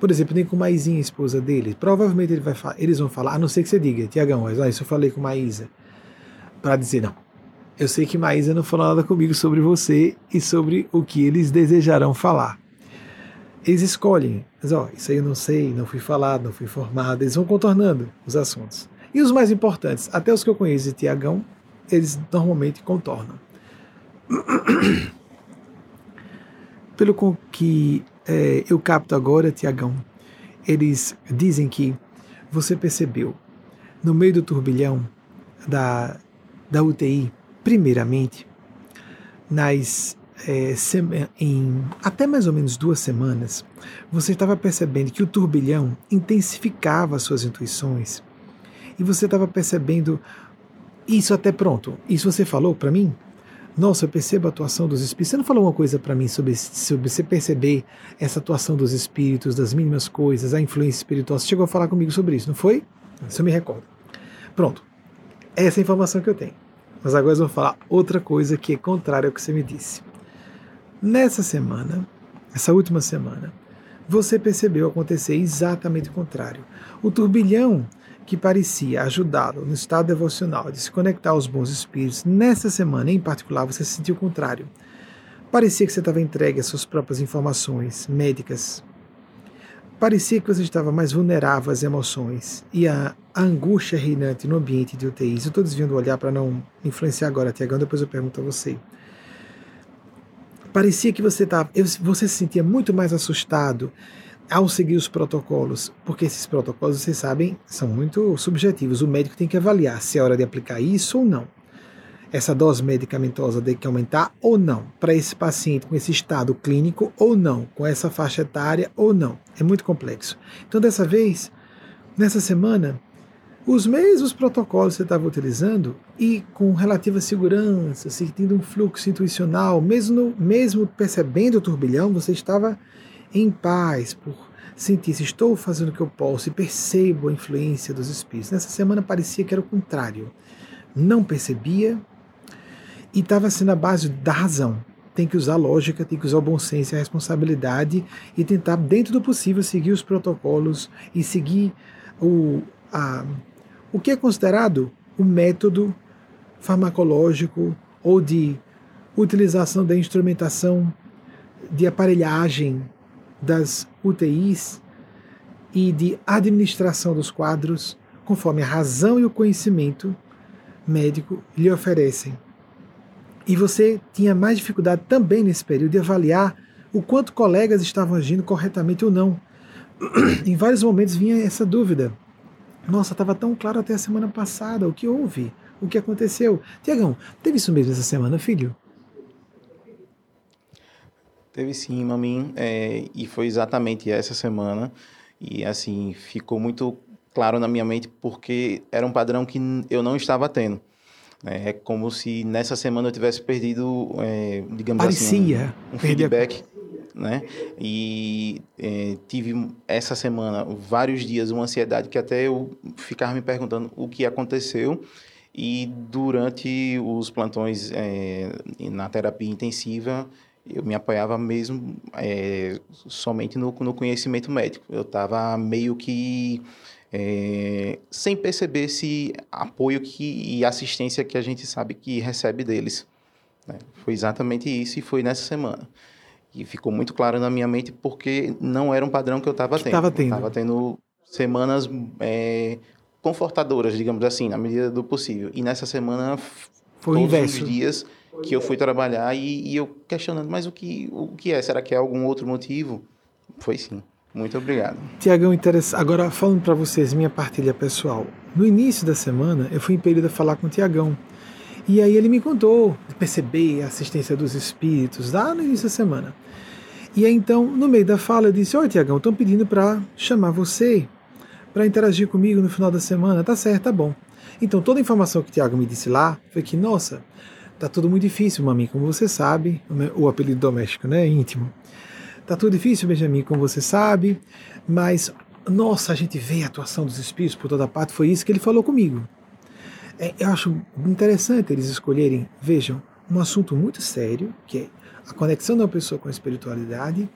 Speaker 2: Por exemplo, nem com Maisinha, esposa dele. Provavelmente ele vai eles vão falar, a não ser que você diga, Tiagão, ah, isso eu falei com Maísa. Para dizer, não, eu sei que Maísa não falou nada comigo sobre você e sobre o que eles desejarão falar. Eles escolhem, mas ó, isso aí eu não sei, não fui falado, não fui informado, eles vão contornando os assuntos. E os mais importantes, até os que eu conheço de Tiagão, eles normalmente contornam. Pelo que é, eu capto agora, Tiagão, eles dizem que você percebeu no meio do turbilhão da, da UTI Primeiramente, nas é, em até mais ou menos duas semanas, você estava percebendo que o turbilhão intensificava suas intuições e você estava percebendo isso até pronto. Isso você falou para mim? Nossa, eu percebo a atuação dos espíritos. Você não falou uma coisa para mim sobre, sobre você perceber essa atuação dos espíritos, das mínimas coisas, a influência espiritual? Você chegou a falar comigo sobre isso, não foi? Isso eu me recordo. Pronto. Essa é a informação que eu tenho. Mas agora eu vou falar outra coisa que é contrária ao que você me disse. Nessa semana, essa última semana, você percebeu acontecer exatamente o contrário. O turbilhão que parecia ajudá-lo no estado devocional de se conectar aos bons espíritos, nessa semana em particular você sentiu o contrário. Parecia que você estava entregue às suas próprias informações médicas, Parecia que você estava mais vulnerável às emoções e à angústia reinante no ambiente de UTIs. Eu estou desviando o olhar para não influenciar agora, Tiagão, depois eu pergunto a você. Parecia que você, estava, você se sentia muito mais assustado ao seguir os protocolos, porque esses protocolos, vocês sabem, são muito subjetivos. O médico tem que avaliar se é hora de aplicar isso ou não essa dose medicamentosa tem que aumentar ou não, para esse paciente com esse estado clínico ou não, com essa faixa etária ou não. É muito complexo. Então, dessa vez, nessa semana, os mesmos protocolos que você estava utilizando e com relativa segurança, sentindo um fluxo intuicional, mesmo, mesmo percebendo o turbilhão, você estava em paz por sentir se estou fazendo o que eu posso e percebo a influência dos espíritos. Nessa semana parecia que era o contrário. Não percebia, e estava sendo a base da razão. Tem que usar lógica, tem que usar o bom senso e a responsabilidade e tentar, dentro do possível, seguir os protocolos e seguir o, a, o que é considerado o método farmacológico ou de utilização da instrumentação de aparelhagem das UTIs e de administração dos quadros, conforme a razão e o conhecimento médico lhe oferecem. E você tinha mais dificuldade também nesse período de avaliar o quanto colegas estavam agindo corretamente ou não. em vários momentos vinha essa dúvida. Nossa, estava tão claro até a semana passada. O que houve? O que aconteceu? Tiagão, teve isso mesmo essa semana, filho?
Speaker 1: Teve sim, Mamin. É, e foi exatamente essa semana. E assim, ficou muito claro na minha mente porque era um padrão que eu não estava tendo. É como se nessa semana eu tivesse perdido, é, digamos
Speaker 2: Parecia.
Speaker 1: assim, um, um feedback. Né? E é, tive essa semana, vários dias, uma ansiedade que até eu ficava me perguntando o que aconteceu. E durante os plantões é, na terapia intensiva, eu me apoiava mesmo é, somente no, no conhecimento médico. Eu estava meio que é, sem perceber esse apoio que, e assistência que a gente sabe que recebe deles. Né? Foi exatamente isso e foi nessa semana. E ficou muito claro na minha mente porque não era um padrão que eu estava tendo.
Speaker 2: Estava tendo.
Speaker 1: Estava tendo semanas é, confortadoras, digamos assim, na medida do possível. E nessa semana,
Speaker 2: foi
Speaker 1: todos
Speaker 2: inverso.
Speaker 1: os dias que eu fui trabalhar e, e eu questionando, mas o que, o que é? Será que é algum outro motivo? Foi sim. Muito obrigado.
Speaker 2: Tiagão, agora falando para vocês minha partilha pessoal. No início da semana, eu fui impedido a falar com o Tiagão. E aí ele me contou, perceber a assistência dos espíritos, lá no início da semana. E aí então, no meio da fala, eu disse: Oi, Tiagão, estão pedindo para chamar você para interagir comigo no final da semana. Tá certo, tá bom. Então, toda a informação que o Tiago me disse lá foi que, nossa, tá tudo muito difícil, Mami, como você sabe, o apelido doméstico, né, íntimo. Tá tudo difícil, Benjamin, como você sabe, mas, nossa, a gente vê a atuação dos espíritos por toda parte, foi isso que ele falou comigo. É, eu acho interessante eles escolherem, vejam, um assunto muito sério, que é a conexão da pessoa com a espiritualidade.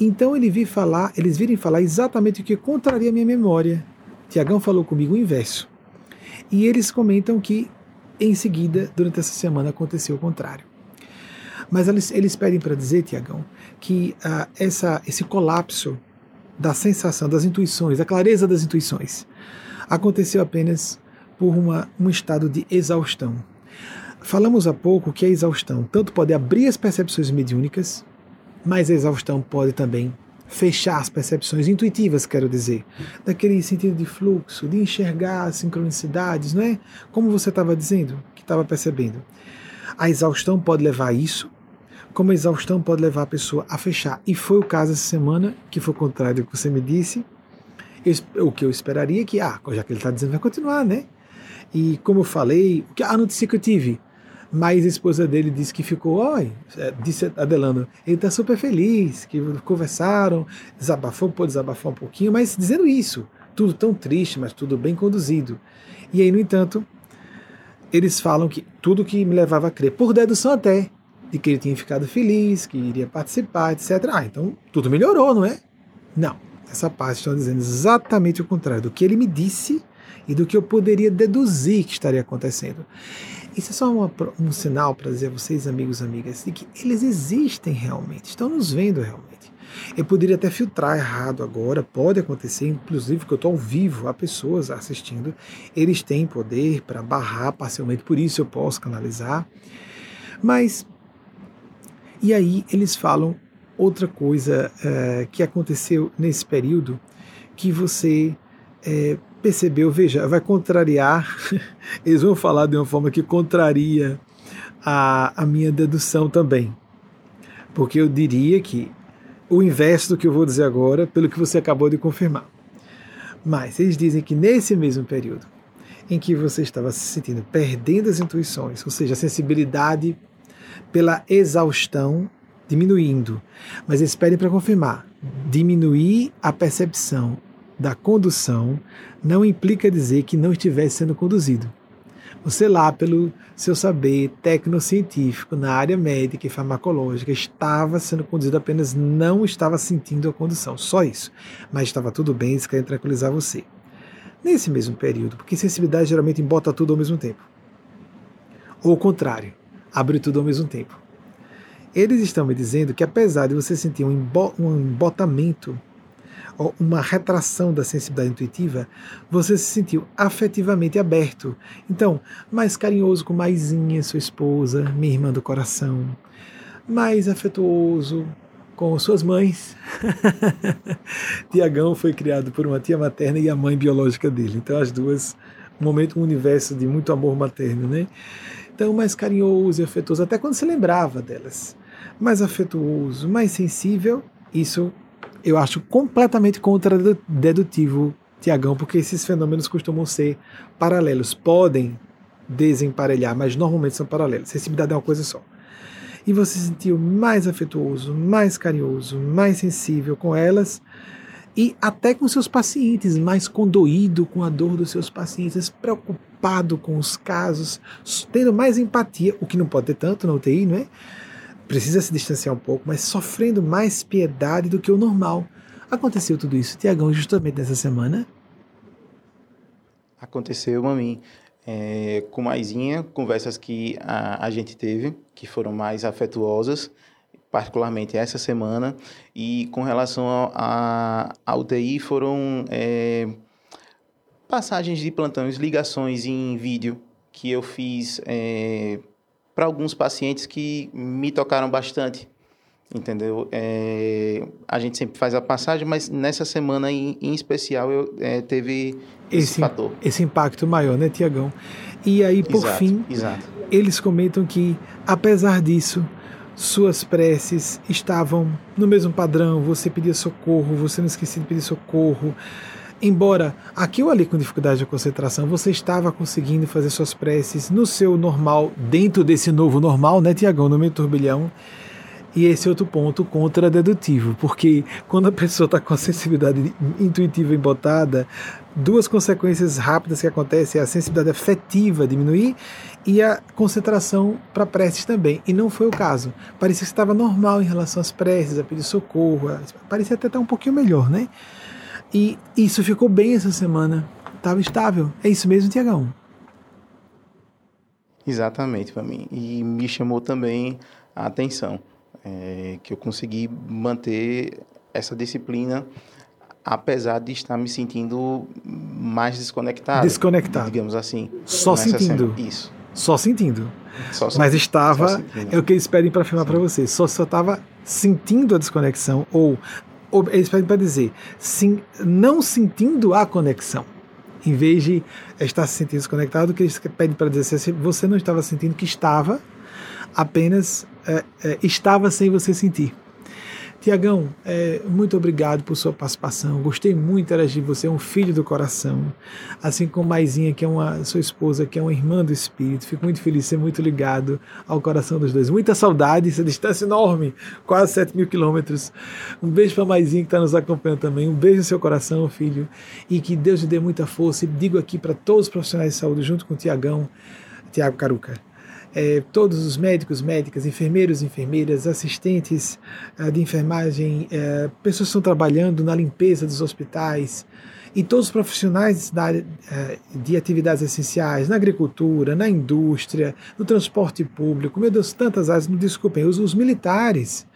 Speaker 2: Então ele vi falar, eles virem falar exatamente o que contraria a minha memória. Tiagão falou comigo o inverso. E eles comentam que em seguida, durante essa semana, aconteceu o contrário. Mas eles, eles pedem para dizer, Tiagão, que uh, essa, esse colapso da sensação, das intuições, da clareza das intuições, aconteceu apenas por uma, um estado de exaustão. Falamos há pouco que a exaustão tanto pode abrir as percepções mediúnicas, mas a exaustão pode também fechar as percepções intuitivas, quero dizer, daquele sentido de fluxo, de enxergar sincronicidades, não é? Como você estava dizendo, que estava percebendo. A exaustão pode levar a isso, como a exaustão pode levar a pessoa a fechar. E foi o caso essa semana, que foi o contrário do que você me disse. Eu, o que eu esperaria é que, ah, já que ele está dizendo, vai continuar, né? E como eu falei, a notícia que eu tive, mas a esposa dele disse que ficou, oi, é, disse Adelano, ele está super feliz, que conversaram, desabafou, pôde desabafar um pouquinho, mas dizendo isso, tudo tão triste, mas tudo bem conduzido. E aí, no entanto, eles falam que tudo que me levava a crer, por dedução até, de que ele tinha ficado feliz, que iria participar, etc. Ah, então tudo melhorou, não é? Não. Essa parte estão dizendo exatamente o contrário do que ele me disse e do que eu poderia deduzir que estaria acontecendo. Isso é só uma, um sinal para dizer a vocês, amigos e amigas, de que eles existem realmente, estão nos vendo realmente. Eu poderia até filtrar errado agora, pode acontecer, inclusive que eu estou ao vivo, há pessoas assistindo, eles têm poder para barrar parcialmente, por isso eu posso canalizar. Mas, e aí eles falam outra coisa é, que aconteceu nesse período que você é, percebeu, veja, vai contrariar, eles vão falar de uma forma que contraria a, a minha dedução também. Porque eu diria que o inverso do que eu vou dizer agora, pelo que você acabou de confirmar. Mas eles dizem que nesse mesmo período em que você estava se sentindo perdendo as intuições, ou seja, a sensibilidade pela exaustão diminuindo, mas eles pedem para confirmar, diminuir a percepção da condução não implica dizer que não estivesse sendo conduzido. Você lá, pelo seu saber tecnocientífico na área médica e farmacológica, estava sendo conduzido, apenas não estava sentindo a condução, só isso. Mas estava tudo bem, eles querem tranquilizar você. Nesse mesmo período, porque sensibilidade geralmente embota tudo ao mesmo tempo. Ou o contrário, abre tudo ao mesmo tempo. Eles estão me dizendo que apesar de você sentir um embotamento uma retração da sensibilidade intuitiva, você se sentiu afetivamente aberto. Então, mais carinhoso com Maisinha, sua esposa, minha irmã do coração, mais afetuoso com suas mães. Tiagão foi criado por uma tia materna e a mãe biológica dele. Então, as duas, um momento, um universo de muito amor materno, né? Então, mais carinhoso e afetuoso, até quando se lembrava delas. Mais afetuoso, mais sensível, isso eu acho completamente contradedutivo, Tiagão, porque esses fenômenos costumam ser paralelos. Podem desemparelhar, mas normalmente são paralelos. Sensibilidade é uma coisa só. E você se sentiu mais afetuoso, mais carinhoso, mais sensível com elas e até com seus pacientes, mais condoído com a dor dos seus pacientes, preocupado com os casos, tendo mais empatia, o que não pode ter tanto na UTI, não é? Precisa se distanciar um pouco, mas sofrendo mais piedade do que o normal. Aconteceu tudo isso, Tiagão, justamente nessa semana?
Speaker 1: Aconteceu, mami. É, com Maisinha, conversas que a, a gente teve, que foram mais afetuosas, particularmente essa semana, e com relação à UTI foram é, passagens de plantões, ligações em vídeo que eu fiz é, para alguns pacientes que me tocaram bastante, entendeu? É, a gente sempre faz a passagem, mas nessa semana em, em especial eu é, teve esse, esse, fator.
Speaker 2: Esse impacto maior, né, Tiagão? E aí, por
Speaker 1: exato,
Speaker 2: fim,
Speaker 1: exato.
Speaker 2: eles comentam que, apesar disso, suas preces estavam no mesmo padrão, você pedia socorro, você não esquecia de pedir socorro. Embora aqui ou ali com dificuldade de concentração, você estava conseguindo fazer suas preces no seu normal, dentro desse novo normal, né, Tiagão, no meio turbilhão. E esse outro ponto contradedutivo, porque quando a pessoa está com a sensibilidade intuitiva embotada, duas consequências rápidas que acontecem é a sensibilidade afetiva diminuir e a concentração para preces também. E não foi o caso. Parecia que estava normal em relação às preces, a pedir socorro, parecia até estar um pouquinho melhor, né? E isso ficou bem essa semana. Estava estável. É isso mesmo, Tiagão?
Speaker 1: Exatamente, para mim. E me chamou também a atenção é, que eu consegui manter essa disciplina apesar de estar me sentindo mais desconectado.
Speaker 2: Desconectado.
Speaker 1: Digamos assim.
Speaker 2: Só sentindo.
Speaker 1: Semana. Isso.
Speaker 2: Só sentindo. Só Mas estava, só é o que eles pedem para afirmar para você, só só estava sentindo a desconexão ou eles pedem para dizer, sim, não sentindo a conexão. Em vez de estar se sentindo desconectado, o que eles pedem para dizer se você não estava sentindo que estava, apenas é, é, estava sem você sentir. Tiagão, é, muito obrigado por sua participação. Gostei muito de interagir. Você é um filho do coração. Assim como Maisinha, que é uma sua esposa, que é uma irmã do espírito. Fico muito feliz de ser muito ligado ao coração dos dois. Muita saudade, essa distância enorme, quase 7 mil quilômetros. Um beijo para Maisinha que está nos acompanhando também. Um beijo no seu coração, filho. E que Deus lhe dê muita força. E digo aqui para todos os profissionais de saúde, junto com o Tiagão, Tiago Caruca é, todos os médicos, médicas, enfermeiros, enfermeiras, assistentes é, de enfermagem, é, pessoas que estão trabalhando na limpeza dos hospitais e todos os profissionais da é, de atividades essenciais, na agricultura, na indústria, no transporte público, meu Deus, tantas áreas, me desculpem, os, os militares,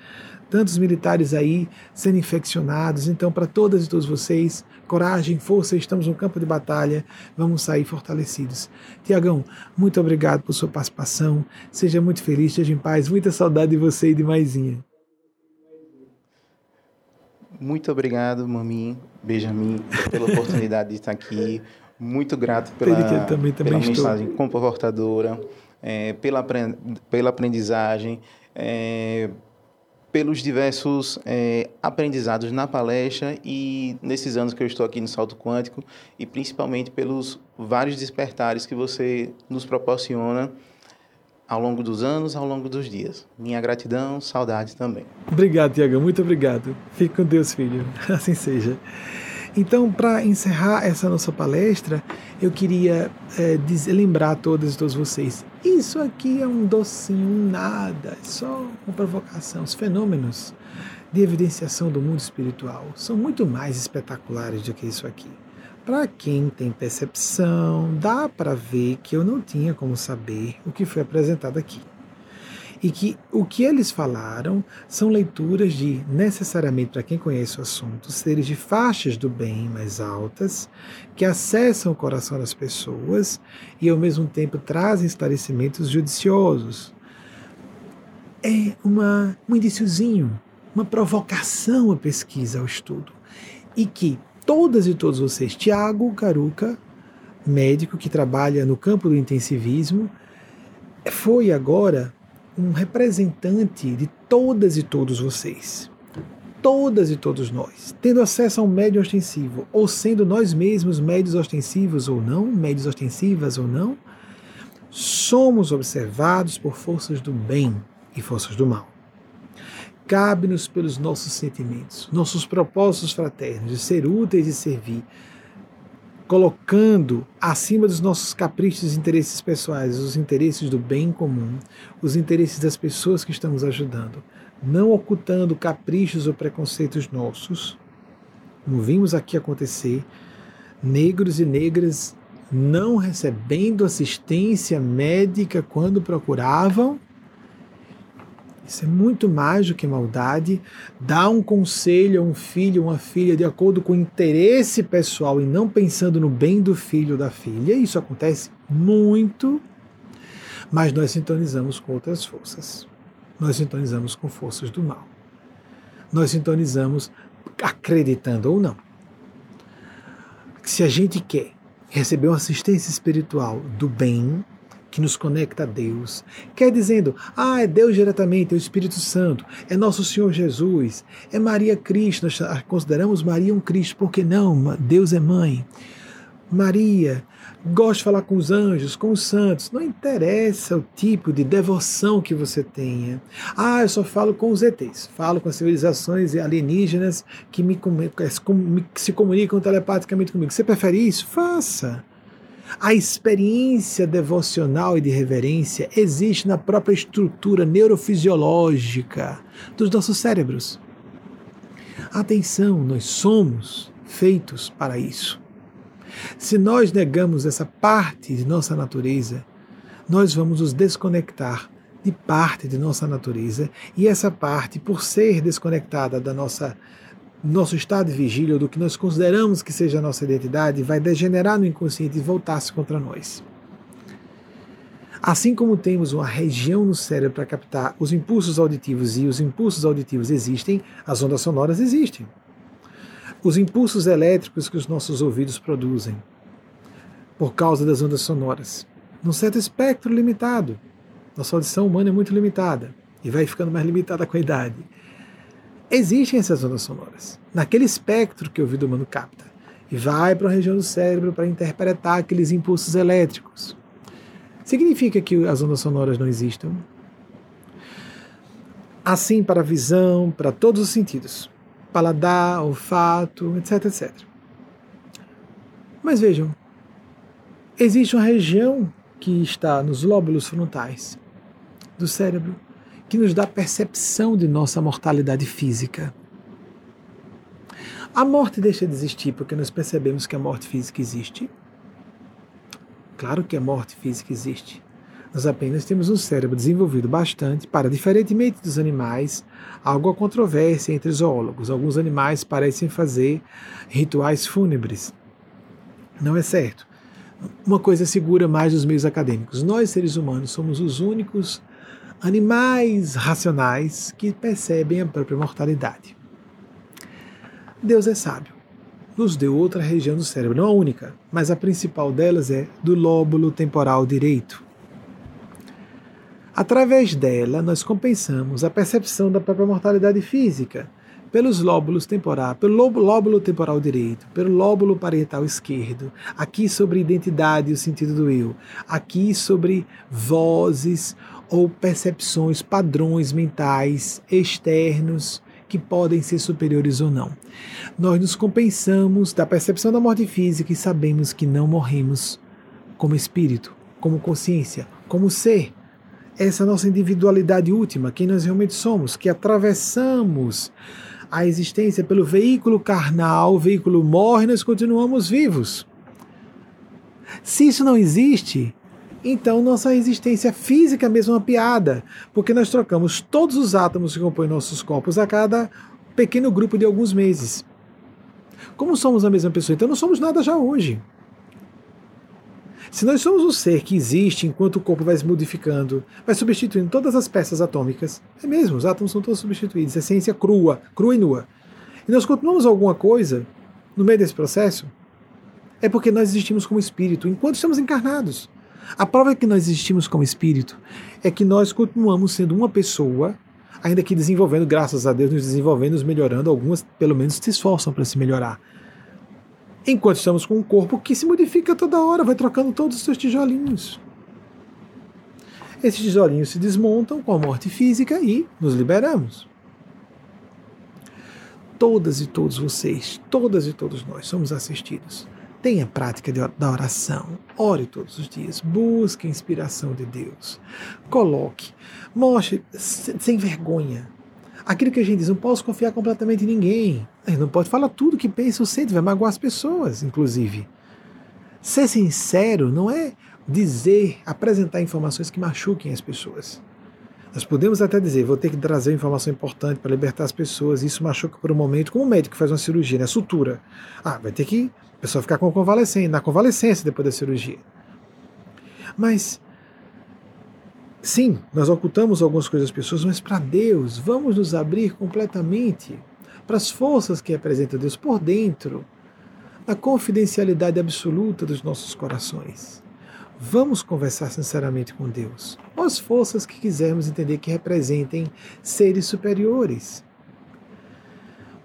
Speaker 2: tantos militares aí sendo infeccionados. Então, para todas e todos vocês, coragem, força, estamos no campo de batalha, vamos sair fortalecidos. Tiagão, muito obrigado por sua participação. Seja muito feliz, esteja em paz. Muita saudade de você e de Maisinha.
Speaker 1: Muito obrigado, Mamin, Benjamin, pela oportunidade de estar aqui. Muito grato pela, também, também pela mensagem comportadora, é, pela, pela aprendizagem. É, pelos diversos é, aprendizados na palestra e nesses anos que eu estou aqui no Salto Quântico e principalmente pelos vários despertares que você nos proporciona ao longo dos anos, ao longo dos dias. Minha gratidão, saudade também.
Speaker 2: Obrigado, Tiago. Muito obrigado. Fique com Deus, filho. Assim seja. Então, para encerrar essa nossa palestra, eu queria é, lembrar a todas e todos vocês: isso aqui é um docinho, nada, é só uma provocação. Os fenômenos de evidenciação do mundo espiritual são muito mais espetaculares do que isso aqui. Para quem tem percepção, dá para ver que eu não tinha como saber o que foi apresentado aqui e que o que eles falaram são leituras de, necessariamente para quem conhece o assunto, seres de faixas do bem mais altas, que acessam o coração das pessoas e ao mesmo tempo trazem esclarecimentos judiciosos. É uma, um indiciozinho, uma provocação à pesquisa, ao estudo. E que todas e todos vocês, Tiago Caruca, médico que trabalha no campo do intensivismo, foi agora um representante de todas e todos vocês, todas e todos nós, tendo acesso a um médio ostensivo, ou sendo nós mesmos médios ostensivos ou não, médios ostensivas ou não, somos observados por forças do bem e forças do mal. Cabe-nos pelos nossos sentimentos, nossos propósitos fraternos de ser úteis e servir, colocando acima dos nossos caprichos e interesses pessoais os interesses do bem comum, os interesses das pessoas que estamos ajudando, não ocultando caprichos ou preconceitos nossos, como vimos aqui acontecer, negros e negras não recebendo assistência médica quando procuravam isso é muito mais do que maldade. Dar um conselho a um filho uma filha de acordo com o interesse pessoal e não pensando no bem do filho ou da filha. Isso acontece muito, mas nós sintonizamos com outras forças. Nós sintonizamos com forças do mal. Nós sintonizamos acreditando ou não. Se a gente quer receber uma assistência espiritual do bem, que nos conecta a Deus. Quer dizendo, ah, é Deus diretamente, é o Espírito Santo, é nosso Senhor Jesus, é Maria Cristo, nós consideramos Maria um Cristo, por que não? Deus é mãe. Maria, gosto de falar com os anjos, com os santos. Não interessa o tipo de devoção que você tenha. Ah, eu só falo com os ETs, falo com as civilizações alienígenas que me, se comunicam telepaticamente comigo. Você prefere isso? Faça. A experiência devocional e de reverência existe na própria estrutura neurofisiológica dos nossos cérebros. Atenção, nós somos feitos para isso. Se nós negamos essa parte de nossa natureza, nós vamos nos desconectar de parte de nossa natureza e essa parte, por ser desconectada da nossa nosso estado de vigília ou do que nós consideramos que seja a nossa identidade, vai degenerar no inconsciente e voltar-se contra nós. Assim como temos uma região no cérebro para captar os impulsos auditivos e os impulsos auditivos existem, as ondas sonoras existem os impulsos elétricos que os nossos ouvidos produzem por causa das ondas sonoras, num certo espectro limitado. Nossa audição humana é muito limitada e vai ficando mais limitada com a idade. Existem essas ondas sonoras naquele espectro que o ouvido humano capta e vai para uma região do cérebro para interpretar aqueles impulsos elétricos. Significa que as ondas sonoras não existam? Assim para a visão, para todos os sentidos paladar, olfato, etc, etc. Mas vejam, existe uma região que está nos lóbulos frontais do cérebro que nos dá percepção de nossa mortalidade física. A morte deixa de existir porque nós percebemos que a morte física existe. Claro que a morte física existe. Nós apenas temos um cérebro desenvolvido bastante para, diferentemente dos animais, algo a controvérsia entre zoólogos. Alguns animais parecem fazer rituais fúnebres. Não é certo. Uma coisa segura mais dos meios acadêmicos. Nós, seres humanos, somos os únicos animais racionais que percebem a própria mortalidade. Deus é sábio. Nos deu outra região do cérebro, não a única, mas a principal delas é do lóbulo temporal direito. Através dela, nós compensamos a percepção da própria mortalidade física pelos lóbulos temporais, pelo lóbulo temporal direito, pelo lóbulo parietal esquerdo, aqui sobre identidade e o sentido do eu, aqui sobre vozes ou percepções, padrões mentais externos que podem ser superiores ou não. Nós nos compensamos da percepção da morte física e sabemos que não morremos como espírito, como consciência, como ser essa nossa individualidade última, quem nós realmente somos, que atravessamos a existência pelo veículo carnal, o veículo morre, nós continuamos vivos. Se isso não existe, então nossa existência física é mesmo uma piada, porque nós trocamos todos os átomos que compõem nossos corpos a cada pequeno grupo de alguns meses. Como somos a mesma pessoa, então não somos nada já hoje. Se nós somos um ser que existe enquanto o corpo vai se modificando, vai substituindo todas as peças atômicas, é mesmo, os átomos são todos substituídos, essência crua, crua e nua. E nós continuamos alguma coisa no meio desse processo, é porque nós existimos como espírito enquanto estamos encarnados. A prova que nós existimos como espírito é que nós continuamos sendo uma pessoa, ainda que desenvolvendo, graças a Deus, nos desenvolvendo, nos melhorando, algumas pelo menos se esforçam para se melhorar enquanto estamos com um corpo que se modifica toda hora, vai trocando todos os seus tijolinhos. Esses tijolinhos se desmontam com a morte física e nos liberamos. Todas e todos vocês, todas e todos nós somos assistidos. Tenha prática de, da oração, ore todos os dias, busque a inspiração de Deus. Coloque, mostre sem vergonha aquilo que a gente diz, não posso confiar completamente em ninguém. A gente não pode falar tudo que pensa ou sente, vai magoar as pessoas, inclusive. Ser sincero não é dizer, apresentar informações que machuquem as pessoas. Nós podemos até dizer, vou ter que trazer informação importante para libertar as pessoas, isso machuca por um momento, como um médico faz uma cirurgia, né? Sutura. Ah, vai ter que pessoa ficar com convalescência, na convalescência depois da cirurgia. Mas Sim, nós ocultamos algumas coisas das pessoas, mas para Deus, vamos nos abrir completamente para as forças que representam Deus por dentro, na confidencialidade absoluta dos nossos corações. Vamos conversar sinceramente com Deus. As forças que quisermos entender que representem seres superiores.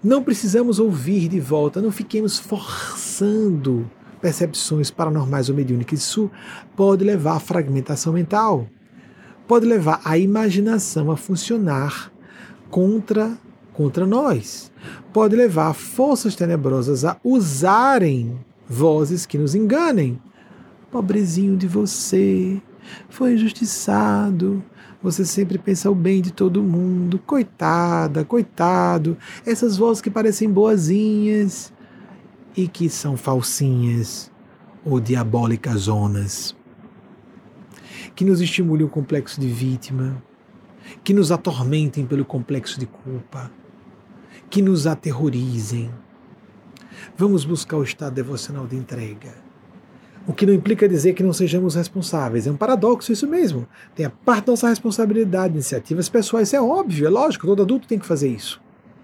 Speaker 2: Não precisamos ouvir de volta, não fiquemos forçando percepções paranormais ou mediúnicas. Isso pode levar à fragmentação mental, pode levar a imaginação a funcionar contra, contra nós, pode levar forças tenebrosas a usarem vozes que nos enganem. Pobrezinho de você, foi injustiçado. Você sempre pensa o bem de todo mundo. Coitada, coitado. Essas vozes que parecem boazinhas e que são falsinhas ou diabólicas zonas. Que nos estimulem o complexo de vítima, que nos atormentem pelo complexo de culpa, que nos aterrorizem. Vamos buscar o estado devocional de entrega. O que não implica dizer que não sejamos responsáveis. É um paradoxo isso mesmo. Tem a parte da nossa responsabilidade, iniciativas pessoais. É óbvio, é lógico, todo adulto tem que fazer isso.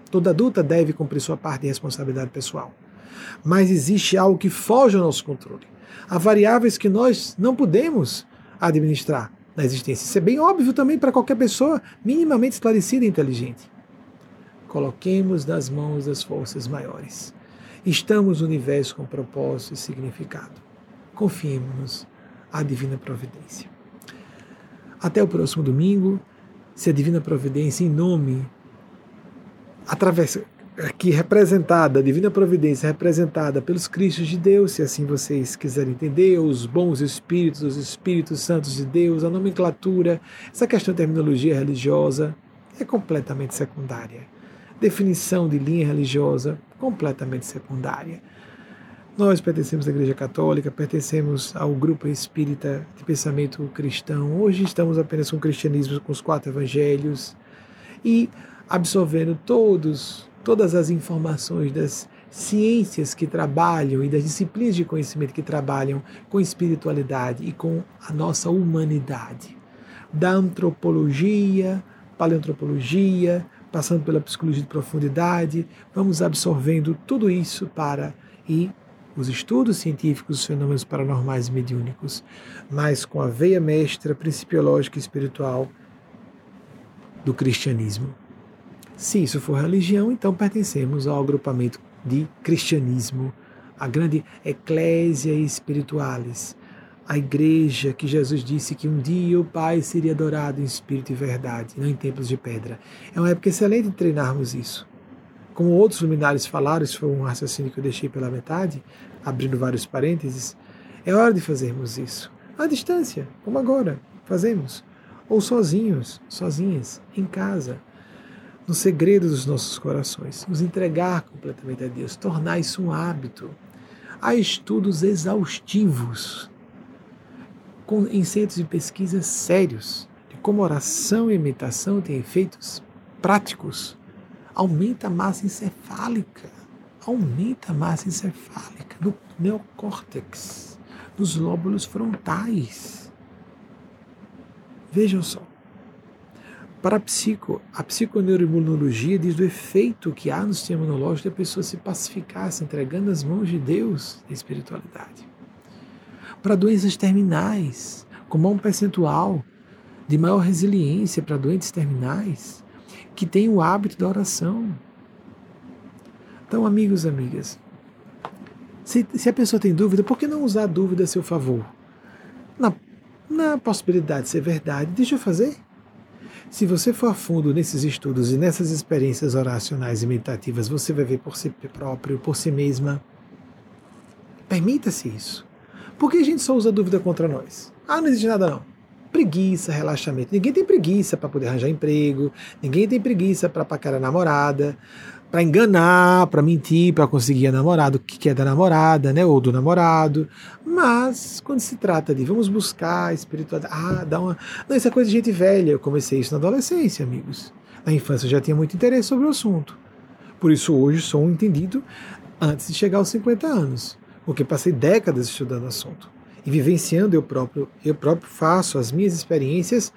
Speaker 2: Toda adulta deve cumprir sua parte de responsabilidade pessoal. Mas existe algo que foge ao nosso controle. Há variáveis que nós não podemos administrar na existência. Isso é bem óbvio também para qualquer pessoa minimamente esclarecida e inteligente. Coloquemos nas mãos das forças maiores. Estamos no universo com propósito e significado. Confiemos à divina providência. Até o próximo domingo, se a divina providência em nome através aqui representada, a divina providência representada pelos Cristos de Deus, se assim vocês quiserem entender, os bons espíritos, os espíritos santos de Deus, a nomenclatura, essa questão de terminologia religiosa é completamente secundária. Definição de linha religiosa, completamente secundária. Nós pertencemos à Igreja Católica, pertencemos ao grupo espírita de pensamento cristão. Hoje estamos apenas com o cristianismo, com os quatro evangelhos e absorvendo todos todas as informações das ciências que trabalham e das disciplinas de conhecimento que trabalham com espiritualidade e com a nossa humanidade. Da antropologia, paleantropologia, passando pela psicologia de profundidade, vamos absorvendo tudo isso para e os estudos científicos dos fenômenos paranormais e mediúnicos, mas com a veia mestra principiológica e espiritual do cristianismo. Se isso for religião, então pertencemos ao agrupamento de cristianismo, a grande eclésia espiritualis, a igreja que Jesus disse que um dia o Pai seria adorado em espírito e verdade, não em templos de pedra. É uma época excelente de treinarmos isso. Como outros luminares falaram, isso foi um raciocínio que eu deixei pela metade, abrindo vários parênteses, é hora de fazermos isso. À distância, como agora, fazemos. Ou sozinhos, sozinhas, em casa, no segredo dos nossos corações, nos entregar completamente a Deus, tornar isso um hábito. Há estudos exaustivos com, em centros de pesquisa sérios de como oração e imitação têm efeitos práticos. Aumenta a massa encefálica, aumenta a massa encefálica neocórtex, nos lóbulos frontais. Vejam só. Para a psico, a psiconeuroimunologia diz do efeito que há no sistema imunológico da pessoa se pacificar, se entregando às mãos de Deus da espiritualidade. Para doenças terminais, como há um percentual de maior resiliência para doentes terminais, que tem o hábito da oração. Então, amigos e amigas, se, se, a pessoa tem dúvida, por que não usar a dúvida a seu favor? Na, na possibilidade de ser verdade, deixa eu fazer. Se você for a fundo nesses estudos e nessas experiências oracionais e meditativas, você vai ver por si próprio, por si mesma. Permita-se isso. Por que a gente só usa dúvida contra nós? Ah, não existe nada não. Preguiça, relaxamento. Ninguém tem preguiça para poder arranjar emprego, ninguém tem preguiça para pacar a namorada para enganar, para mentir, para conseguir a namorada, o que é da namorada, né, ou do namorado. Mas quando se trata de vamos buscar espiritualidade, ah, dá uma, não, isso é coisa de gente velha. Eu comecei isso na adolescência, amigos. Na infância eu já tinha muito interesse sobre o assunto. Por isso hoje sou um entendido antes de chegar aos 50 anos, porque passei décadas estudando o assunto e vivenciando eu próprio, eu próprio faço as minhas experiências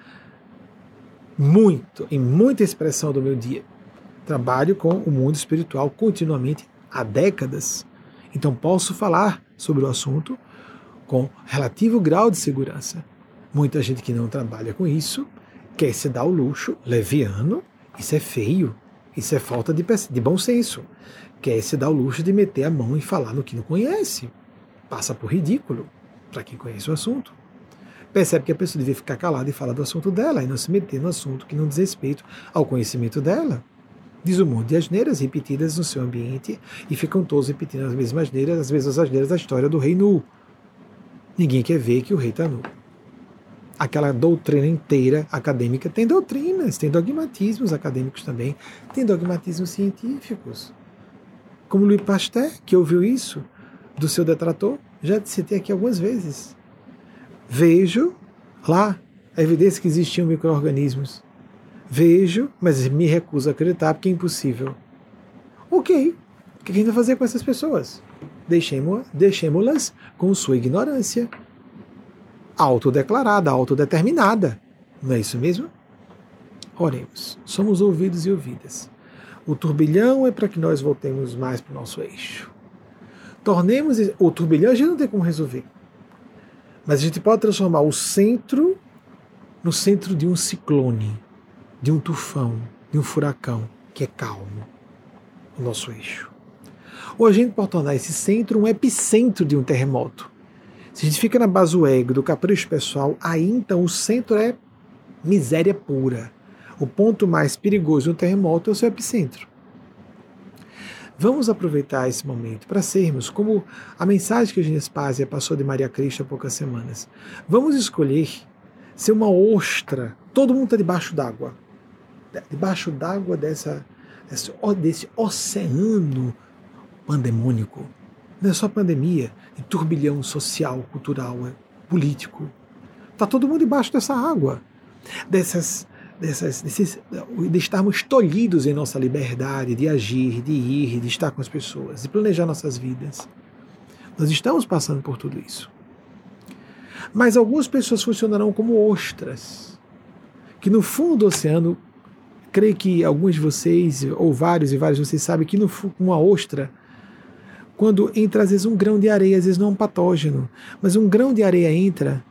Speaker 2: muito, em muita expressão do meu dia trabalho com o mundo espiritual continuamente há décadas. Então posso falar sobre o assunto com relativo grau de segurança. Muita gente que não trabalha com isso quer se dar o luxo leviano, isso é feio, isso é falta de, de bom senso. Quer se dar o luxo de meter a mão e falar no que não conhece. Passa por ridículo para quem conhece o assunto. Percebe que a pessoa devia ficar calada e falar do assunto dela e não se meter no assunto que não diz respeito ao conhecimento dela. Diz um monte de asneiras repetidas no seu ambiente e ficam todos repetindo as mesmas asneiras, as asneiras da história do rei nu. Ninguém quer ver que o rei está nu aquela doutrina inteira acadêmica tem doutrinas, tem dogmatismos acadêmicos também, tem dogmatismos científicos. Como Louis Pasteur, que ouviu isso do seu detrator, já citei aqui algumas vezes. Vejo lá a evidência que existiam micro-organismos. Vejo, mas me recuso a acreditar porque é impossível. Ok, o que a gente vai fazer com essas pessoas? Deixemos-las com sua ignorância autodeclarada, autodeterminada. Não é isso mesmo? Oremos. Somos ouvidos e ouvidas. O turbilhão é para que nós voltemos mais para o nosso eixo. Tornemos. O turbilhão a gente não tem como resolver. Mas a gente pode transformar o centro no centro de um ciclone, de um tufão, de um furacão, que é calmo. O nosso eixo. Ou a gente pode tornar esse centro um epicentro de um terremoto. Se a gente fica na base do ego, do capricho pessoal, aí então o centro é miséria pura. O ponto mais perigoso do terremoto é o seu epicentro. Vamos aproveitar esse momento para sermos como a mensagem que a Genespásia passou de Maria Cristo há poucas semanas. Vamos escolher ser uma ostra. Todo mundo está debaixo d'água. Debaixo d'água dessa, desse, desse oceano pandemônico não é só pandemia, é turbilhão social, cultural, é político. Está todo mundo debaixo dessa água, dessas, dessas, desses, de estarmos tolhidos em nossa liberdade de agir, de ir, de estar com as pessoas, de planejar nossas vidas. Nós estamos passando por tudo isso. Mas algumas pessoas funcionarão como ostras, que no fundo do oceano, creio que alguns de vocês, ou vários e vários de vocês sabem que no, uma ostra quando entra às vezes um grão de areia, às vezes não é um patógeno, mas um grão de areia entra,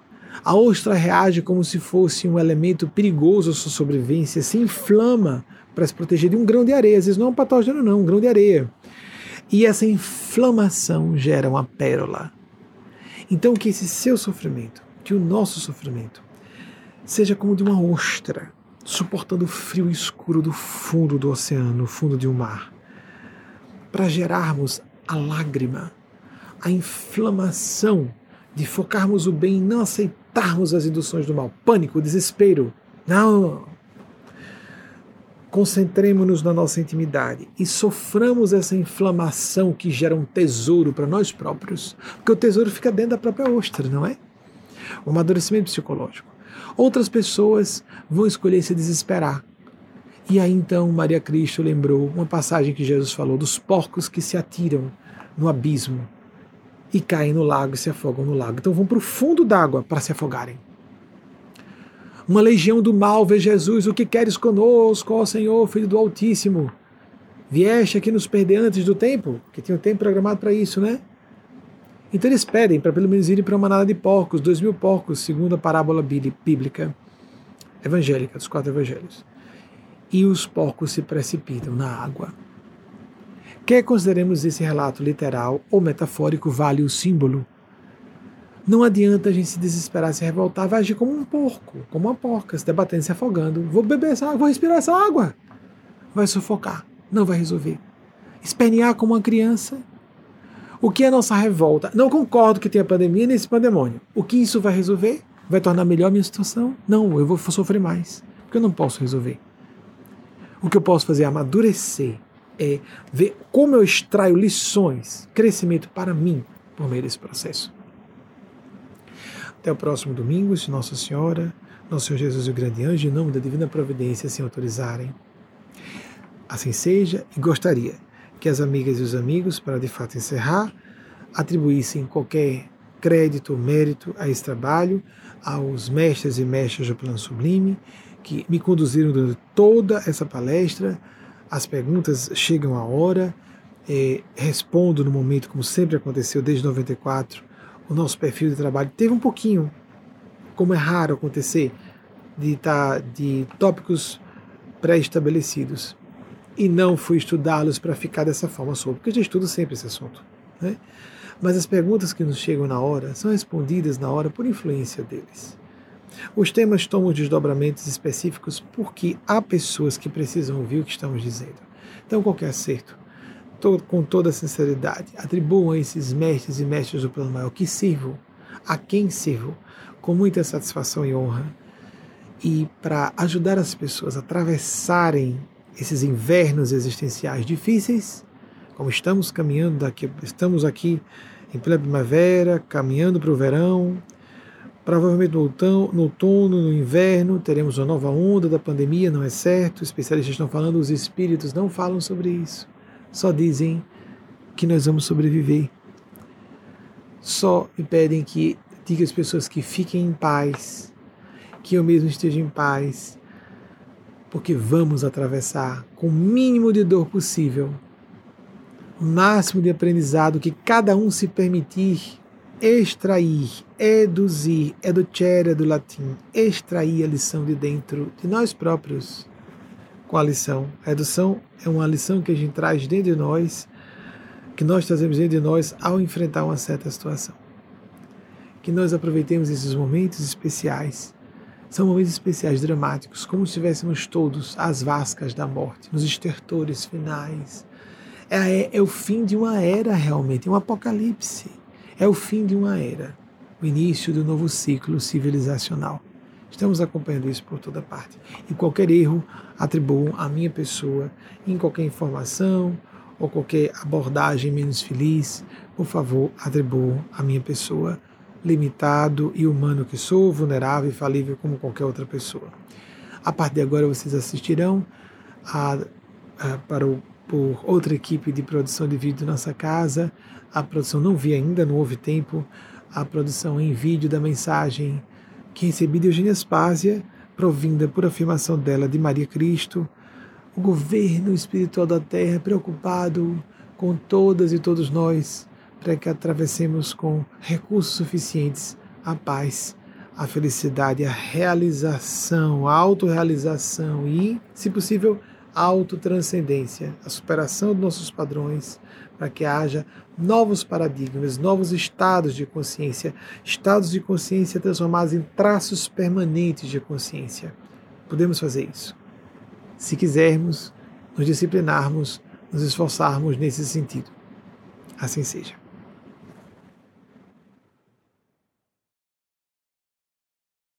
Speaker 2: a ostra reage como se fosse um elemento perigoso à sua sobrevivência, se inflama para se proteger de um grão de areia, às vezes não é um patógeno não, um grão de areia. E essa inflamação gera uma pérola. Então que esse seu sofrimento, que o nosso sofrimento, seja como de uma ostra, suportando o frio escuro do fundo do oceano, fundo de um mar, para gerarmos a lágrima, a inflamação de focarmos o bem e não aceitarmos as induções do mal. Pânico, desespero. Não. Concentremos-nos na nossa intimidade e soframos essa inflamação que gera um tesouro para nós próprios. Porque o tesouro fica dentro da própria ostra, não é? O amadurecimento psicológico. Outras pessoas vão escolher se desesperar. E aí então Maria Cristo lembrou uma passagem que Jesus falou dos porcos que se atiram no abismo e caem no lago e se afogam no lago. Então vão para o fundo d'água para se afogarem. Uma legião do mal vê Jesus, o que queres conosco, ó Senhor, Filho do Altíssimo? Vieste aqui nos perder antes do tempo? Que tinha um tempo programado para isso, né? Então eles pedem para pelo menos irem para uma manada de porcos, dois mil porcos, segundo a parábola bíblica evangélica, dos quatro evangelhos. E os porcos se precipitam na água. Quer consideremos esse relato literal ou metafórico, vale o símbolo. Não adianta a gente se desesperar, se revoltar, vai agir como um porco, como uma porca, se debatendo, se afogando. Vou beber essa água, vou respirar essa água. Vai sufocar, não vai resolver. Espernear como uma criança. O que é nossa revolta? Não concordo que tenha pandemia nesse pandemônio. O que isso vai resolver? Vai tornar melhor a minha situação? Não, eu vou sofrer mais, porque eu não posso resolver. O que eu posso fazer é amadurecer é ver como eu extraio lições, crescimento para mim por meio desse processo. Até o próximo domingo, se Nossa Senhora, Nosso Senhor Jesus e o Grande Anjo, em nome da Divina Providência, se autorizarem. Assim seja, e gostaria que as amigas e os amigos, para de fato encerrar, atribuíssem qualquer crédito mérito a esse trabalho, aos mestres e mestras do Plano Sublime, que me conduziram durante toda essa palestra, as perguntas chegam à hora, é, respondo no momento, como sempre aconteceu desde 94, o nosso perfil de trabalho teve um pouquinho, como é raro acontecer, de, tá, de tópicos pré-estabelecidos e não fui estudá-los para ficar dessa forma solto, porque eu já estudo sempre esse assunto. Né? Mas as perguntas que nos chegam na hora são respondidas na hora por influência deles. Os temas tomam desdobramentos específicos porque há pessoas que precisam ouvir o que estamos dizendo. Então, qualquer acerto, com toda sinceridade, atribuam a esses mestres e mestres do plano maior que sirvo, a quem sirvo, com muita satisfação e honra, e para ajudar as pessoas a atravessarem esses invernos existenciais difíceis, como estamos caminhando daqui, estamos aqui em plena primavera, caminhando para o verão, provavelmente no outono, no outono, no inverno, teremos uma nova onda da pandemia, não é certo? Especialistas estão falando, os espíritos não falam sobre isso. Só dizem que nós vamos sobreviver. Só me pedem que diga às pessoas que fiquem em paz, que eu mesmo esteja em paz, porque vamos atravessar com o mínimo de dor possível, o máximo de aprendizado que cada um se permitir extrair, eduzir, educere do latim, extrair a lição de dentro de nós próprios com a lição. A edução é uma lição que a gente traz dentro de nós, que nós trazemos dentro de nós ao enfrentar uma certa situação. Que nós aproveitemos esses momentos especiais são momentos especiais, dramáticos, como se estivéssemos todos às vascas da morte, nos estertores finais. É, é o fim de uma era, realmente, é um apocalipse. É o fim de uma era, o início do novo ciclo civilizacional. Estamos acompanhando isso por toda parte. E qualquer erro atribuam à minha pessoa, em qualquer informação ou qualquer abordagem menos feliz, por favor, atribuam à minha pessoa limitado e humano que sou, vulnerável e falível como qualquer outra pessoa. A partir de agora vocês assistirão a, a, para o, por outra equipe de produção de vídeo da nossa casa. A produção não vi ainda, não houve tempo. A produção em vídeo da mensagem que recebi de Eugênia Spásia, provinda por afirmação dela de Maria Cristo. O governo espiritual da Terra preocupado com todas e todos nós para que atravessemos com recursos suficientes a paz, a felicidade, a realização, a autorrealização e, se possível, a autotranscendência, a superação dos nossos padrões, para que haja novos paradigmas, novos estados de consciência, estados de consciência transformados em traços permanentes de consciência. Podemos fazer isso. Se quisermos nos disciplinarmos, nos esforçarmos nesse sentido. Assim seja.